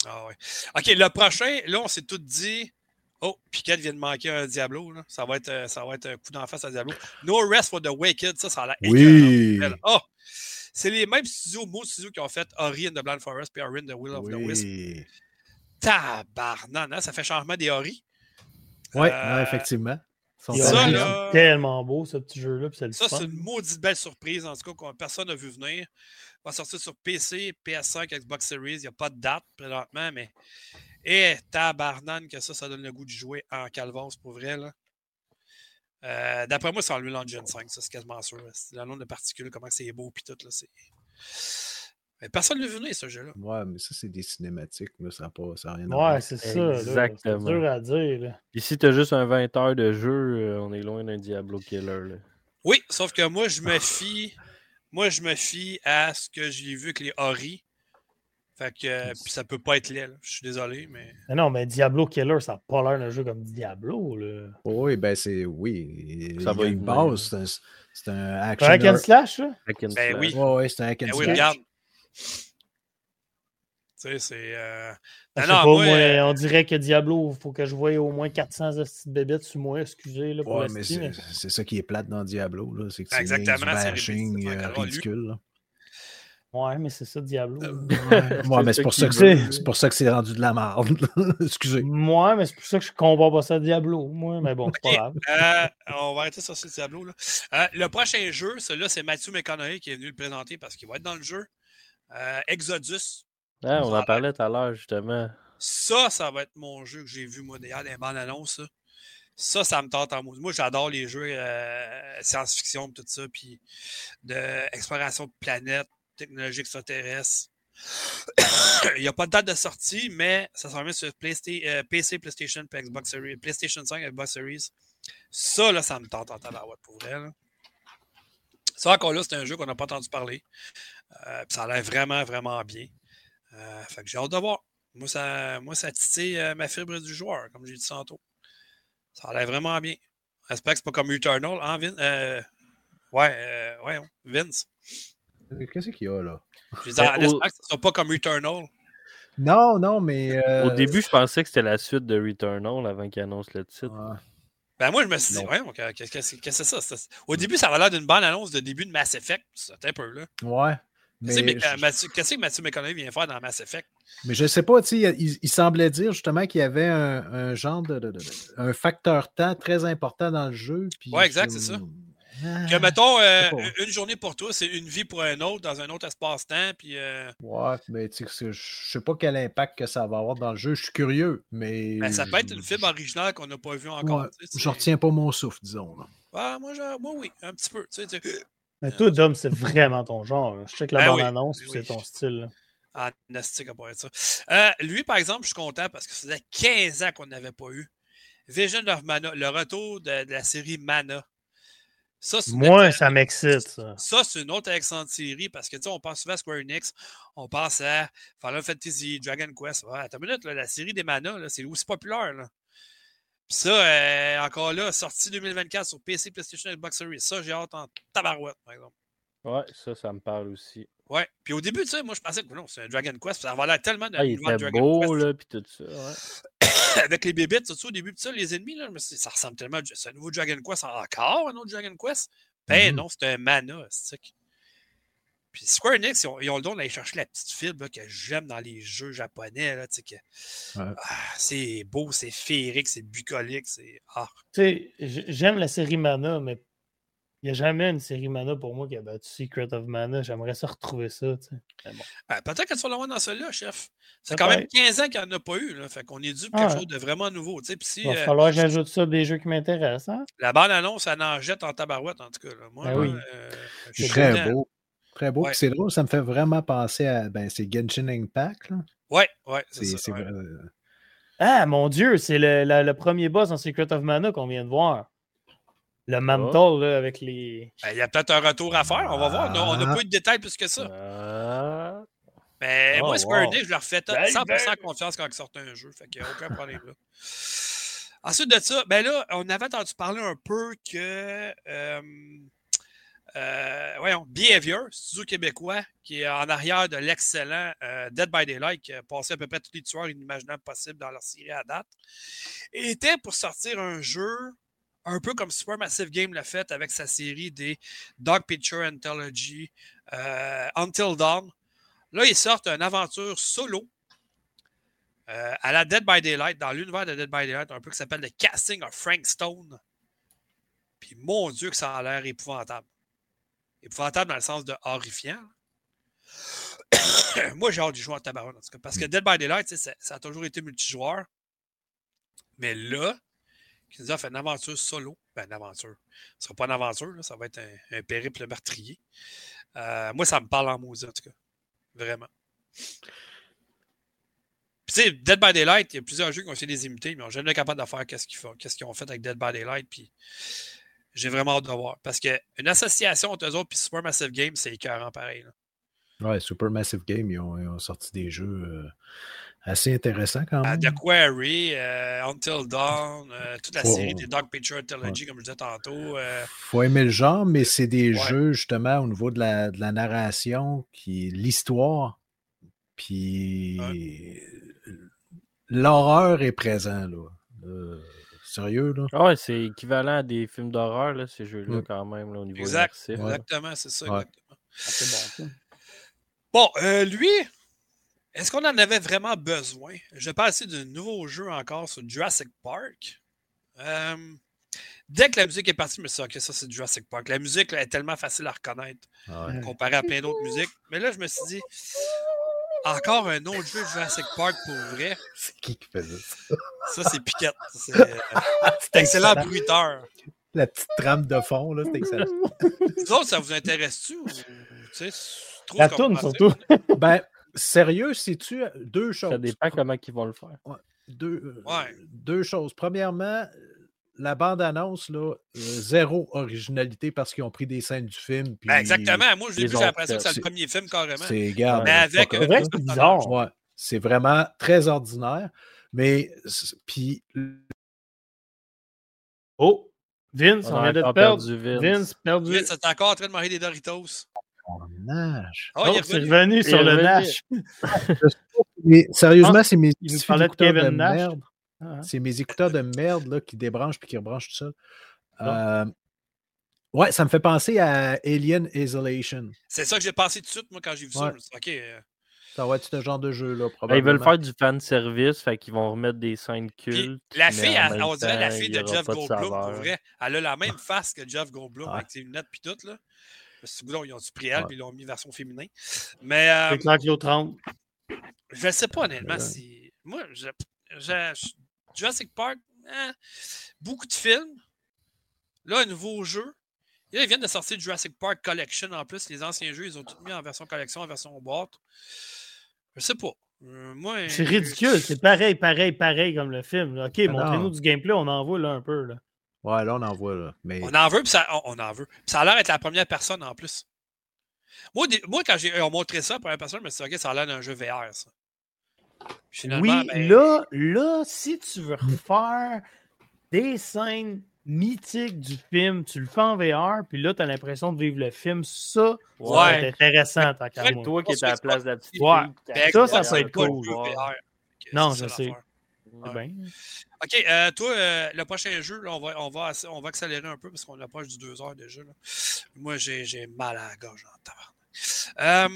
Ah, ouais. OK, le prochain, là, on s'est tout dit. Oh, Piquette vient de manquer un Diablo. Là. Ça, va être, euh, ça va être un coup d'en face à Diablo. No Rest for the Wicked, ça, ça a l'air Oui. Oh, c'est les mêmes studios, mots studios qui ont fait Ori and the Blind Forest et Ori and the Will of the Wisp. Tabarnan, hein? ça fait changement des Ori. Oui, euh, effectivement. C'est tellement beau ce petit jeu-là. Ça, c'est une maudite belle surprise, en tout cas, que personne n'a vu venir. Il va sortir sur PC, PS5, Xbox Series. Il n'y a pas de date présentement, mais et tabarnane que ça, ça donne le goût de jouer en Calvance pour vrai. Là. Euh, D'après moi, c'est en Unreal Engine 5, ça c'est quasiment sûr. Le nombre de particules, comment c'est beau, puis tout. Là, c'est... Mais personne ne l'a vu ce jeu-là. Ouais, mais ça, c'est des cinématiques, là, ça n'a pas ça rien à voir. Ouais, c'est ça. Exactement. C'est dur à dire. Là. Ici, tu as juste un 20 heures de jeu, euh, on est loin d'un Diablo Killer. Là. Oui, sauf que moi, je me fie. Moi, je me fie à ce que j'ai vu avec les Ori. Fait que euh, puis ça peut pas être laid, je suis désolé, mais. non, mais Diablo Killer, ça n'a pas l'air d'un jeu comme Diablo. Là. Oui, ben c'est. Oui. Ça va une base. C'est un, un action. Un hack and slash, là? ben oui. c'est un hack and ben slash. Oui, regarde. Tu sais, c'est. Euh... Ben non, pas, moi, euh, on dirait que Diablo, il faut que je voie au moins 400 petites bébêtes sur moi, excusez. Là, pour ouais, mais c'est ça qui est plate dans Diablo. C'est que c'est Exactement, du bashing euh, ridicule. Ouais, mais c'est ça, Diablo. Euh, ouais, mais c'est pour, ça que c'est pour ça que c'est rendu de la merde. Excusez. Moi, mais c'est pour ça que je comprends pas ça, Diablo. Moi, mais bon, c'est pas grave. Euh, on va arrêter sur ce Diablo. Là. Euh, le prochain jeu, celui-là, c'est Mathieu McConaughey qui est venu le présenter parce qu'il va être dans le jeu. Exodus. Ah, on en parlait tout à l'heure, justement. Ça, ça va être mon jeu que j'ai vu, moi, dans les bandes annonces. Ça, ça me tente en mode. Moi, j'adore les jeux science-fiction, tout ça, puis d'exploration de, de planètes technologie extraterrestre. Il n'y a pas de date de sortie, mais ça s'en met sur euh, PC, PlayStation Xbox Series, PlayStation 5 et Xbox Series. Ça, là, ça me tente en tabarouette pour vrai. Ça, encore là, c'est un jeu qu'on n'a pas entendu parler. Euh, ça a l'air vraiment, vraiment bien. Euh, fait que j'ai hâte de voir. Moi, ça, moi, ça titille ma fibre du joueur, comme j'ai dit tantôt. Ça a l'air vraiment bien. J'espère que c'est pas comme Eternal, hein, Vince? ouais, ouais, Vince. Qu'est-ce qu'il y a là? Je disais, ben, que ce soit pas comme Returnal. Non, non, mais. Euh, Au début, je pensais que c'était la suite de Returnal avant qu'il annonce le titre. Ben moi, je me suis dit, ouais, qu'est-ce que c'est ça? Au début, ça avait l'air d'une bonne annonce de début de Mass Effect. C'était un peu là. Ouais. Qu'est-ce que Mathieu McConaughey vient faire dans Mass Effect? Mais je ne sais pas, il, il, semblait dire justement qu'il y avait un, un genre de, un facteur temps très important dans le jeu. Oui, exact, c'est ça. Que, ah, mettons, euh, une journée pour toi, c'est une vie pour un autre dans un autre espace-temps. Puis, euh... Ouais, mais tu sais, je sais pas quel impact que ça va avoir dans le jeu. Je suis curieux, mais. Ben, ça peut être une fibre originale qu'on n'a pas vue encore. Ouais, je retiens pas mon souffle, disons. Là. moi, moi, oui, un petit peu. Tu sais, mais toi, Dom, c'est vraiment ton genre. Je sais que la ben bande-annonce, c'est ton style. Ah, nastique, à ça. Euh, lui, par exemple, je suis content parce que ça faisait 15 ans qu'on n'avait pas eu. Vision of Mana, le retour de la série Mana. Moi, ça m'excite, ça. Ça, c'est une autre excellente série parce que, tu sais, on pense souvent à Square Enix, on pense à Final Fantasy, Dragon Quest. Ouais, attends une minute, la série des Mana, c'est aussi populaire. Là. Puis ça, euh, encore là, sorti 2024 sur PC, PlayStation et Xbox Series. Ça, j'ai hâte en tabarouette, par exemple. Ouais, ça, ça me parle aussi. Ouais. Puis au début, tu sais, moi, je pensais que non, c'est un Dragon Quest. Ça va l'air tellement d'un ah, il était Dragon beau, Quest. là, puis tout ça. Ouais. Avec les bébites, tout ça, au début, ça, les ennemis, là, ça ressemble tellement à un nouveau Dragon Quest. Encore un autre Dragon Quest? Ben mm-hmm. non, c'est un mana, c'est Puis Square Enix, ils ont, ils ont le don d'aller chercher la petite fibre que j'aime dans les jeux japonais. Là, que, ah, c'est beau, c'est féerique, c'est bucolique, c'est. Ah. Tu sais, j'aime la série Mana, mais il n'y a jamais une série Mana pour moi qui a battu Secret of Mana. J'aimerais ça retrouver ça. Bon. Ben, Peut-être qu'elle soit la dans celle-là, chef. C'est quand même 15 ans qu'il n'y en a pas eu. Là. Fait qu'on est dû pour quelque chose de vraiment nouveau. Si, Il va euh, falloir que j'ajoute ça des jeux qui m'intéressent. Hein? La bande annonce, elle en jette en tabarouette, en tout cas. Moi, ben oui. euh, c'est très beau. Très beau. C'est drôle, ça me fait vraiment penser à. Ben, c'est Genshin Impact. Là. Ouais, ouais. C'est ça. Ah, mon Dieu, c'est le, le, premier boss en Secret of Mana qu'on vient de voir. Le mantle là, avec les. Ben, il y a peut-être un retour à faire. On va voir. On n'a pas eu de détails plus que ça. Ah. Mais moi, Square Enix, je leur fais 100% confiance quand ils sortent un jeu. Fait qu'il n'y a aucun problème là. Ensuite de ça, ben là, on avait entendu parler un peu que. Euh, euh, voyons, Behavior, studio québécois, qui est en arrière de l'excellent euh, Dead by Daylight, qui a passé à peu près tous les tueurs inimaginables possibles dans leur série à date, était pour sortir un jeu un peu comme Supermassive Game l'a fait avec sa série des Dog Picture Anthology euh, Until Dawn. Là, ils sortent une aventure solo euh, à la Dead by Daylight, dans l'univers de Dead by Daylight, un peu qui s'appelle The Casting of Frank Stone. Puis mon Dieu, que ça a l'air épouvantable. Épouvantable dans le sens de horrifiant. Moi, j'ai hâte du jouer en tabac, en tout cas. Parce que Dead by Daylight, ça a toujours été multijoueur. Mais là, qui nous offre une aventure solo. Ben, une aventure. Ce ne sera pas une aventure, ça va être un, périple meurtrier. Euh, moi, ça me parle en maudit, en tout cas. Vraiment. Tu sais, Dead by Daylight, il y a plusieurs jeux qui ont essayé de les imiter, mais ils n'ont jamais été capables de faire qu'est-ce qu'ils font, qu'est-ce qu'ils ont fait avec Dead by Daylight. Puis, j'ai vraiment hâte de voir. Parce qu'une association entre eux autres puis Supermassive Game, c'est écœurant pareil. Ouais, Supermassive Game, ils ont, sorti des jeux. Euh, assez intéressant quand même. The Quarry, euh, Until Dawn, euh, toute la série des Dog Picture Anthology, comme je disais tantôt. Euh. faut aimer le genre, mais c'est des jeux justement au niveau de la, de la narration, qui l'histoire, puis l'horreur est présent là. sérieux là? Ah ouais, c'est équivalent à des films d'horreur là, ces jeux-là quand même au niveau exact, Exactement, c'est ça. Exactement. Ah, bon, bon lui, est-ce qu'on en avait vraiment besoin? Je vais passer d'un nouveau jeu encore sur Jurassic Park. Euh, dès que la musique est partie, je me suis dit, OK, ça c'est Jurassic Park. La musique est tellement facile à reconnaître ah comparé à plein d'autres musiques. Mais là, je me suis dit, encore un autre jeu de Jurassic Park pour vrai. C'est qui qui fait ça? Ça, c'est Piquette. C'est euh, excellent bruiteur. La petite trame de fond, là, c'est excellent. Vous autres, ça vous intéresse-tu? La tourne surtout. ben, sérieux, si tu deux choses. Ça dépend comment ils vont le faire. Deux, deux choses. Premièrement, la bande-annonce, là, zéro originalité parce qu'ils ont pris des scènes du film. Ben, exactement. Moi, je l'ai vu, j'ai l'impression que c'est le premier film carrément. C'est grave. Mais avec. C'est vrai c'est bizarre. Ouais. C'est vraiment très ordinaire. Mais, puis. Oh! Vince, on, vient de perdre. Vince. Vince, perdu. Vince, t'es encore en train de manger des Doritos. Oh, Nash. Oh, il est revenu, sur le Nash. sérieusement, c'est mes il de Kevin Nash. merde. Ah, hein. C'est mes écouteurs de merde là, qui débranchent puis qui rebranchent tout ça. Euh, ouais, ça me fait penser à Alien Isolation. C'est ça que j'ai pensé tout de suite, moi, quand j'ai vu ça. OK. Euh. Ça va être ce genre de jeu-là, probablement. Ben, ils veulent faire du fan service, fait qu'ils vont remettre des scènes cultes. la fille, elle, on dirait la fille de Jeff Goldblum, pour vrai. Elle a la même face que Jeff Goldblum avec ses lunettes puis tout, là. C'est bon, ils ont du pris elle, puis ils l'ont mis version féminin. Mais. Euh, C'est clair 30. Je ne sais pas, honnêtement, si. Moi, je, Jurassic Park, hein, beaucoup de films. Là, un nouveau jeu. ils viennent de sortir Jurassic Park Collection en plus. Les anciens jeux, ils ont tout mis en version collection, en version boîte. Je sais pas. Euh, c'est ridicule. C'est pareil, pareil, pareil comme le film. OK, montrez-nous du gameplay, on en voit là un peu. Là. Ouais, là, on en voit. Là. Mais... On en veut, puis ça, on, en veut. ça a l'air d'être la première personne en plus. Moi, moi quand j'ai montré ça, la première personne, je me suis dit, OK, ça a l'air d'un jeu VR, ça oui, ben, là, là, si tu veux refaire des scènes mythiques du film, tu le fais en VR, puis là, tu as l'impression de vivre le film. Ça, ouais. c'est intéressant, tant C'est toi qui es à la place de la petite ouais. Ça, ça, peut être cool. Non, je sais. OK, euh, toi, euh, le prochain jeu, là, on, va, on, va, on va accélérer un peu parce qu'on approche du 2 heures déjà. Là. Moi, j'ai mal à la gorge en. Euh,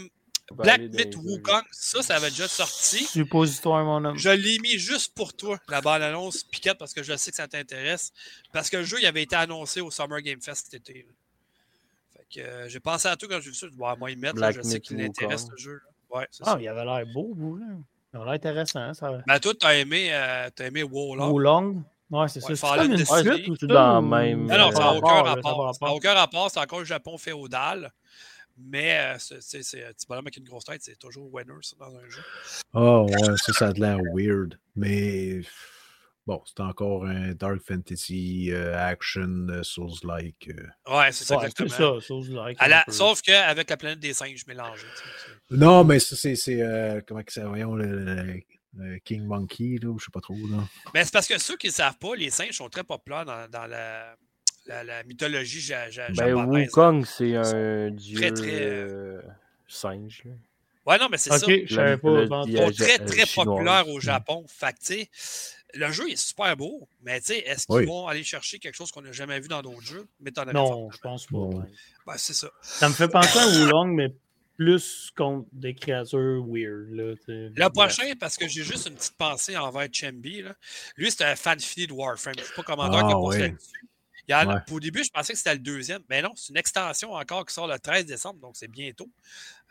Black Myth Wukong, ça, ça avait déjà sorti. Suppositoire, mon homme. Je l'ai mis juste pour toi, la bande-annonce Piquette, parce que je sais que ça t'intéresse. Parce que le jeu, il avait été annoncé au Summer Game Fest cet été. Fait que j'ai pensé à tout quand j'ai vu ça. Je vais moi y mettre. je sais qu'il intéresse le jeu. Ouais, ah, il avait l'air beau, vous. Là. Avait l'air intéressant. Ça... Ben, toi, t'as aimé, euh, as aimé Wolong. Wolong? Ouais, c'est ça. C'est comme une suite ou dans même. Non, non, ça n'a aucun rapport. Ça n'a aucun rapport. C'est encore le Japon féodal. Mais euh, c'est un petit bonhomme avec une grosse tête, c'est toujours winner ça, dans un jeu. Oh ouais, ça, ça a l'air weird. Mais bon, c'est encore un Dark Fantasy euh, action euh, Souls-like. Ouais, c'est ça, ouais, exactement. ça, Souls-like. Sauf qu'avec la planète des singes mélangée. Non, mais c'est. comment que ça. Voyons, le, King Monkey, là, je sais pas trop. Là. Mais c'est parce que ceux qui ne savent pas, les singes sont très populaires dans, dans la la, mythologie japonaise. Ben, Wukong, c'est un dieu très, très, euh, singe. Ouais, non, mais c'est ça. Je savais pas. Ils très, très populaire au Japon. Fait le jeu est super beau, mais est-ce qu'ils vont aller chercher quelque chose qu'on n'a jamais vu dans d'autres jeux? non, je pense pas. Ben, c'est ça. Ça me fait penser à Wulong, mais plus contre des créatures weird. Là, le prochain, parce que j'ai juste une petite pensée envers Chemby. Là. Lui, c'est un fan fini de Warframe. Je ne sais pas comment ah, qui a posé là-dessus. Au début, je pensais que c'était le deuxième, mais non, c'est une extension encore qui sort le 13 décembre, donc c'est bientôt.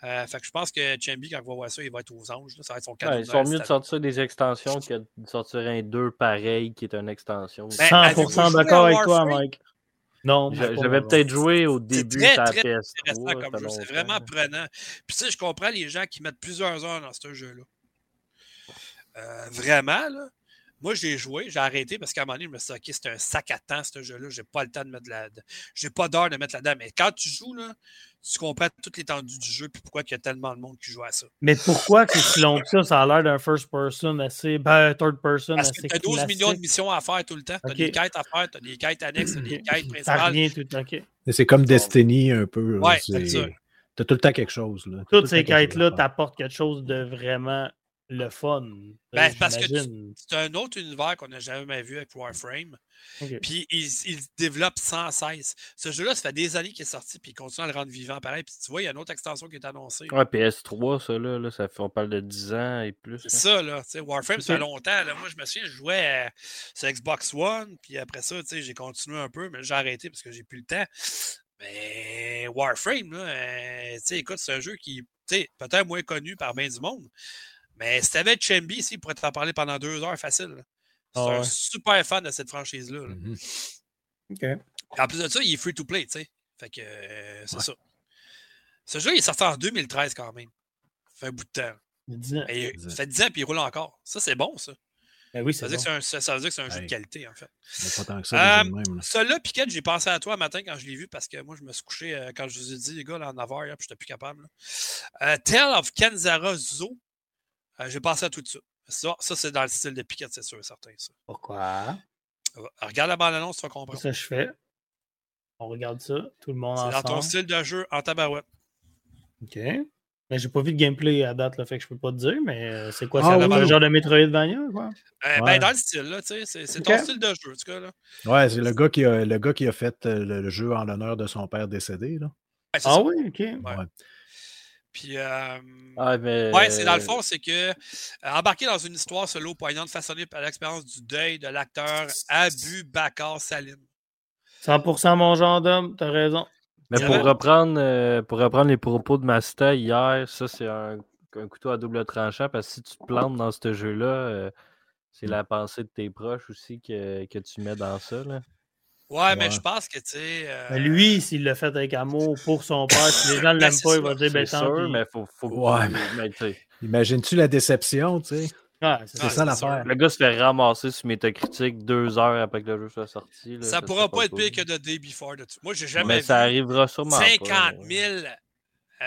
Euh, fait que je pense que Chambi, quand il va voir ça, il va être aux anges. Ça va être son ouais, Ils sont mieux de sortir des extensions que de sortir un 2 pareil qui est une extension. 100% d'accord avec toi, Mike. Non, j'avais peut-être joué au début de la PS. C'est vraiment prenant. Puis tu sais, je comprends les gens qui mettent plusieurs heures dans ce jeu-là. Euh, vraiment, là. Moi, j'ai joué, j'ai arrêté parce qu'à un moment donné, je me suis dit, OK, c'est un sac à temps, ce jeu-là. J'ai pas le temps de mettre la. J'ai pas d'heure de mettre là-dedans. Mais quand tu joues, là, tu comprends toute l'étendue du jeu puis pourquoi il y a tellement de monde qui joue à ça. Mais pourquoi que si long que ça? Ça a l'air d'un first person assez. Ben, third person Parce assez. que tu as 12 millions de missions à faire tout le temps. Tu as des quêtes à faire, tu as des quêtes annexes, tu as des quêtes principales. Rien tout OK. C'est comme Destiny un peu. Ouais, c'est ça. Tu as tout le temps quelque chose. Là. Toutes ces quêtes-là t'apportent quelque chose de vraiment le fun. Ben, parce que c'est un autre univers qu'on n'a jamais vu avec Warframe. Puis il, il, développe sans cesse. Ce jeu-là, ça fait des années qu'il est sorti, puis il continue à le rendre vivant pareil. Puis tu vois, il y a une autre extension qui est annoncée. Ouais, PS3, ça, là, ça fait, on parle de 10 ans et plus. C'est ça, là. Warframe, ça fait longtemps. Là. Moi, je me souviens, je jouais sur Xbox One, puis après ça, j'ai continué un peu, mais j'ai arrêté parce que j'ai plus le temps. Mais Warframe, là, euh, écoute, c'est un jeu qui est peut-être moins connu par bien du monde. Mais si t'avais Chambi ici, il pourrait t'en parler pendant deux heures facile. C'est ah un super fan de cette franchise-là. Mm-hmm. OK. En plus de ça, il est free to play, tu sais. Fait que euh, c'est ça. Ce jeu, il est sorti en 2013 quand même. Ça fait un bout de temps. 10 ans. ça fait 10 ans, puis il roule encore. Ça, c'est bon, ça. Ben oui, ça, veut bon. un, ça, veut dire que c'est un jeu de qualité, en fait. Mais pas tant que ça, euh, Celui-là, Piquet, j'ai pensé à toi matin quand je l'ai vu parce que moi, je me suis couché euh, quand je vous ai dit, les gars, là, en 9 h, puis j'étais plus capable. Euh, Tale of Kanzara Zoo, euh, j'ai pensé à tout ça. Ça, ça c'est dans le style de Piquet, c'est sûr et certain. Ça. Pourquoi? Regarde la bande-annonce, tu vas comprendre. Ça, je fais. On regarde ça, tout le monde ensemble. C'est dans ton style de jeu en tabarouette. OK. Mais j'ai pas vu de gameplay à date, là, fait que je peux pas te dire, mais euh, c'est quoi, ah, c'est le genre de Metroidvania, quoi? Euh, Ben, dans le style, là, tu sais, c'est ton style de jeu, en tout cas, là. Ouais, c'est le gars qui a, le gars qui a fait euh, le, jeu en l'honneur de son père décédé, là. ah oui, ok. Ouais. Puis, euh, mais... ouais, c'est dans le fond, c'est que embarquer dans une histoire solo poignante façonnée par l'expérience du deuil de l'acteur Abu Bakar Salim. 100% mon genre d'homme, t'as raison. Mais pour reprendre, euh, pour reprendre les propos de Masta hier, ça c'est un, couteau à double tranchant parce que si tu te plantes dans ce jeu-là, euh, c'est la pensée de tes proches aussi que, que tu mets dans ça. Là. Ouais, mais je pense que tu sais. Euh... Lui, s'il l'a fait avec amour pour son père, si les gens ne l'aiment pas, il va dire ben tant sûr, mais faut, faut ouais, mais... Imagines-tu la déception, tu sais? c'est ça l'affaire. Le gars se fait ramasser sur Metacritic deux heures après que le jeu soit sorti. Là, ça, pourra pas être pire que The Day Before. Moi, j'ai jamais Mais vu ça arrivera sûrement 50 000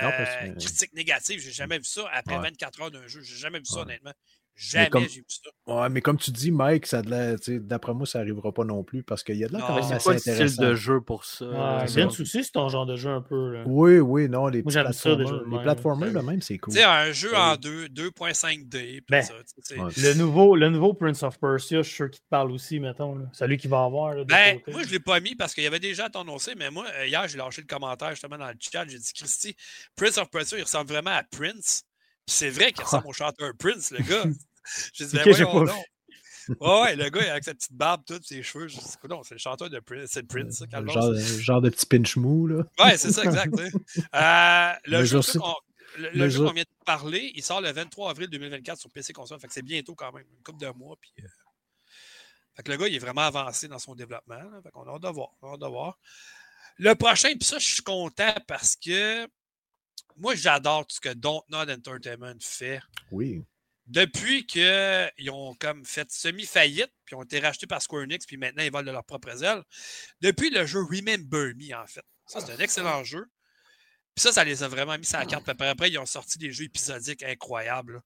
euh, critiques négatives. J'ai jamais vu ça après 24 heures d'un jeu. J'ai jamais vu ça, honnêtement. Jamais j'ai vu ça. Ouais, mais comme tu dis, Mike, d'après moi, ça n'arrivera pas non plus parce qu'il y a de là quand même assez pas style de jeu pour ça. Ouais, bien souci, c'est ton genre de jeu un peu. Oui, oui, non, les plateformers, les plateformers, le même, c'est cool. Tu sais, un jeu en 2.5D. Ben, le, nouveau, le nouveau Prince of Persia, je suis sûr qu'il te parle aussi, mettons. Là. Celui qui va avoir. ben, moi, je ne l'ai pas mis parce qu'il y avait déjà annoncé, mais moi, euh, hier, j'ai lâché le commentaire justement dans le chat. J'ai dit, Christy, Prince of Persia, il ressemble vraiment à Prince c'est vrai qu'il ressemble au chanteur Prince, le gars. J'ai dit, ben voyons non. ouais, le gars, avec sa petite barbe, tous ses cheveux, je dis, non, c'est le chanteur de Prince, c'est Prince, ça, genre, genre, de petit pinch mou, là. Ouais, c'est ça, exact. Euh, le jeu qu'on vient de parler, il sort le 23 avril 2024 sur PC console, fait que c'est bientôt quand même, une couple de mois, puis. Euh, fait que le gars, il est vraiment avancé dans son développement. fait qu'on a hâte de voir. On a hâte de voir. Le prochain, puis ça, je suis content parce que moi, j'adore tout ce que Dontnod Entertainment fait. Oui. Depuis qu'ils ont comme fait semi-faillite, puis ont été rachetés par Square Enix, puis maintenant ils volent de leurs propres ailes. Depuis le jeu Remember Me, en fait. Ça, c'est un excellent jeu. Puis ça, ça les a vraiment mis sur la carte. Après, après, ils ont sorti des jeux épisodiques incroyables.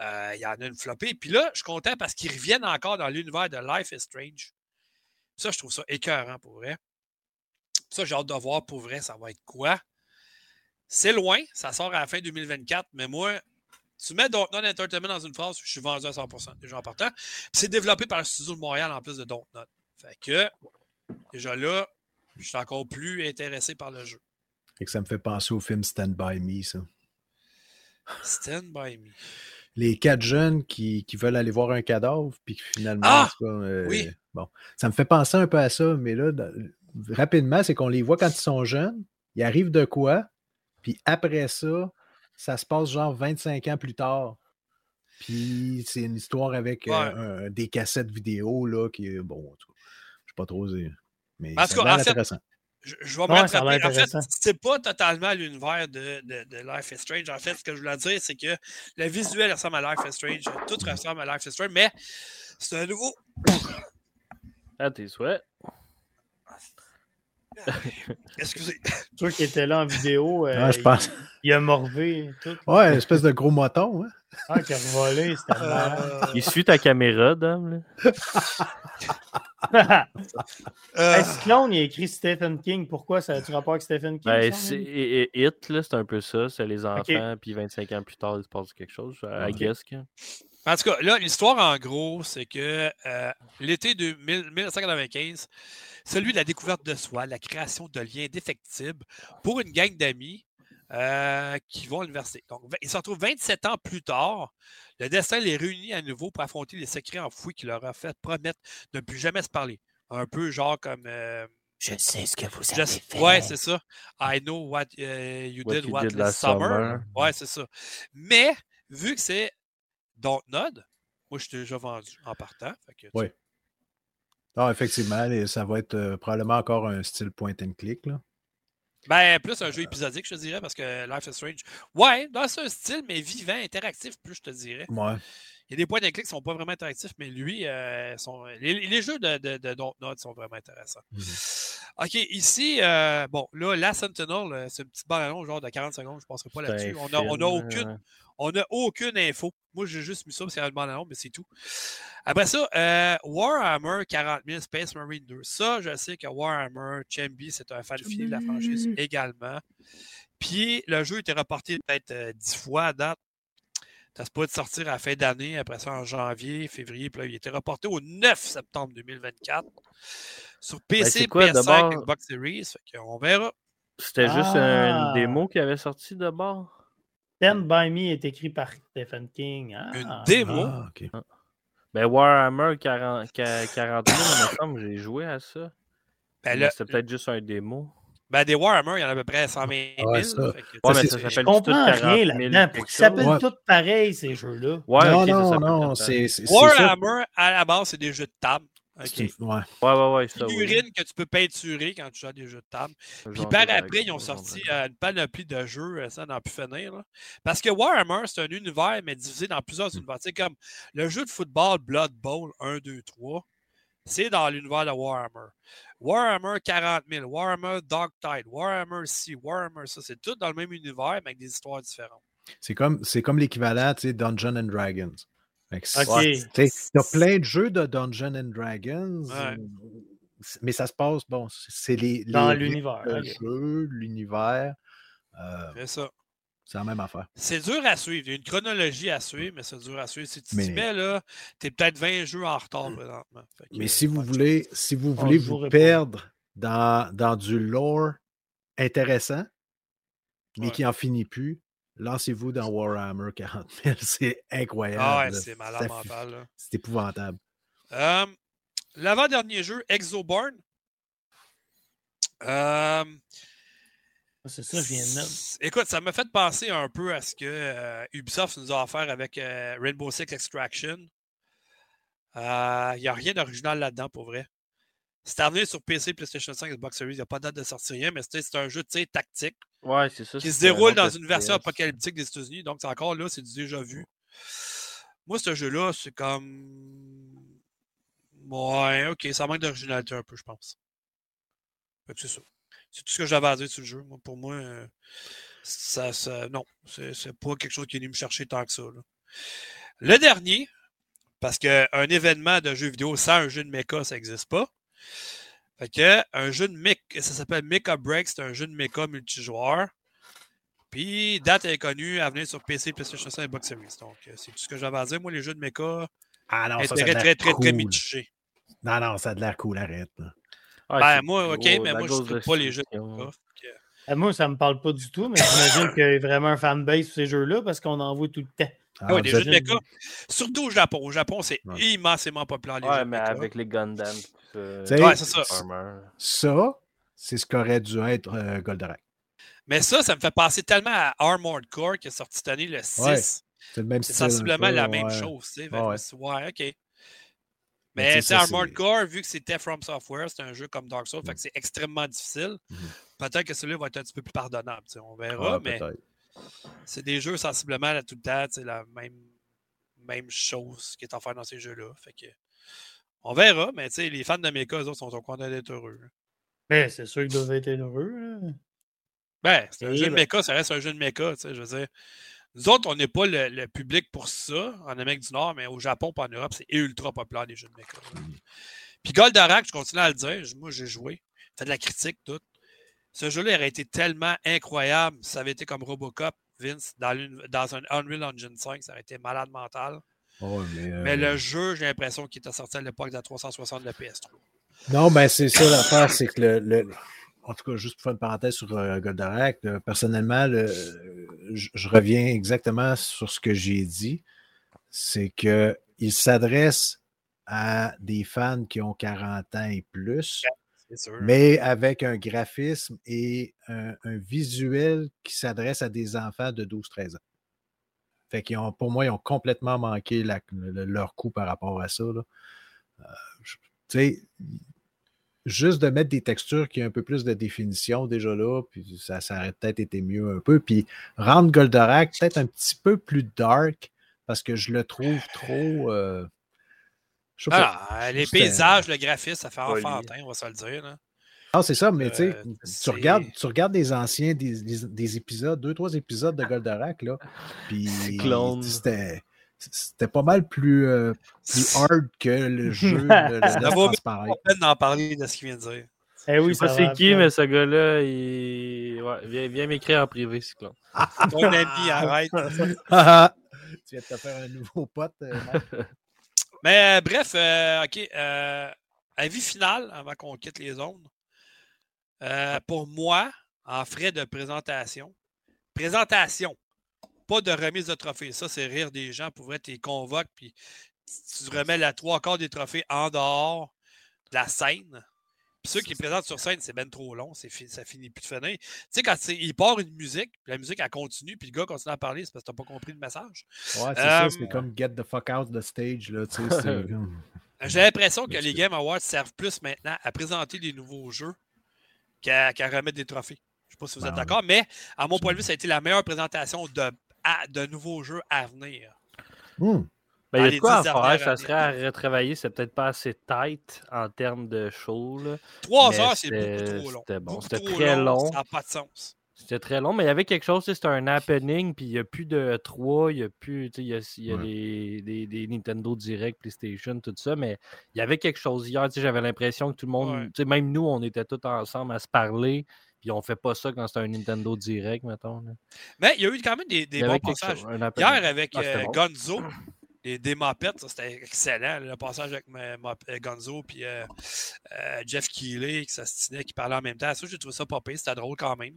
Euh, il y en a une flopée. Puis là, je suis content parce qu'ils reviennent encore dans l'univers de Life is Strange. Ça, je trouve ça écœurant pour vrai. Ça, j'ai hâte de voir pour vrai, ça va être quoi. C'est loin, ça sort à la fin 2024, mais moi, tu mets Dontnod Entertainment dans une phrase, je suis vendu à 100% déjà en partant. C'est développé par le studio de Montréal en plus de Dontnod. Fait que, déjà là, je suis encore plus intéressé par le jeu. Et que ça me fait penser au film Stand By Me, ça. Stand By Me. Les quatre jeunes qui, qui veulent aller voir un cadavre, puis finalement, ah! Euh, oui. bon, ça me fait penser un peu à ça, mais là, rapidement, c'est qu'on les voit quand ils sont jeunes, ils arrivent de quoi, puis après ça, ça se passe genre 25 ans plus tard. Puis c'est une histoire avec euh, des cassettes vidéo, là, qui est, bon, je ne sais pas trop dire. Mais c'est intéressant. Je, je, vais me rattraper. En fait, c'est pas totalement l'univers de, de, de, Life is Strange. En fait, ce que je voulais dire, c'est que le visuel ressemble à Life is Strange. Tout ressemble à Life is Strange, mais c'est un nouveau. À tes souhaits. Excusez. Toi qui étais là en vidéo, euh, je pense. il, a morvé. Tout, ouais, une espèce de gros moton. Hein? Ah, qui a volé, c'était euh... Il suit ta caméra, dame. euh... Cyclone, il a écrit Stephen King. Pourquoi ça a-tu rapport avec Stephen King? Ben, c'est, It, c'est un peu ça. C'est les enfants, puis 25 ans plus tard, il se passe quelque chose. I guess. En tout cas, là, l'histoire, en gros, c'est que euh, l'été de 1995, celui de la découverte de soi, la création de liens défectibles pour une gang d'amis euh, qui vont à l'université. Donc, ils se retrouvent 27 ans plus tard. Le destin les réunit à nouveau pour affronter les secrets enfouis qui leur a fait promettre de ne plus jamais se parler. Un peu genre comme. Euh, je sais ce que vous avez fait. Ouais, c'est ça. I know what euh, you did, what last summer. Ouais, c'est ça. Mais, vu que c'est Dontnod, moi, je suis déjà vendu en partant. oui. Ah, effectivement, ça va être euh, probablement encore un style point and click. Là. Ben, plus un jeu épisodique, je te dirais, parce que Life is Strange. Ouais, dans ce style, mais vivant, interactif, plus je te dirais. Ouais. Il y a des points d'inclic qui ne sont pas vraiment interactifs, mais lui, euh, sont, les, jeux de, de, de sont vraiment intéressants. Mm-hmm. OK, ici, euh, bon, là, la Sentinel, c'est un petit ballon genre de 40 secondes, je ne passerai pas là-dessus. On n'a on a aucune, on a aucune info. Moi, j'ai juste mis ça parce qu'il y a le ballon, mais c'est tout. Après ça, Warhammer 40 000 Space Marine 2. Ça, je sais que Warhammer, Chambi, c'est un fan fini de la franchise également. Puis, le jeu était reporté peut-être 10 fois à date. Ça se peut de sortir à la fin d'année, après ça en janvier, février, puis là, il était reporté au 9 septembre 2024 sur PC, ben, PS5, Xbox Series. on verra. C'était juste une ah! démo qui avait sorti d'abord? Stand by Me est écrit par Stephen King. Ah, une démo? Ah, ah. Ben Warhammer 40, 40 000, il me semble, j'ai joué à ça. Ben, C'était peut-être juste un démo. Ben, des Warhammer, il y en a à peu près 100 000. Ouais, ça. Ouais, mais ça s'appelle tout rien là-dedans. Ils s'appellent tous pareils, ces jeux-là. Ouais, non, non, non. Warhammer, à la base, c'est des jeux de table. Okay. Ouais. ouais, ouais, ouais. Une urine que tu peux peinturer quand tu joues à des jeux de table. Puis par après, ils ont sorti euh, une panoplie de jeux, euh, ça n'en plus finir. Là. Parce que Warhammer, c'est un univers, mais divisé dans plusieurs mm. univers. C'est comme le jeu de football Blood Bowl 1, 2, 3 c'est dans l'univers de Warhammer. Warhammer 40 000, Warhammer Dark Tide, Warhammer C, Warhammer ça, c'est tout dans le même univers, mais avec des histoires différentes. C'est comme, comme l'équivalent, tu sais, Dungeons and Dragons. Okay. Tu as plein de jeux de Dungeons and Dragons, mais ça se passe, bon, c'est les, Dans l'univers. Le jeu, l'univers. Euh, c'est ça. C'est la même affaire. C'est dur à suivre. Il y a une chronologie à suivre, mais c'est dur à suivre. Si tu t'y mets, là, t'es peut-être 20 jeux en retard présentement. mais si vous voulez, si vous voulez vous perdre dans, dans du lore intéressant, mais qui n'en finit plus, lancez-vous dans Warhammer 40 000. C'est incroyable. Ah ouais, c'est malade mental. C'est épouvantable. Euh, l'avant-dernier jeu, Exoborn. Euh, ah, c'est ça, je viens de mettre. Écoute, ça m'a fait penser un peu à ce que euh, Ubisoft nous a offert avec euh, Rainbow Six Extraction. Il euh, n'y a rien d'original là-dedans, pour vrai. C'est arrivé sur PC, PlayStation 5, Xbox Series. Il n'y a pas de date de sortie, rien, mais c'est un jeu tactique. Ouais, c'est ça. Qui se déroule dans une version apocalyptique des États-Unis. Donc, c'est encore là, c'est du déjà vu. Moi, ce jeu-là, c'est comme. Ouais, ok, ça manque d'originalité un peu, je pense. C'est ça. C'est tout ce que j'avais à dire sur le jeu. pour moi, euh, ça, ça, non, c'est pas quelque chose qui est venu me chercher tant que ça. Le dernier, parce qu'un événement de jeu vidéo sans un jeu de mecha, ça n'existe pas. Fait que un jeu de mecha, ça s'appelle Mecha Break, c'est un jeu de mecha multijoueur. Puis, date inconnue à venir sur PC, PlayStation 5 et Box Series. Donc, euh, c'est tout ce que j'avais à dire. Moi, les jeux de mecha, ah non, ça, très, très, très, très mitigé. Non, non, ça a de l'air cool, arrête. Ah, ben, moi, OK, mais moi, je ne pas les jeux de mecha. Euh, moi, ça ne me parle pas du tout, mais j'imagine qu'il y a vraiment un fanbase sur ces jeux-là parce qu'on en voit tout le temps. Ah, oui, des jeux de mecha. Surtout au Japon. Au Japon, c'est immensément populaire. Les ouais, mais avec les Gundam. Euh, ouais, c'est ça. Ça, c'est ce qu'aurait dû être euh, Goldorak. Mais ça, ça me fait penser tellement à Armored Core qui est sorti cette année, le 6. c'est sensiblement la même chose. Tu sais, ouais. OK. Mais c'est Armored Core, vu que c'était From Software, c'est un jeu comme Dark Souls, fait que mm. c'est extrêmement difficile. Mm-hmm. Peut-être que celui-là va être un petit peu plus pardonnable, on verra, mais c'est des jeux sensiblement là, tout le temps, c'est la même, même chose qui est offerte dans ces jeux-là. Fait que on verra, mais les fans de Mecha, eux autres, sont au coin d'être heureux. Ben, c'est sûr qu'ils doivent être heureux. Ben, c'est un jeu de mecha, ça reste un jeu de mecha, je veux dire. Nous autres, on n'est pas le, public pour ça en Amérique du Nord, mais au Japon et en Europe, c'est ultra populaire les jeux de mecha. Puis Goldorak, je continue à le dire, moi j'ai joué, fait de la critique, tout. Ce jeu-là aurait été tellement incroyable ça avait été comme Robocop, Vince, dans, dans un Unreal Engine 5, ça aurait été malade mental. Mais, le euh, jeu, j'ai l'impression qu'il était sorti à l'époque de la 360 de la PS3. Non, ben c'est ça l'affaire, c'est que le, en tout cas, juste pour faire une parenthèse sur euh, Goldorak, personnellement, je, reviens exactement sur ce que j'ai dit. C'est qu'il s'adresse à des fans qui ont 40 ans et plus, mais avec un graphisme et un, visuel qui s'adresse à des enfants de 12-13 ans. Fait qu'ils ont, pour moi, ils ont complètement manqué leur coup par rapport à ça. Là. Euh, tu sais, juste de mettre des textures qui ont un peu plus de définition déjà là, puis ça, ça aurait peut-être été mieux un peu. Puis rendre Goldorak peut-être un petit peu plus dark parce que je le trouve trop. Euh, ah, les paysages, le graphisme, ça fait enfantin, on va se le dire. Ah, c'est ça, mais tu sais, euh, tu regardes, tu regardes des anciens, des, des, épisodes, deux, trois épisodes de Goldorak, là, puis c'était c'était pas mal plus, euh, plus hard que le jeu de Ça vaut peine d'en parler de ce qu'il vient de dire. Eh oui, ça c'est qui, mais ce gars-là, il... ouais, viens, m'écrire en privé, Cyclone. Ton ami, arrête. tu viens de te faire un nouveau pote. Euh, mais euh, bref, OK. avis final, avant qu'on quitte les zones. Pour moi, en frais de présentation, présentation, pas de remise de trophée. Ça, c'est rire des gens. Pour vrai, tu les convoques, puis tu remets la trois quarts des trophées en dehors de la scène. Puis ceux qui présentent sur scène, c'est ben trop long, ça finit plus de finir. Tu sais, quand il part une musique, puis la musique, elle continue, puis le gars continue à parler, c'est parce que t'as pas compris le message. Ouais, c'est ça, c'est comme get the fuck out the stage, là, tu sais. J'ai l'impression que les Game Awards servent plus maintenant à présenter des nouveaux jeux qu'à remettre des trophées. Je ne sais pas si vous êtes ben d'accord, mais à mon point de vue, ça a été la meilleure présentation de de nouveaux jeux à venir. Hmm. Ben, il y a quoi à faire, ça serait à retravailler, c'est peut-être pas assez tight en termes de show. Trois heures, c'est beaucoup trop long. C'était bon, c'était très long. Ça n'a pas de sens. C'était très long, mais il y avait quelque chose, c'était un happening, puis il n'y a plus de 3, il y a plus, il y a, il y a des, des, Nintendo Direct, PlayStation, tout ça, mais il y avait quelque chose hier, j'avais l'impression que tout le monde, même nous, on était tous ensemble à se parler, puis on fait pas ça quand c'est un Nintendo Direct, mettons. Mais il y a eu quand même des, bons passages. Hier, avec ah, euh, Gonzo, des, des mopettes, c'était excellent. Le passage avec euh, Gonzo puis euh, Jeff Keighley qui s'astinait, qui parlait en même temps. Ça, j'ai trouvé ça pire. C'était drôle quand même.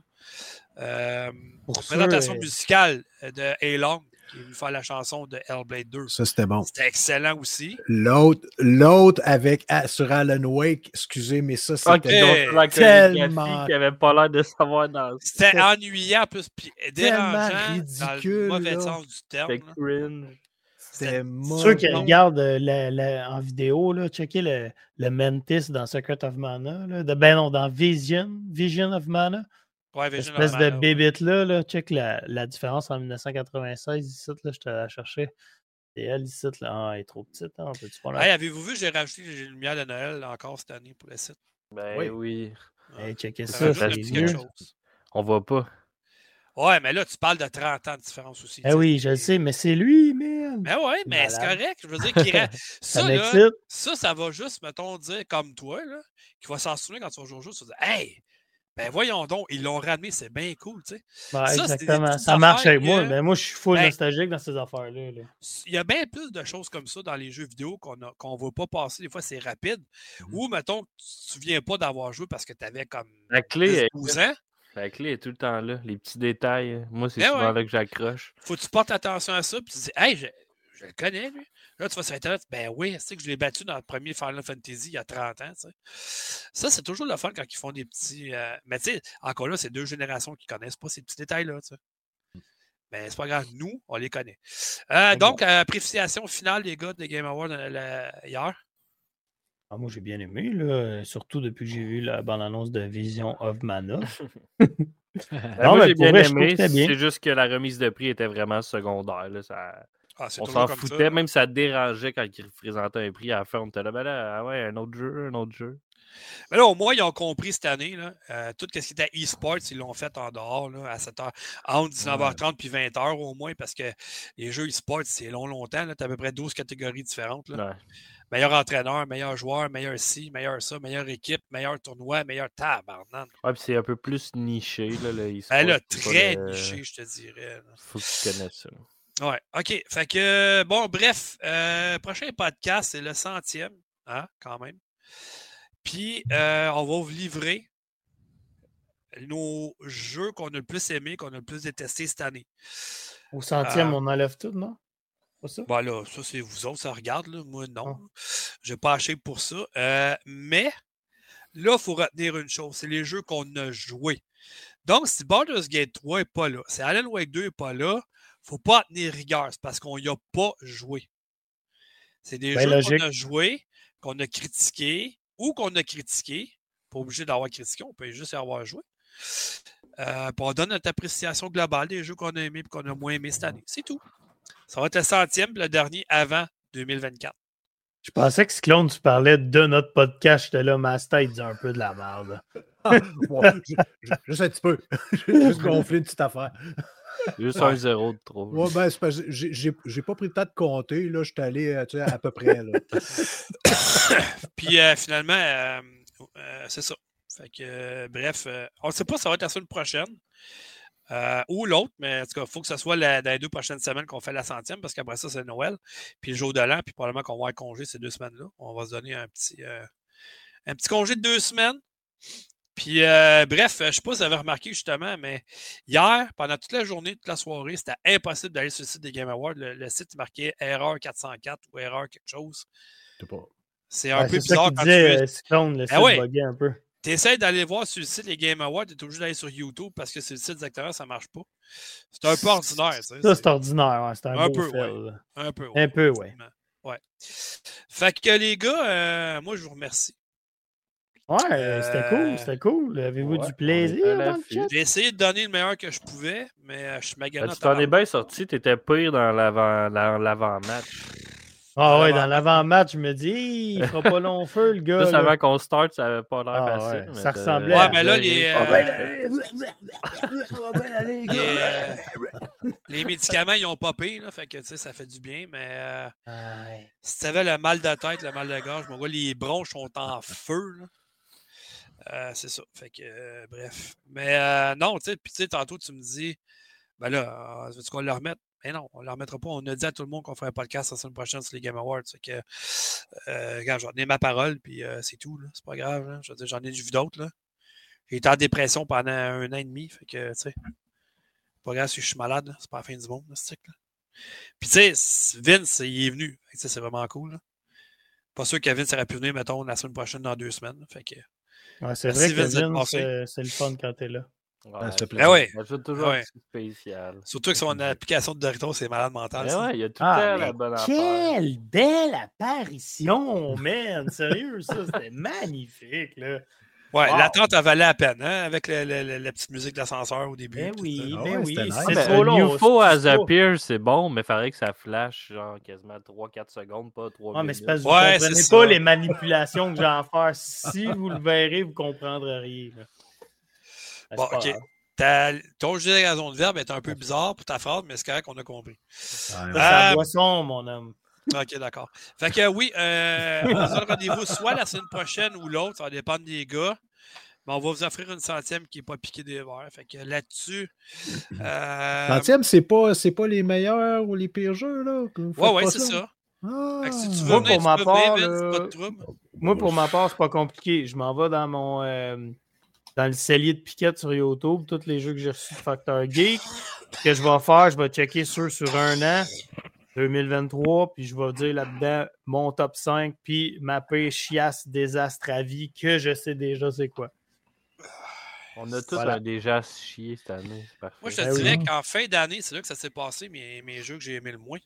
présentation musicale de A-Long qui est venu faire la chanson de Hellblade 2. Ça, c'était bon. C'était excellent aussi. L'autre, l'autre avec ah, sur Alan Wake, excusez, mais ça, c'était tellement... qui avait pas l'air de savoir dans C'était ennuyant, plus, puis dérangeant ridicule, dans le mauvais sens du terme. C'était Ceux qui regardent euh, en vidéo, là, checker le, le Mantis dans Secret of Mana. Là, de, ben non, dans Vision, Vision of Mana. Ouais, Espèce de bébite là, là, check la, la, différence en 1996 ici, là, je te la cherchais. Et elle ici, là, ah, elle est trop petite, hein, hey, Avez-vous vu, j'ai rajouté les lumières de Noël encore cette année pour le site? Ben oui. oui. Hey, checkez ça, ça c'est On voit pas. Ouais, mais là, tu parles de 30 ans de différence aussi. Eh oui, je le sais, mais c'est lui, man. Ben ouais, mais c'est correct. Je veux dire qu'il ça, ça, là, ça, ça va juste, mettons, dire comme toi, là, qui va s'en souvenir quand tu vas jouer au jeu, tu vas dire Hey, ben voyons donc, ils l'ont ramené, c'est bien cool, tu sais. ça, exactement. Ça marche avec moi. Ben, moi, je suis full ben nostalgique dans ces affaires-là. Il y a bien plus de choses comme ça dans les jeux vidéo qu'on ne veut pas passer. Des fois, c'est rapide. Mmh Ou, mettons, tu ne te souviens pas d'avoir joué parce que tu avais comme la clé 12 ans. La clé est tout le temps là. Les petits détails. Moi, c'est ben souvent là que j'accroche. Faut que tu portes attention à ça. Puis tu dis, hey, je, je le connais, lui. Là, tu vas sur Internet, ben oui, c'est que je l'ai battu dans le premier Final Fantasy il y a 30 ans. Ça, c'est toujours le fun quand ils font des petits. Euh, mais tu sais, encore là, c'est deux générations qui ne connaissent pas ces petits détails-là. Mais c'est pas grave, nous, on les connaît. Euh, donc, appréciation finale des gars de Game Awards euh, hier. Ah, moi, j'ai bien aimé, là, surtout depuis que j'ai vu la bande-annonce de Vision of Mana. Ben, non, moi, j'ai bien aimé. C'est juste que la remise de prix était vraiment secondaire. Là, ça... Ah, on s'en foutait, même ça dérangeait quand ils présentaient un prix à la fin. On était là, ben là, ah ouais, un autre jeu, un autre jeu. Mais là, au moins, ils ont compris cette année. Là, euh, tout ce qui était e-sports, ils l'ont fait en dehors, là, à 7 h entre 19h30 puis 20h au moins, parce que les jeux e-sports, c'est long, longtemps. Tu as à peu près 12 catégories différentes. Là. Meilleur entraîneur, meilleur joueur, meilleur ci, meilleur ça, meilleure équipe, meilleur tournoi, meilleur tabarnan. Ouais, puis c'est un peu plus niché, là, le a très niché, je te dirais. Faut que tu connaisses ça. Ouais, OK. Fait que, bon, bref, euh, prochain podcast, c'est le centième, hein, quand même. Puis, euh, on va vous livrer nos jeux qu'on a le plus aimé, qu'on a le plus détesté cette année. Au centième, euh, on enlève tout, non? Pas ça? Ben là, ça, c'est vous autres, ça regarde, là. Moi, non. Ah. Je n'ai pas acheté pour ça. mais, là, il faut retenir une chose, c'est les jeux qu'on a joués. Donc, si Baldur's Gate 3 n'est pas là, si Alan Wake 2 n'est pas là, faut pas tenir rigueur. C'est parce qu'on n'y a pas joué. C'est des ben, jeux qu'on a joués, qu'on a critiqués ou qu'on a critiqués. pas obligé d'avoir critiqué, on peut juste y avoir joué. Euh, on donne notre appréciation globale des jeux qu'on a aimés et qu'on a moins aimés cette année. C'est tout. Ça va être le centième, le dernier avant 2024. Je pensais que Cyclone, tu parlais de notre podcast. J'étais là, Master, il dit un peu de la merde. juste un petit peu. juste gonfler une petite affaire. Juste un zéro de trop. Ouais, ben, j'ai pas pris le temps de compter. Là, je suis allé euh, à peu près. Là. Puis euh, finalement, euh, c'est ça. Fait que, bref, on ne sait pas si ça va être la semaine prochaine. Ou l'autre, mais en tout cas, il faut que ce soit dans les deux prochaines semaines qu'on fait la centième, parce qu'après ça, c'est Noël, puis le jour de l'an, puis probablement qu'on va avoir congé ces deux semaines-là. On va se donner un petit, un petit congé de deux semaines. Puis, euh, bref, je ne sais pas si vous avez remarqué justement, mais hier, pendant toute la journée, toute la soirée, c'était impossible d'aller sur le site des Game Awards. Le, site marquait erreur 404 ou erreur quelque chose. C'est un peu bizarre quand disais, tu euh, le ah site un peu. Tu essaies d'aller voir sur le site les Game Awards, tu es obligé d'aller sur YouTube parce que c'est le site exactement, ça ne marche pas. C'est un peu ordinaire. Ça, c'est ordinaire, ouais. C'est un, un, peu, ouais. un peu. Un peu, ouais. Ouais. Fait que les gars, euh, moi, je vous remercie. Ouais, c'était cool, euh, c'était cool. Avez-vous du plaisir J'ai essayé de donner le meilleur que je pouvais, mais euh, je suis magané. Ben, tu t'en es bien sorti, t'étais pire dans l'avant-match. Ah ouais, dans l'avant-match, je me dis, il fera pas long feu, le gars. Juste avant qu'on start, ça avait pas l'air ah, facile. ça ressemblait ouais, mais là, les, les, médicaments, ils ont popé, là, fait que, tu sais, ça fait du bien, mais euh, si tu avais le mal de tête, le mal de gorge, mon gars, les bronches sont en feu, là. Euh, c'est ça. Fait que, euh, bref. Mais euh, non, tu sais, puis tu sais, tantôt, tu me dis, ben là, veux-tu qu'on le remette? Mais non, on ne le remettra pas. On a dit à tout le monde qu'on ferait un podcast la semaine prochaine sur les Game Awards. Que, regarde, j'en ai ma parole, puis c'est tout. C'est pas grave. Je veux dire, j'en ai vu d'autres. J'ai été en dépression pendant un an et demi. Fait que, tu sais, pas grave si je suis malade. C'est pas la fin du monde, ce truc. Là. Puis, tu sais, Vince, il est venu. C'est vraiment cool. Pas sûr que Vince aurait pu venir, mettons, la semaine prochaine, dans deux semaines. Fait que, Ouais, c'est vrai que c'est le fun quand t'es là. Ouais, s'il te plaît. Ah ouais. toujours ouais. spécial. Surtout que son application de Doritos, c'est malade mental. Ouais, il y a tout ah, la bonne Quelle belle apparition, man! Sérieux, ça, c'était magnifique, là. Ouais, wow. l'attente a valu la peine, hein, avec le, le, la petite musique d'ascenseur au début. Ben oui, ben ah oui. C'est ben, trop long. UFO à Zapier, c'est bon, mais il faudrait que ça flash genre quasiment 3-4 secondes, pas 3 ah, minutes. mais c'est parce que vous ouais, comprenez pas les manipulations que j'ai à faire. Si vous le verrez, vous comprendrez rien. Ben, bon, ok. Ta, ton jeu de raison de verbe est un peu bizarre pour ta phrase, mais c'est correct qu'on a compris. C'est la boisson, mon homme. OK, d'accord. Fait que oui, euh, on se donne rendez-vous soit la semaine prochaine ou l'autre, ça va dépendre des gars. Mais on va vous offrir une centième qui n'est pas piquée des verres. Fait que là-dessus. Euh... Centième, c'est pas, pas les meilleurs ou les pires jeux, là? Ouais, ouais, c'est ça. Ah. Si tu veux moi, venir, pour ma part, pas de moi, pour ma part, c'est pas compliqué. Je m'en vais dans mon. Dans le cellier de piquette sur YouTube, tous les jeux que j'ai reçus de Factor Geek. Ce que je vais faire, je vais checker ceux sur un an. 2023, puis je vais dire là-dedans mon top 5, puis ma paix chiasse désastre à vie, que je sais déjà c'est quoi. On a tous déjà chié cette année. Moi, je te ben dirais qu'en fin d'année, c'est là que ça s'est passé, mes, mes jeux que j'ai aimé le moins.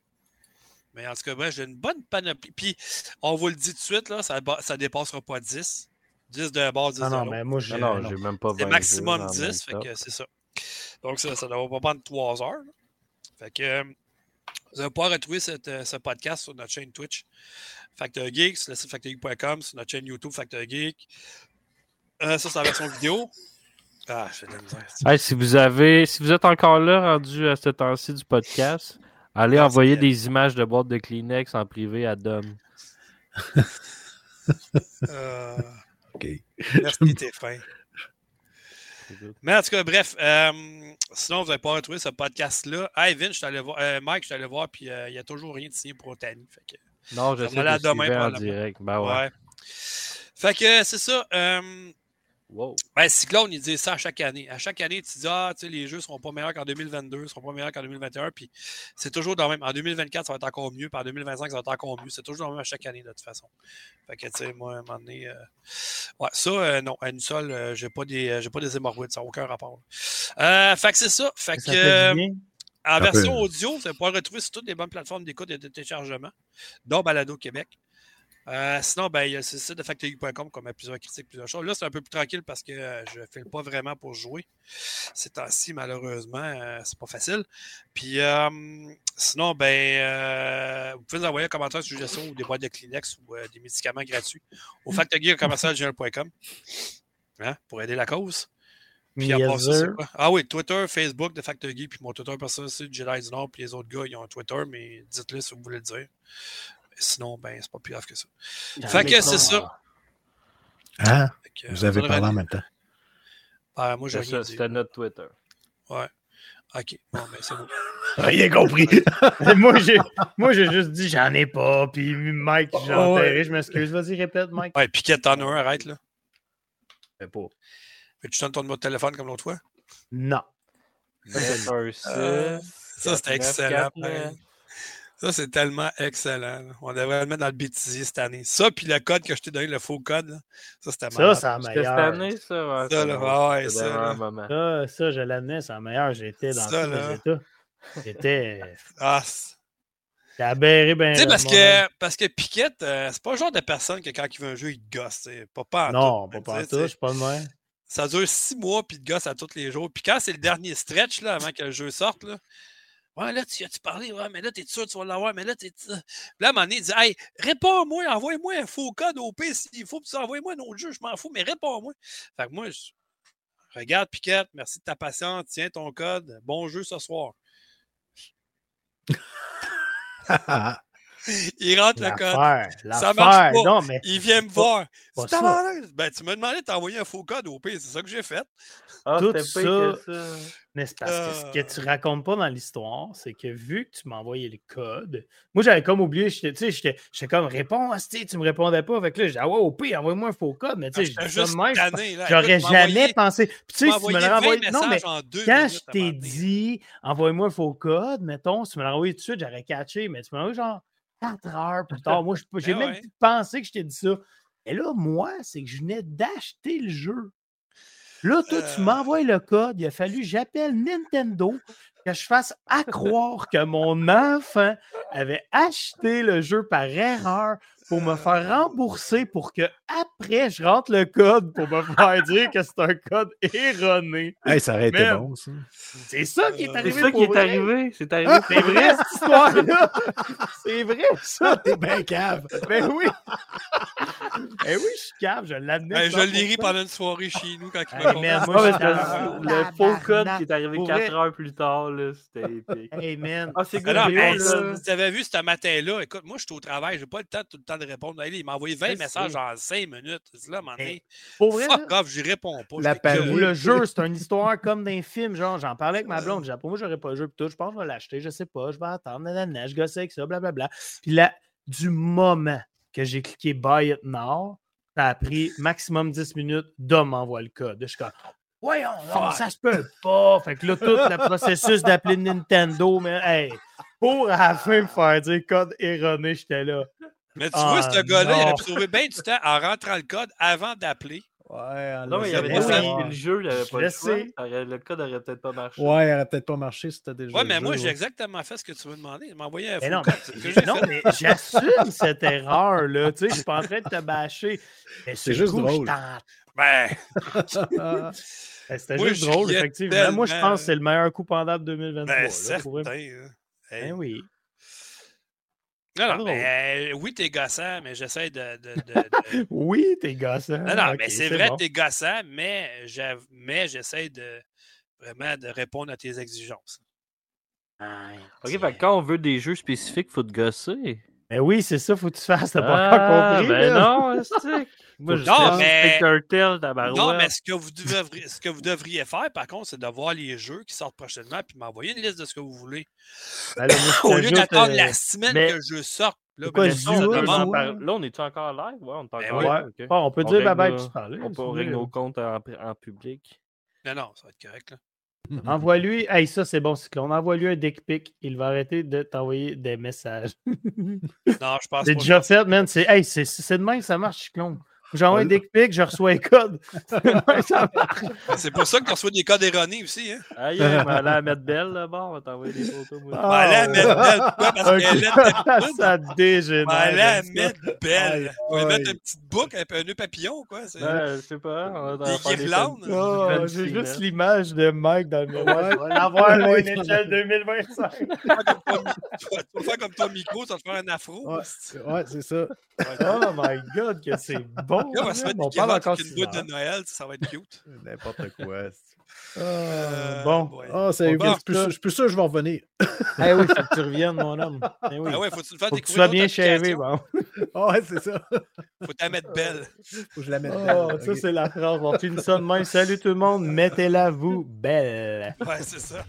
Mais en tout cas, bref, j'ai une bonne panoplie. Puis, on vous le dit tout de suite, là, ça ne dépassera pas 10. 10 de base, 10 ah non, de mais moi, j'ai même pas C'est maximum 10, fait que c'est ça. Donc, ça ne va pas prendre 3 heures. Fait que euh, vous allez pouvoir retrouver cette, euh, ce podcast sur notre chaîne Twitch, Factor Geek, sur le site factorgeek.com, sur notre chaîne YouTube Factor Geek. Euh, ça, c'est la version vidéo. Ah, je fais de la misère. si, vous avez, si vous êtes encore là, rendu à ce temps-ci du podcast, allez envoyer des images de boîtes de Kleenex en privé à Dom. euh... OK. Merci, t'es fin. Mais en tout cas, bref, euh, sinon, vous n'avez pas retrouvé ce podcast-là. Hey, Vin, je voir, euh, Mike, je suis allé voir, puis euh, il n'y a toujours rien de signé pour Otani. Fait que, non, je sais que demain en direct. Ben ouais. ouais. Fait que c'est ça. Wow. Ben, Cyclone, il dit ça à chaque année. À chaque année, tu dis, ah, tu sais, les jeux ne seront pas meilleurs qu'en 2022, ne seront pas meilleurs qu'en 2021. Puis c'est toujours dans le même. En 2024, ça va être encore mieux. Puis en 2025, ça va être encore mieux. C'est toujours dans le même à chaque année, de toute façon. Fait que, tu sais, moi, à un moment donné. Euh... Ouais, ça, euh, non, à une seule, euh, j'ai pas des, euh, j'ai pas des hémorroïdes. Ça n'a aucun rapport. Euh, fait que c'est ça. Fait que. Euh, en version audio, vous allez pouvoir retrouver sur toutes les bonnes plateformes d'écoute et de téléchargement, dont Balado Québec. Euh, sinon, ben, il y a le site de factory.com comme a plusieurs critiques, plusieurs choses. Là, c'est un peu plus tranquille parce que euh, je ne file pas vraiment pour jouer. Ces temps-ci, malheureusement, euh, c'est pas facile. Puis sinon, ben, vous pouvez nous envoyer un commentaire, suggestion ou des boîtes de Kleenex ou des médicaments gratuits au factory.com hein, pour aider la cause. Puis Ah oui, Twitter, Facebook de Factory, puis mon Twitter personnel, c'est Jedi du Nord, puis les autres gars, ils ont un Twitter, mais dites-le si vous voulez le dire. Sinon, ben, c'est pas plus grave que ça. Fait que c'est ça. Ah, vous avez parlé en même temps. Ah, moi, j'ai C'était notre Twitter. Ouais. OK. Bon, ben, c'est bon. Rien compris. moi, j'ai, moi, j'ai juste dit j'en ai pas. Puis Mike, j'ai oh, enterré. Je m'excuse. Vas-y, répète, Mike. Ouais, Piquette, t'en as un, arrête, là. Mais pas. Mais tu donnes ton numéro de téléphone comme l'autre fois? Non. Euh, ça, c'était excellent. Ça, c'est tellement excellent. On devrait le mettre dans le BTC cette année. Ça, puis le code que je t'ai donné, le faux code, ça, c'était Ça, c'est la meilleure. Cette année, ça, ouais, ça, là, ouais, ça, ça, ça, je l'amenais, c'est la meilleure. J'étais dans ça, les États. J'étais. Ah, ben. Tu sais, parce que, parce que Piquette, euh, c'est pas le genre de personne que quand il veut un jeu, il gosse. Pas, pas en non, tout, pas en tout, je pas de moi. Ça dure six mois, puis il gosse à tous les jours. Puis quand c'est le dernier stretch, là, avant que le jeu sorte, là, Ouais, là, tu as-tu parlé? Ouais, mais là, t'es sûr que tu vas l'avoir? Mais là, t'es. Puis là, à un moment donné, il dit Hey, réponds-moi, envoie-moi un faux code au P s'il faut, puis envoie-moi un autre jeu, je m'en fous, mais réponds-moi. Fait que moi, je... regarde, Piquette, merci de ta patience, tiens ton code, bon jeu ce soir. il rentre le code. Ça marche pas. Non, mais il vient me voir. Ben, tu m'as demandé de t'envoyer un faux code au P, c'est ça que j'ai fait. Ah, Tout ça, ça. Mais c'est parce que ce que tu ah. racontes pas dans l'histoire, c'est que vu que tu m'as envoyé le code, moi j'avais comme oublié, tu sais, j'étais comme réponds, tu me répondais pas. Fait que là, j'ai dit, ah ouais, au pire, envoie-moi un faux code. Mais tu sais, j'aurais jamais pensé. Puis tu sais, si tu me l'as envoyé. Non, mais quand je t'ai dit, envoie-moi un faux code, mettons, si tu me l'as envoyé tout de suite, j'aurais catché. Mais tu m'as envoyé genre 4 heures plus tard. Moi, j'ai ben même pensé que je t'ai dit ça. Et là, moi, c'est que je venais d'acheter le jeu. Là, toi, tu euh. m'envoies le code. Il a fallu que j'appelle Nintendo, que je fasse à croire que mon enfant avait acheté le jeu par erreur pour me faire rembourser pour que après je rentre le code pour me faire dire que c'est un code erroné. Hey, ça aurait été bon, ça. C'est ça qui est arrivé. C'est ça qui est arrivé. C'est arrivé. C'est vrai, cette histoire-là. C'est vrai, ça. T'es bien cave. Ben oui. Ben oui, je suis cave. Je l'admets. Ben, je l'ai ri pendant une soirée chez nous quand il m'a hey, Le faux code qui est arrivé 4 heures plus tard, c'était épique. Hey, man. Ah, c'est good. Si tu avais vu ce matin-là, écoute, moi, je suis au travail. J'ai pas le temps tout le temps de répondre. il m'a envoyé 20 messages en 5 minutes. Là, à pour vrai, fuck off, j'y réponds pas. le jeu, c'est une histoire comme d'un film. Genre, j'en parlais avec ma blonde. Pour moi, j'aurais pas le jeu. Tout. Je pense que je vais l'acheter. Je sais pas. Je vais attendre. Nanana, je gosse avec ça. Blablabla. Puis là, du moment que j'ai cliqué Buy It Now, ça a pris maximum 10 minutes. Dom m'envoie le code. Je suis comme, Voyons, ça se peut pas. Fait que là, tout le processus d'appeler Nintendo, mais hey, pour à la fin me faire dire code erroné, j'étais là. Mais tu vois, ce ah, gars-là, il pu trouver bien du temps en rentrant le code avant d'appeler. Ouais, non, mais il avait déjà acheté le jeu, il n'avait pas le choix. Le code n'aurait peut-être pas marché. Ouais, il n'aurait peut-être pas marché si tu déjà. Ouais, mais moi, j'ai exactement fait ce que tu m'as demandé. Il m'a envoyé un faux non, code. non, mais j'assume cette erreur-là. Tu sais, je suis pas en train de te bâcher. C'est juste drôle. Ben. C'était juste drôle, effectivement. Moi, je pense que c'est le meilleur coup pendant 2023. Ben, certain. Hein. Ben oui. Non, non, mais, euh, oui, t'es gossant, mais j'essaie de, de, oui, t'es gossant. Non, non, mais c'est vrai, t'es gossant, mais j'essaie de vraiment de répondre à tes exigences. Ah, ok, fait quand on veut des jeux spécifiques, il faut te gosser. Mais ben oui, c'est ça, faut que tu fasses. T'as pas encore ah, compris. Ben non, c'est Moi, je non, mais... non, mais ce que, vous devriez, ce que vous devriez faire, par contre, c'est de voir les jeux qui sortent prochainement puis m'envoyer une liste de ce que vous voulez. Ben Au lieu d'attendre la euh, semaine que le jeu sorte. Là, quoi, ben, là, on est encore live? Ouais, on est encore live. on peut dire bye-bye puis parler. On peut régler nos comptes en, en public. Non, non, ça va être correct. Là. Envoie-lui, hey, ça c'est bon, Cyclone. Envoie-lui un dick pic. Il va arrêter de t'envoyer des messages. non, je pense C'est déjà fait, man. C'est hey, de même que ça marche, Cyclone. J'envoie un dick pic, je reçois un code. c'est pour ça que tu reçois des codes erronés aussi. Hein? Aïe, mais elle à mettre belle, là, bon, on va t'envoyer des photos. Moi. Ah, mettre belle, pourquoi? Parce qu'elle est Ça dégénère. Elle à mettre belle. On va mettre une petite boucle, un nœud papillon, quoi. Ouais, je sais pas. On va des guirlandes. Oh, J'ai juste l'image de Mike dans le miroir. On va l'avoir, à échelle 2025. Tu vas faire comme toi, Miko, tu vas te faire un afro. Ouais, c'est ça. Oh my god, que c'est bon. On va se mettre une boîte de Noël, ça va être cute. N'importe quoi. Euh, bon, oh, c'est bon, je suis plus sûr que je vais revenir. eh oui, faut que tu reviennes, mon homme. Eh oui. Ah ouais, faut que tu le fasses découvrir. Tu sois bien chéri, bon. oh, ouais, c'est ça. Faut la mettre belle. Faut que je la mette oh, belle. Ça, c'est la phrase. On finit ça de même. Salut tout le monde, mettez-la vous belle. Ouais, c'est ça.